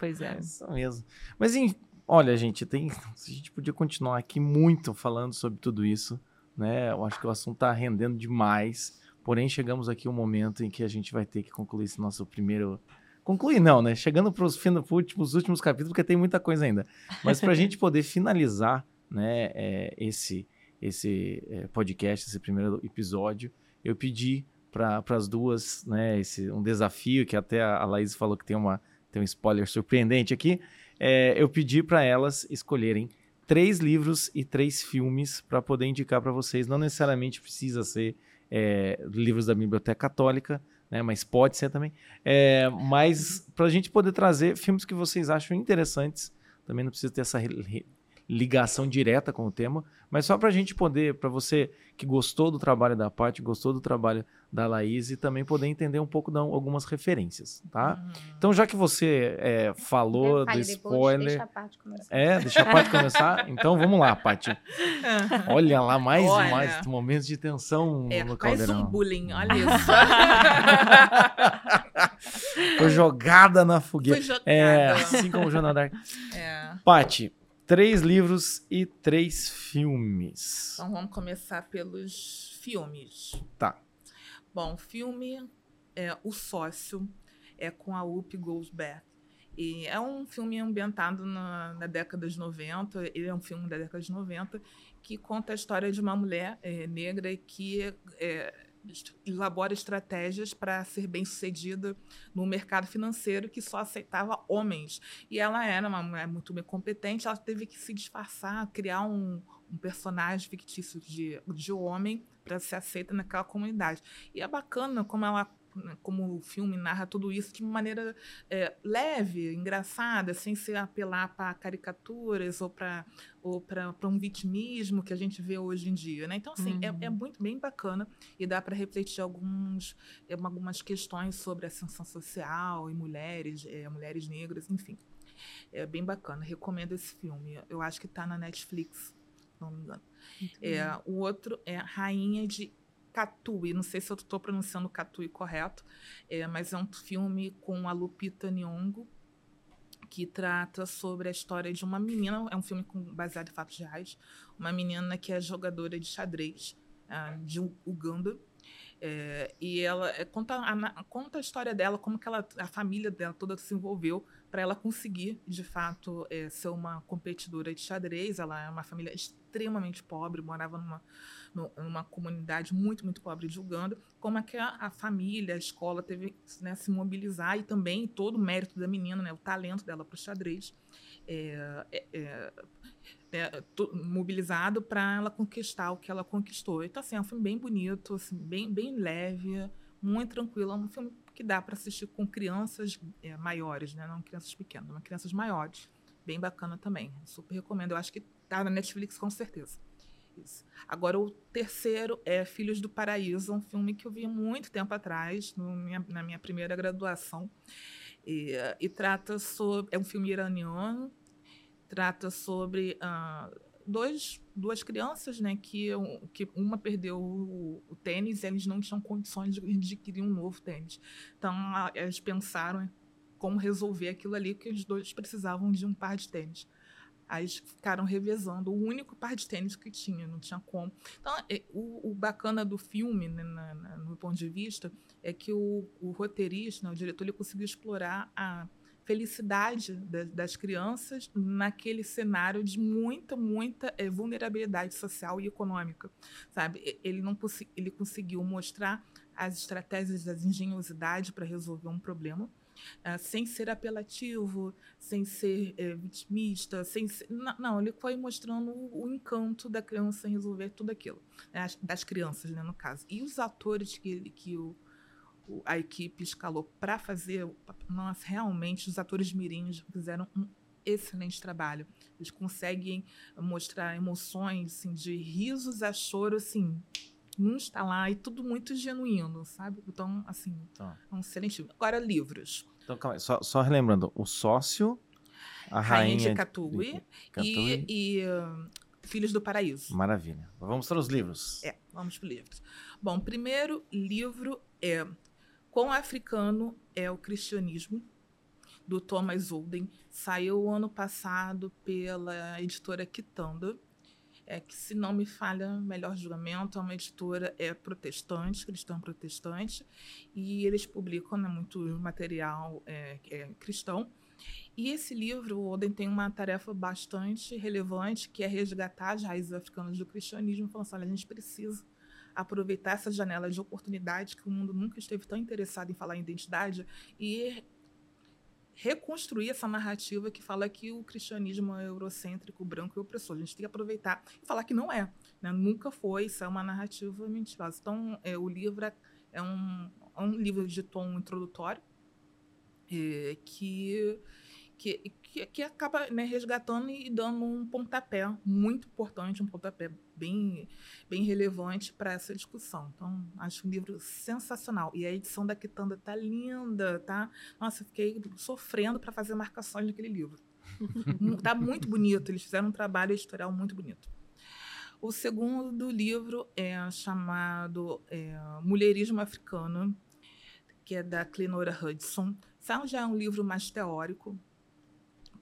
pois é. É isso mesmo. Mas, em- olha, gente, tem, a gente podia continuar aqui muito falando sobre tudo isso, né? Eu acho que o assunto tá rendendo demais. Porém, chegamos aqui um momento em que a gente vai ter que concluir esse nosso primeiro. Concluir não, né? Chegando para os últimos, últimos capítulos, porque tem muita coisa ainda. Mas para a gente poder finalizar né, é, esse, esse é, podcast, esse primeiro episódio, eu pedi para as duas né, esse, um desafio, que até a Laís falou que tem, uma, tem um spoiler surpreendente aqui. É, eu pedi para elas escolherem três livros e três filmes para poder indicar para vocês. Não necessariamente precisa ser é, livros da Biblioteca Católica, né? Mas pode ser também. É, mas para a gente poder trazer filmes que vocês acham interessantes, também não precisa ter essa ligação direta com o tema, mas só para a gente poder, para você que gostou do trabalho da parte, gostou do trabalho da Laís e também poder entender um pouco de algumas referências, tá? Uhum. Então, já que você é, falou do spoiler... Deixa a parte começar. É, deixa a parte começar? Então, vamos lá, Paty. Olha lá, mais, olha. mais momentos de tensão é, no caldeirão. mais um bullying, olha isso. Foi jogada na fogueira. Foi jogada. É, assim como o Jornal Dark. É. Paty, três livros e três filmes. Então, vamos começar pelos filmes. Tá. Bom, o filme é O Sócio, é com a Whoopi Goldberg. E é um filme ambientado na, na, década de 90, ele é um filme da década de 90, que conta a história de uma mulher é, negra que é, elabora estratégias para ser bem-sucedida no mercado financeiro que só aceitava homens. E ela era uma mulher muito bem competente, ela teve que se disfarçar, criar um, um personagem fictício de, de homem para ser aceita naquela comunidade. E é bacana como ela né, como o filme narra tudo isso de maneira é, leve, engraçada, sem se apelar para caricaturas ou para ou para um vitimismo que a gente vê hoje em dia, né? Então, assim, uhum. é, é, uhum. muito bem bacana e dá para refletir alguns, é, algumas questões sobre ascensão social e mulheres, é, mulheres negras, enfim. É bem bacana, recomendo esse filme. Eu acho que está na Netflix, não me engano. É, o outro é Rainha de Katui, não sei se eu estou pronunciando Katui correto, é, mas é um filme com a Lupita Nyong'o, que trata sobre a história de uma menina, é um filme com, baseado em fatos reais, uma menina que é jogadora de xadrez uh, de Uganda, é, e ela é, conta, a, conta a história dela, como que ela, a família dela toda se envolveu para ela conseguir, de fato, é, ser uma competidora de xadrez. Ela é uma família extremamente pobre, morava numa, numa comunidade muito, muito pobre de Uganda. Como é que a, a família, a escola teve né, se mobilizar e também todo o mérito da menina, né, o talento dela para o xadrez. É, é, mobilizado para ela conquistar o que ela conquistou. Então, assim, é um filme bem bonito, assim, bem, bem leve, muito tranquilo. É um filme que dá para assistir com crianças é, maiores, né? Não crianças pequenas, mas crianças maiores. Bem bacana também. Super recomendo. Eu acho que tá na Netflix com certeza. Isso. Agora, o terceiro é Filhos do Paraíso, um filme que eu vi muito tempo atrás, minha, na minha primeira graduação. E, e, trata sobre. É um filme iraniano, trata sobre uh, dois, duas crianças, né, que, que uma perdeu o, o tênis e eles não tinham condições de adquirir um novo tênis. Então, eles pensaram como resolver aquilo ali, que os dois precisavam de um par de tênis. Aí eles ficaram revezando o único par de tênis que tinha, não tinha como. Então, é, o, o bacana do filme, né, na, na, no meu ponto de vista, é que o, o roteirista, né, o diretor, ele conseguiu explorar a felicidade das crianças naquele cenário de muita, muita é, vulnerabilidade social e econômica, sabe? Ele não ele conseguiu mostrar as estratégias da engenhosidade para resolver um problema, uh, sem ser apelativo, sem ser é, vitimista, sem ser, não, não, ele foi mostrando o, o, encanto da criança em resolver tudo aquilo, né? das crianças, né, no caso. E os atores que, que o a equipe escalou para fazer, nós realmente os atores mirins fizeram um excelente trabalho. Eles conseguem mostrar emoções assim, de risos a choro, assim, não está lá e tudo muito genuíno, sabe? Então, assim, tá. é um excelente filme. Agora, livros. Então, calma aí, só, só relembrando, o sócio, a rainha, rainha de e, e uh, Filhos do Paraíso. Maravilha. Vamos para os livros. É, vamos para os livros. Bom, primeiro livro é Quão africano é o cristianismo, do Thomas Olden. Saiu ano passado pela editora Quitanda. é que, se não me falha melhor julgamento, é uma editora é protestante, cristã protestante, e eles publicam né, muito material é, é, cristão. E esse livro, o Oden tem uma tarefa bastante relevante, que é resgatar as raízes africanas do cristianismo, falando assim, olha, a gente precisa aproveitar essa janela de oportunidade que o mundo nunca esteve tão interessado em falar em identidade e reconstruir essa narrativa que fala que o cristianismo é eurocêntrico, branco e opressor. A gente tem que aproveitar e falar que não é. Né? Nunca foi, isso é uma narrativa mentirosa. Então, é, o livro é, é um, é um livro de tom introdutório é, que que, que, que acaba né, resgatando e dando um pontapé muito importante, um pontapé bem, bem relevante para essa discussão. Então, acho um livro sensacional. E a edição da Quitanda tá linda, tá? Nossa, eu fiquei sofrendo para fazer marcações naquele livro. tá muito bonito, eles fizeram um trabalho editorial muito bonito. O segundo livro é chamado é, Mulherismo Africano, que é da Clenora Hudson. Esse já é um livro mais teórico,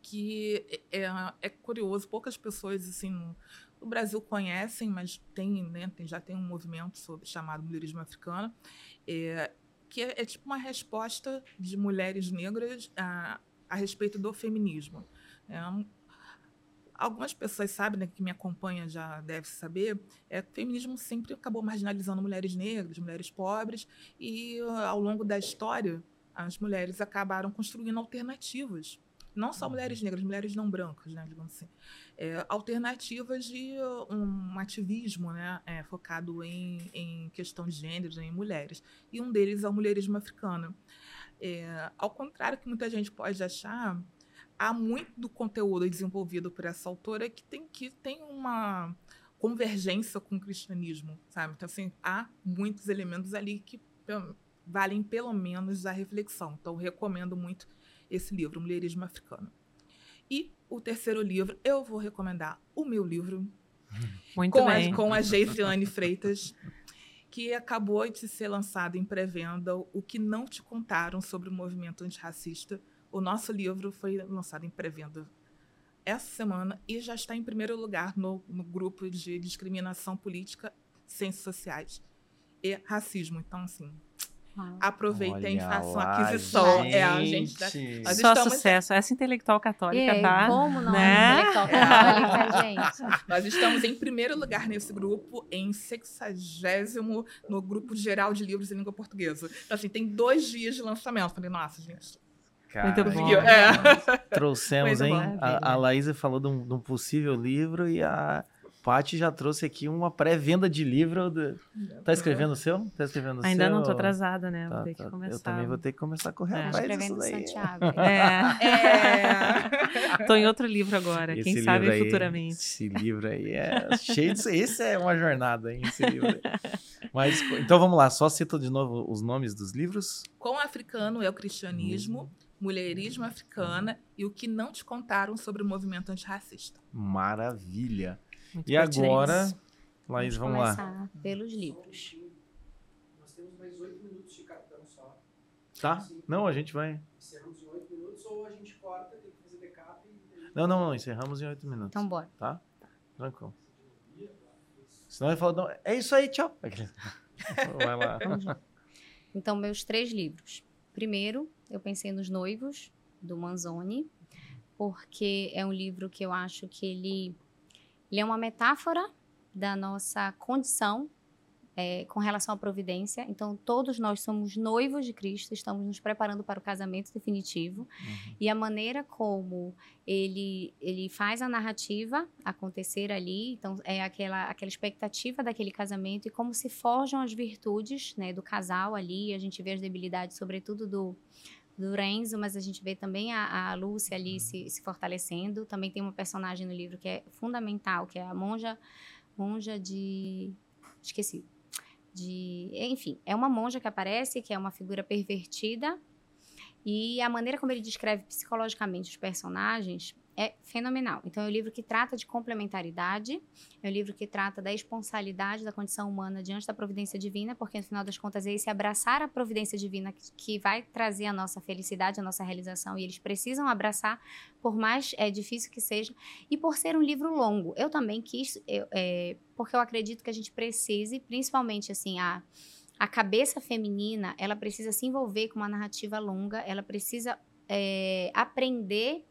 que é, é, é curioso, poucas pessoas assim no, Brasil conhecem, mas tem, né, tem, já tem um movimento sobre, chamado mulherismo africano, é, que é, é, tipo uma resposta de mulheres negras a, a respeito do feminismo. É, algumas pessoas sabem, né, que me acompanham já deve saber, é o feminismo sempre acabou marginalizando mulheres negras, mulheres pobres, e ao longo da história as mulheres acabaram construindo alternativas não só mulheres uhum. negras, mulheres não brancas, né, digamos assim, é, alternativas de um ativismo né, é, focado em, em questão de gêneros, em mulheres. E um deles é o mulherismo africano. É, ao contrário que muita gente pode achar, há muito do conteúdo desenvolvido por essa autora que tem, que tem uma convergência com o cristianismo, sabe? Então, assim, há muitos elementos ali que valem pelo menos a reflexão. Então, recomendo muito esse livro, Mulherismo Africano. E o terceiro livro, eu vou recomendar o meu livro. Muito com bem. A, com a Geisiane Freitas, que acabou de ser lançado em pré-venda, O que não te contaram sobre o movimento antirracista. O nosso livro foi lançado em pré-venda essa semana e já está em primeiro lugar no, no grupo de discriminação política, ciências sociais e racismo. Então, assim, Aproveitem e façam a aquisição. Gente. É, a gente. Tá, nós Só estamos... sucesso. Essa intelectual católica, Ei, tá? Como não né? intelectual católica, gente? Nós estamos em primeiro lugar nesse grupo, em sexagésimo no grupo geral de livros em língua portuguesa. Então, assim, tem dois dias de lançamento. Falei, nossa, gente. Cara, Muito bom. É. Trouxemos, hein? A, a Laísa falou de um, de um possível livro e a Paty já trouxe aqui uma pré-venda de livro. De... Tá escrevendo o seu? Tá escrevendo o Ainda seu? não, tô atrasada, né? Tá, vou ter tá. que começar. Eu também vou ter que começar a correr é. atrás Escrevendo disso daí. Santiago. É. é. tô em outro livro agora, Esse quem livro sabe aí, futuramente. Esse livro aí é cheio de... Esse é uma jornada, hein? Esse livro aí. Mas, então vamos lá, só cita de novo os nomes dos livros. Com africano é o cristianismo, hum. mulherismo africana e o que não te contaram sobre o movimento antirracista. Maravilha. Muito e agora, Laís, vamos, vamos lá. pelos livros. Nós temos mais oito minutos de cartão só. Tá? Assim, não, a gente vai. Encerramos em oito minutos ou a gente corta, tem que fazer backup. E... Não, não, não, encerramos em oito minutos. Então bora. Tá? Tranquilo. Senão ele fala, não, é isso aí, tchau. vai lá. Então, meus três livros. Primeiro, eu pensei nos Noivos, do Manzoni, porque é um livro que eu acho que ele ele é uma metáfora da nossa condição é, com relação à providência. Então, todos nós somos noivos de Cristo, estamos nos preparando para o casamento definitivo. Uhum. E a maneira como ele, ele faz a narrativa acontecer ali, então, é aquela, aquela expectativa daquele casamento e como se forjam as virtudes né, do casal ali. A gente vê as debilidades, sobretudo, do, do Renzo, mas a gente vê também a, a Lúcia ali se, se, fortalecendo. Também tem uma personagem no livro que é fundamental, que é a monja, monja de... esqueci. De, enfim, é uma monja que aparece, que é uma figura pervertida, e a maneira como ele descreve psicologicamente os personagens é fenomenal. Então, é um livro que trata de complementaridade, é um livro que trata da esponsalidade da condição humana diante da providência divina, porque, no final das contas, é esse abraçar a providência divina que, vai trazer a nossa felicidade, a nossa realização, e eles precisam abraçar, por mais é, difícil que seja, e por ser um livro longo. Eu também quis, eu, é, porque eu acredito que a gente precise, principalmente, assim, a a cabeça feminina, ela precisa se envolver com uma narrativa longa, ela precisa é, aprender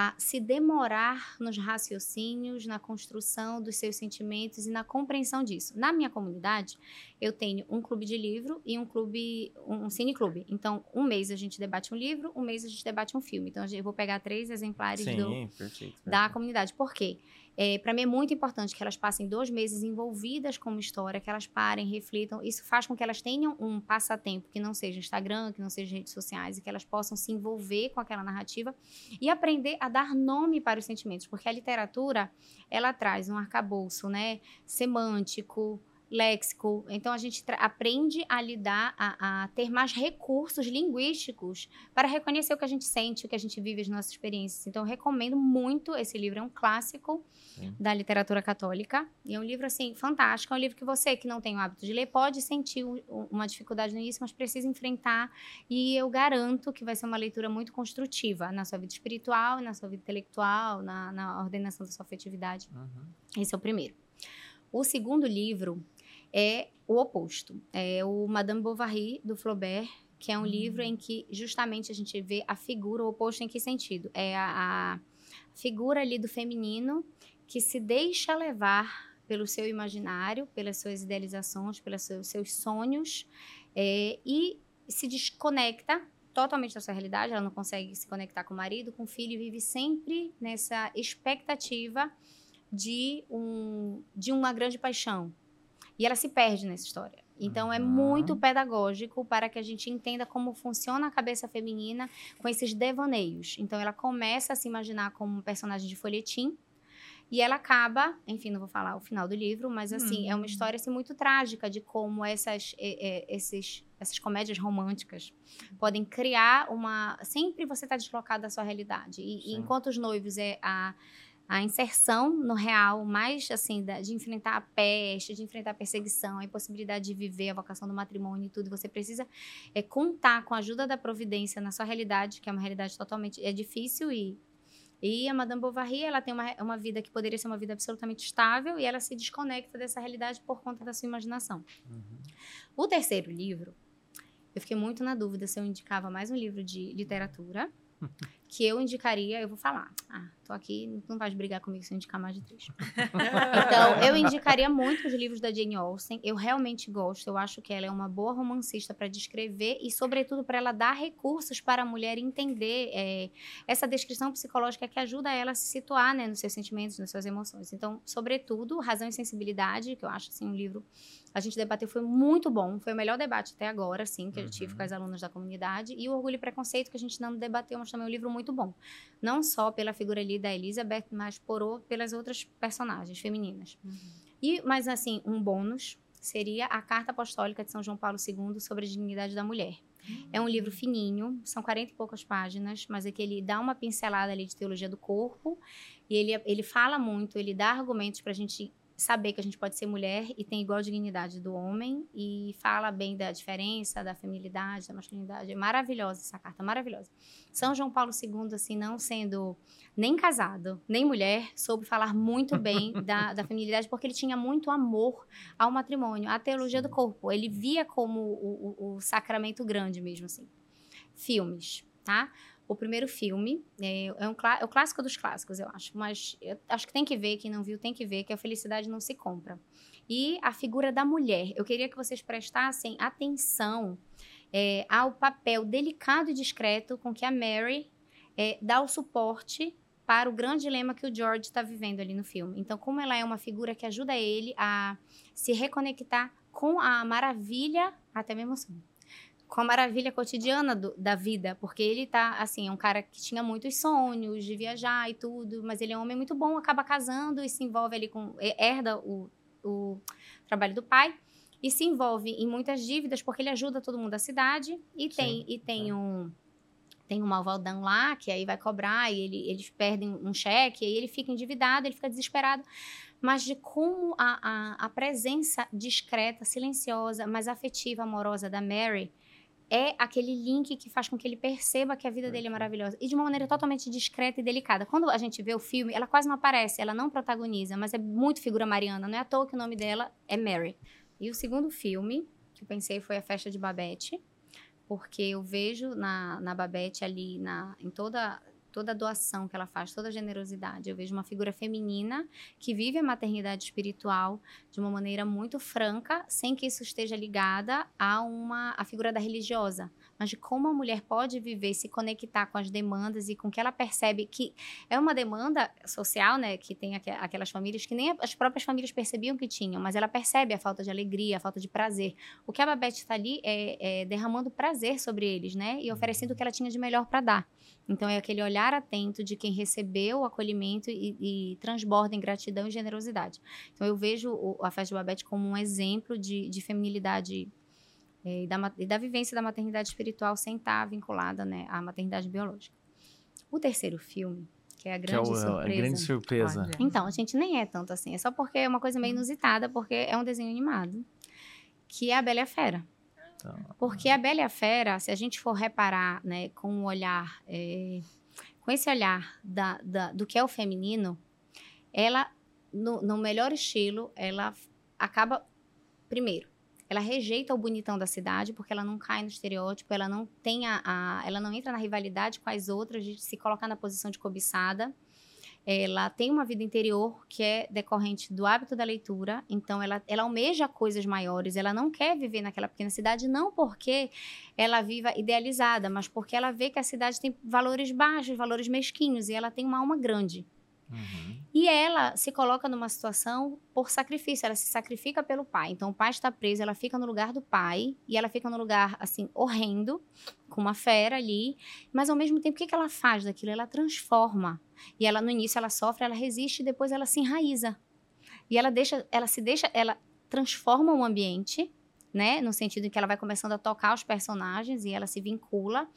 a se demorar nos raciocínios, na construção dos seus sentimentos e na compreensão disso. Na minha comunidade, eu tenho um clube de livro e um clube, um cineclube. Então, um mês a gente debate um livro, um mês a gente debate um filme. Então, eu vou pegar três exemplares Sim, do, perfeito, perfeito. da comunidade. Por quê? É, para mim é muito importante que elas passem dois meses envolvidas com uma história, que elas parem, reflitam. Isso faz com que elas tenham um passatempo que não seja Instagram, que não seja redes sociais, e que elas possam se envolver com aquela narrativa e aprender a dar nome para os sentimentos, porque a literatura ela traz um arcabouço, né, semântico, léxico. Então, a gente aprende a lidar, a, a, ter mais recursos linguísticos para reconhecer o que a gente sente, o que a gente vive, as nossas experiências. Então, eu recomendo muito esse livro. É um clássico Sim. da literatura católica. E é um livro, assim, fantástico. É um livro que você, que não tem o hábito de ler, pode sentir uma dificuldade no início, mas precisa enfrentar. E eu garanto que vai ser uma leitura muito construtiva na sua vida espiritual, na sua vida intelectual, na, na ordenação da sua afetividade. Uhum. Esse é o primeiro. O segundo livro é o oposto. É o Madame Bovary, do Flaubert, que é um livro em que justamente a gente vê a figura, o oposto em que sentido? É a, a figura ali do feminino que se deixa levar pelo seu imaginário, pelas suas idealizações, pelos seus, seus sonhos, é, e se desconecta totalmente da sua realidade, ela não consegue se conectar com o marido, com o filho, e vive sempre nessa expectativa de, um, de uma grande paixão, e ela se perde nessa história. Então, é muito pedagógico para que a gente entenda como funciona a cabeça feminina com esses devaneios. Então, ela começa a se imaginar como um personagem de folhetim, e ela acaba, enfim, não vou falar o final do livro, mas assim, é uma hum. história assim, muito trágica de como essas, é, é, esses, essas comédias românticas podem criar uma. Sempre você está deslocado da sua realidade. E, e enquanto os noivos é a a inserção no real, mais assim, de enfrentar a peste, de enfrentar a perseguição, a impossibilidade de viver a vocação do matrimônio e tudo. Você precisa é, contar com a ajuda da providência na sua realidade, que é uma realidade totalmente é difícil e e a Madame Bovary, ela tem uma, uma vida que poderia ser uma vida absolutamente estável e ela se desconecta dessa realidade por conta da sua imaginação. Uhum. O terceiro livro, eu fiquei muito na dúvida se eu indicava mais um livro de literatura que eu indicaria, eu vou falar. Ah, tô aqui, não vai brigar comigo se eu indicar mais de três. então, eu indicaria muito os livros da Jane Austen. Eu realmente gosto, eu acho que ela é uma boa romancista para descrever e, sobretudo, para ela dar recursos para a mulher entender é, essa descrição psicológica que ajuda ela a se situar né, nos seus sentimentos, nas suas emoções. Então, sobretudo, Razão e Sensibilidade, que eu acho assim, um livro a gente debateu, foi muito bom. Foi o melhor debate até agora, sim, que eu tive com as alunas da comunidade. E o Orgulho e Preconceito, que a gente não debateu, mas também é um livro muito bom. Não só pela figura ali da Elizabeth, mas por, pelas outras personagens femininas. Uhum. E, mas assim, um bônus seria a Carta Apostólica de São João Paulo II sobre a dignidade da mulher. Uhum. É um livro fininho, são 40 e poucas páginas, mas é que ele dá uma pincelada ali de teologia do corpo, e ele, ele fala muito, ele dá argumentos para a gente saber que a gente pode ser mulher e tem igual dignidade do homem e fala bem da diferença, da feminilidade, da masculinidade. É maravilhosa essa carta, maravilhosa. São João Paulo II, assim, não sendo nem casado, nem mulher, soube falar muito bem da, da feminilidade porque ele tinha muito amor ao matrimônio, à teologia do corpo. Ele via como o, o, o sacramento grande mesmo, assim. Filmes, tá? O primeiro filme. É, é, um, é o clássico dos clássicos, eu acho. Mas eu acho que tem que ver, quem não viu tem que ver, que a felicidade não se compra. E a figura da mulher. Eu queria que vocês prestassem atenção é, ao papel delicado e discreto com que a Mary é, dá o suporte para o grande dilema que o George está vivendo ali no filme. Então, como ela é uma figura que ajuda ele a se reconectar com a maravilha, até me emociono, com a maravilha cotidiana do, da vida, porque ele tá, assim, é um cara que tinha muitos sonhos de viajar e tudo, mas ele é um homem muito bom, acaba casando e se envolve ali com, herda o, o trabalho do pai e se envolve em muitas dívidas porque ele ajuda todo mundo da cidade e tem, Sim, e tem é. um tem um malvadão lá que aí vai cobrar e ele, eles perdem um cheque, e ele fica endividado, ele fica desesperado. Mas de como a, a, a presença discreta, silenciosa, mas afetiva, amorosa da Mary é aquele link que faz com que ele perceba que a vida dele é maravilhosa. E de uma maneira totalmente discreta e delicada. Quando a gente vê o filme, ela quase não aparece, ela não protagoniza, mas é muito figura mariana. Não é à toa que o nome dela é Mary. E o segundo filme que eu pensei foi A Festa de Babette, porque eu vejo na, na Babette ali, na, em toda toda a doação que ela faz, toda a generosidade. Eu vejo uma figura feminina que vive a maternidade espiritual de uma maneira muito franca, sem que isso esteja ligada a uma a figura da religiosa, mas de como a mulher pode viver, se conectar com as demandas e com que ela percebe que é uma demanda social, né, que tem aqu aquelas famílias que nem as próprias famílias percebiam que tinham, mas ela percebe a falta de alegria, a falta de prazer. O que a Babette está ali é, é derramando prazer sobre eles, né, e oferecendo o que ela tinha de melhor para dar. Então, é aquele olhar atento de quem recebeu o acolhimento e, e transborda em gratidão e generosidade. Então, eu vejo o, a festa de Babette como um exemplo de, de feminilidade e, da, e da vivência da maternidade espiritual sem estar vinculada né, à maternidade biológica. O terceiro filme, que é a grande que é o, surpresa. A grande surpresa. Olha. Então, a gente nem é tanto assim. É só porque é uma coisa meio inusitada, porque é um desenho animado, que é a Bela e a Fera. Então, Porque a Bela e a Fera, se a gente for reparar, né, com um olhar, é, com esse olhar da, da, do que é o feminino, ela, no, no melhor estilo, ela acaba, primeiro, ela rejeita o bonitão da cidade porque ela não cai no estereótipo, ela não tem a, a, ela não entra na rivalidade com as outras de se colocar na posição de cobiçada ela tem uma vida interior que é decorrente do hábito da leitura, então ela, ela almeja coisas maiores, ela não quer viver naquela pequena cidade, não porque ela viva idealizada, mas porque ela vê que a cidade tem valores baixos, valores mesquinhos, e ela tem uma alma grande. Uhum. E ela se coloca numa situação por sacrifício, ela se sacrifica pelo pai. Então o pai está preso, ela fica no lugar do pai e ela fica no lugar assim horrendo, com uma fera ali, mas ao mesmo tempo o que, que ela faz daquilo? Ela transforma. E ela no início ela sofre, ela resiste, e depois ela se enraiza. E ela deixa, ela se deixa, ela transforma o ambiente, né, no sentido em que ela vai começando a tocar os personagens e ela se vincula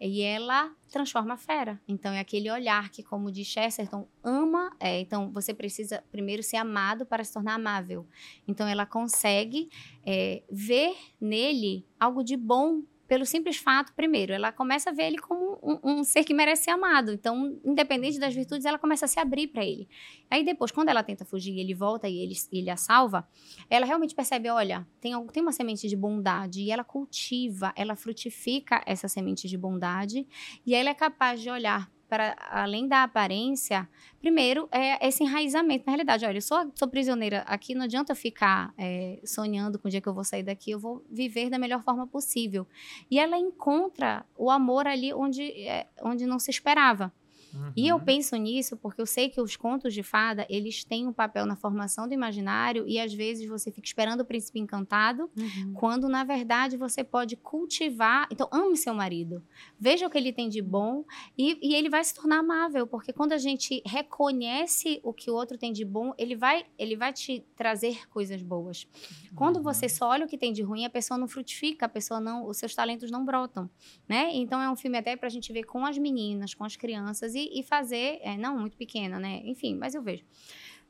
e ela transforma a fera. Então, é aquele olhar que, como diz Chesterton, ama. É, então, você precisa primeiro ser amado para se tornar amável. Então, ela consegue é, ver nele algo de bom pelo simples fato, primeiro, ela começa a ver ele como um, um, ser que merece ser amado. Então, independente das virtudes, ela começa a se abrir para ele. Aí depois, quando ela tenta fugir ele volta e ele, ele a salva, ela realmente percebe, olha, tem, tem uma semente de bondade e ela cultiva, ela frutifica essa semente de bondade e ela é capaz de olhar para além da aparência, primeiro é esse enraizamento. Na realidade, olha, eu sou, sou prisioneira aqui, não adianta ficar é, sonhando com o dia que eu vou sair daqui, eu vou viver da melhor forma possível. E ela encontra o amor ali onde, é, onde não se esperava. Uhum. E eu uhum. penso nisso porque eu sei que os contos de fada, eles têm um papel na formação do imaginário e às vezes você fica esperando o príncipe encantado, uhum. quando na verdade você pode cultivar. Então, ame seu marido. Veja o que ele tem de bom e, e ele vai se tornar amável, porque quando a gente reconhece o que o outro tem de bom, ele vai, ele vai te trazer coisas boas. Quando uhum. você só olha o que tem de ruim, a pessoa não frutifica, a pessoa não, os seus talentos não brotam, né? Então é um filme até para a gente ver com as meninas, com as crianças e e, fazer, é, não muito pequena, né? Enfim, mas eu vejo.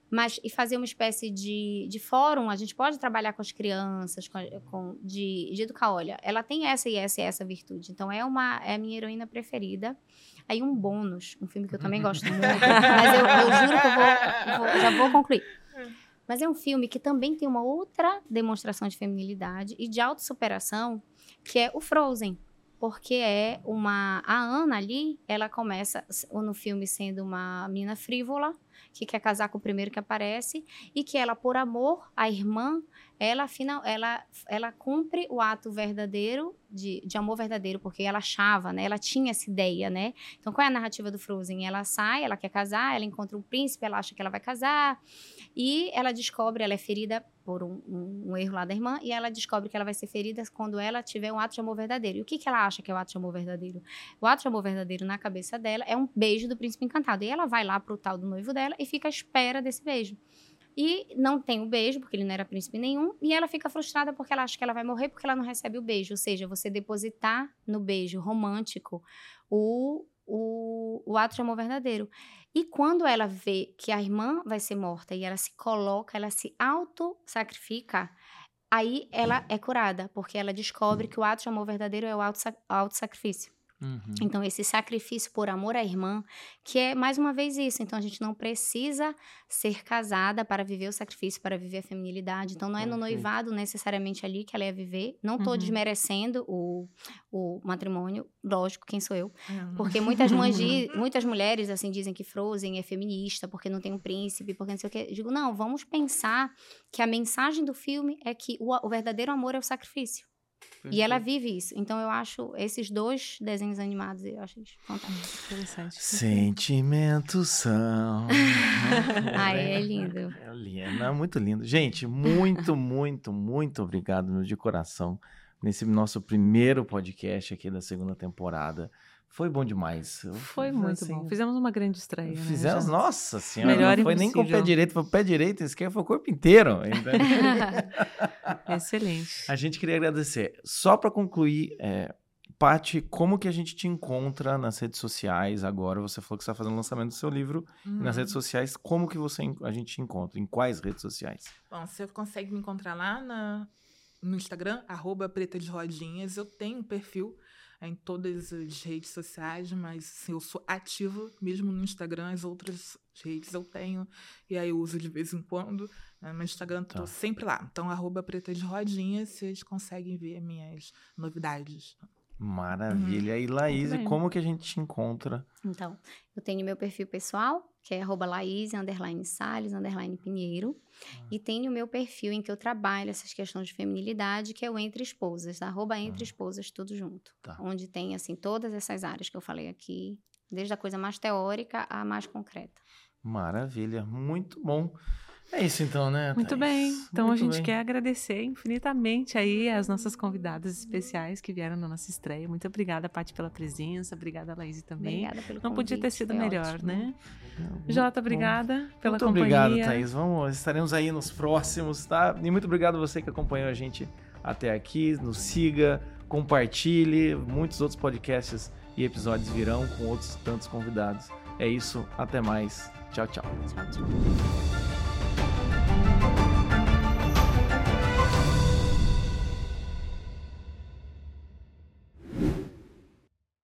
Mas e fazer uma espécie de, de fórum, a gente pode trabalhar com as crianças, com, com de, de educar, olha, ela tem essa e essa e essa virtude. Então é uma é a minha heroína preferida. Aí um bônus, um filme que eu também gosto muito, mas eu, eu, juro que eu vou, vou, já vou concluir. Mas é um filme que também tem uma outra demonstração de feminilidade e de autossuperação, que é o Frozen porque é uma a Ana ali, ela começa no filme sendo uma menina frívola, que quer casar com o primeiro que aparece e que ela por amor à irmã, ela final, ela ela cumpre o ato verdadeiro de, de amor verdadeiro, porque ela achava, né? Ela tinha essa ideia, né? Então qual é a narrativa do Frozen? Ela sai, ela quer casar, ela encontra um príncipe, ela acha que ela vai casar e ela descobre, ela é ferida por um, um, um, erro lá da irmã, e ela descobre que ela vai ser ferida quando ela tiver um ato de amor verdadeiro. E o que, que ela acha que é o ato de amor verdadeiro? O ato de amor verdadeiro na cabeça dela é um beijo do príncipe encantado. E ela vai lá pro tal do noivo dela e fica à espera desse beijo. E não tem o beijo, porque ele não era príncipe nenhum, e ela fica frustrada porque ela acha que ela vai morrer porque ela não recebe o beijo. Ou seja, você depositar no beijo romântico o, o, o ato de amor verdadeiro. E quando ela vê que a irmã vai ser morta e ela se coloca, ela se auto-sacrifica, aí ela é curada, porque ela descobre que o ato de amor verdadeiro é o auto-sacrifício. Uhum. Então, esse sacrifício por amor à irmã, que é mais uma vez isso. Então, a gente não precisa ser casada para viver o sacrifício, para viver a feminilidade. Então, não é no noivado necessariamente ali que ela ia viver. Não estou uhum. desmerecendo o, o matrimônio, lógico, quem sou eu. Uhum. Porque muitas, muitas mulheres, assim, dizem que Frozen é feminista, porque não tem um príncipe, porque não sei o quê. Digo, não, vamos pensar que a mensagem do filme é que o, o verdadeiro amor é o sacrifício. E ela vive isso. Então eu acho esses dois desenhos animados, eu acho fantásticos. Interessante. Sentimentos são. Ai, é lindo. É lindo, é muito lindo. Gente, muito, muito, muito obrigado, meu de coração, nesse nosso primeiro podcast aqui da segunda temporada. Foi bom demais. Foi muito assim, bom. Fizemos uma grande estreia. Né, fizemos, né? nossa senhora. Melhor não foi nem com o pé direito, foi o pé direito, esquerdo, foi o corpo inteiro. Excelente. A gente queria agradecer. Só para concluir, é, Paty, como que a gente te encontra nas redes sociais agora? Você falou que está fazendo o lançamento do seu livro. Uhum. nas redes sociais, como que você, a gente te encontra? Em quais redes sociais? Bom, você consegue me encontrar lá na, no Instagram, arroba Preta de Rodinhas. Eu tenho um perfil em todas as redes sociais, mas assim, eu sou ativa mesmo no Instagram, as outras redes eu tenho, e aí eu uso de vez em quando. Né? No Instagram tô tá. sempre lá. Então, arroba preta de rodinha, vocês conseguem ver minhas novidades. Maravilha. Uhum. E Laís, como que a gente te encontra? Então, eu tenho meu perfil pessoal, que é arroba Laís, underline Salles, underline Pinheiro. Ah. E tenho o meu perfil em que eu trabalho essas questões de feminilidade, que é o Entre Esposas, arroba Entre ah. Esposas, tudo junto. Tá. Onde tem, assim, todas essas áreas que eu falei aqui, desde a coisa mais teórica à mais concreta. Maravilha, muito bom. É isso então, né? Muito Thaís? bem. Então Muito a gente bem. quer agradecer infinitamente aí as nossas convidadas especiais que vieram na nossa estreia. Muito obrigada, Paty, pela presença. Obrigada, Laís, também. Obrigada pelo Não convite, podia ter sido melhor, ótimo. né? Jota, obrigada pela muito companhia. Muito obrigado, Thaís. Vamos, estaremos aí nos próximos, tá? E muito obrigado você que acompanhou a gente até aqui. Nos siga, compartilhe. Muitos outros podcasts e episódios virão com outros tantos convidados. É isso. Até mais. Tchau, tchau. Tchau, tchau.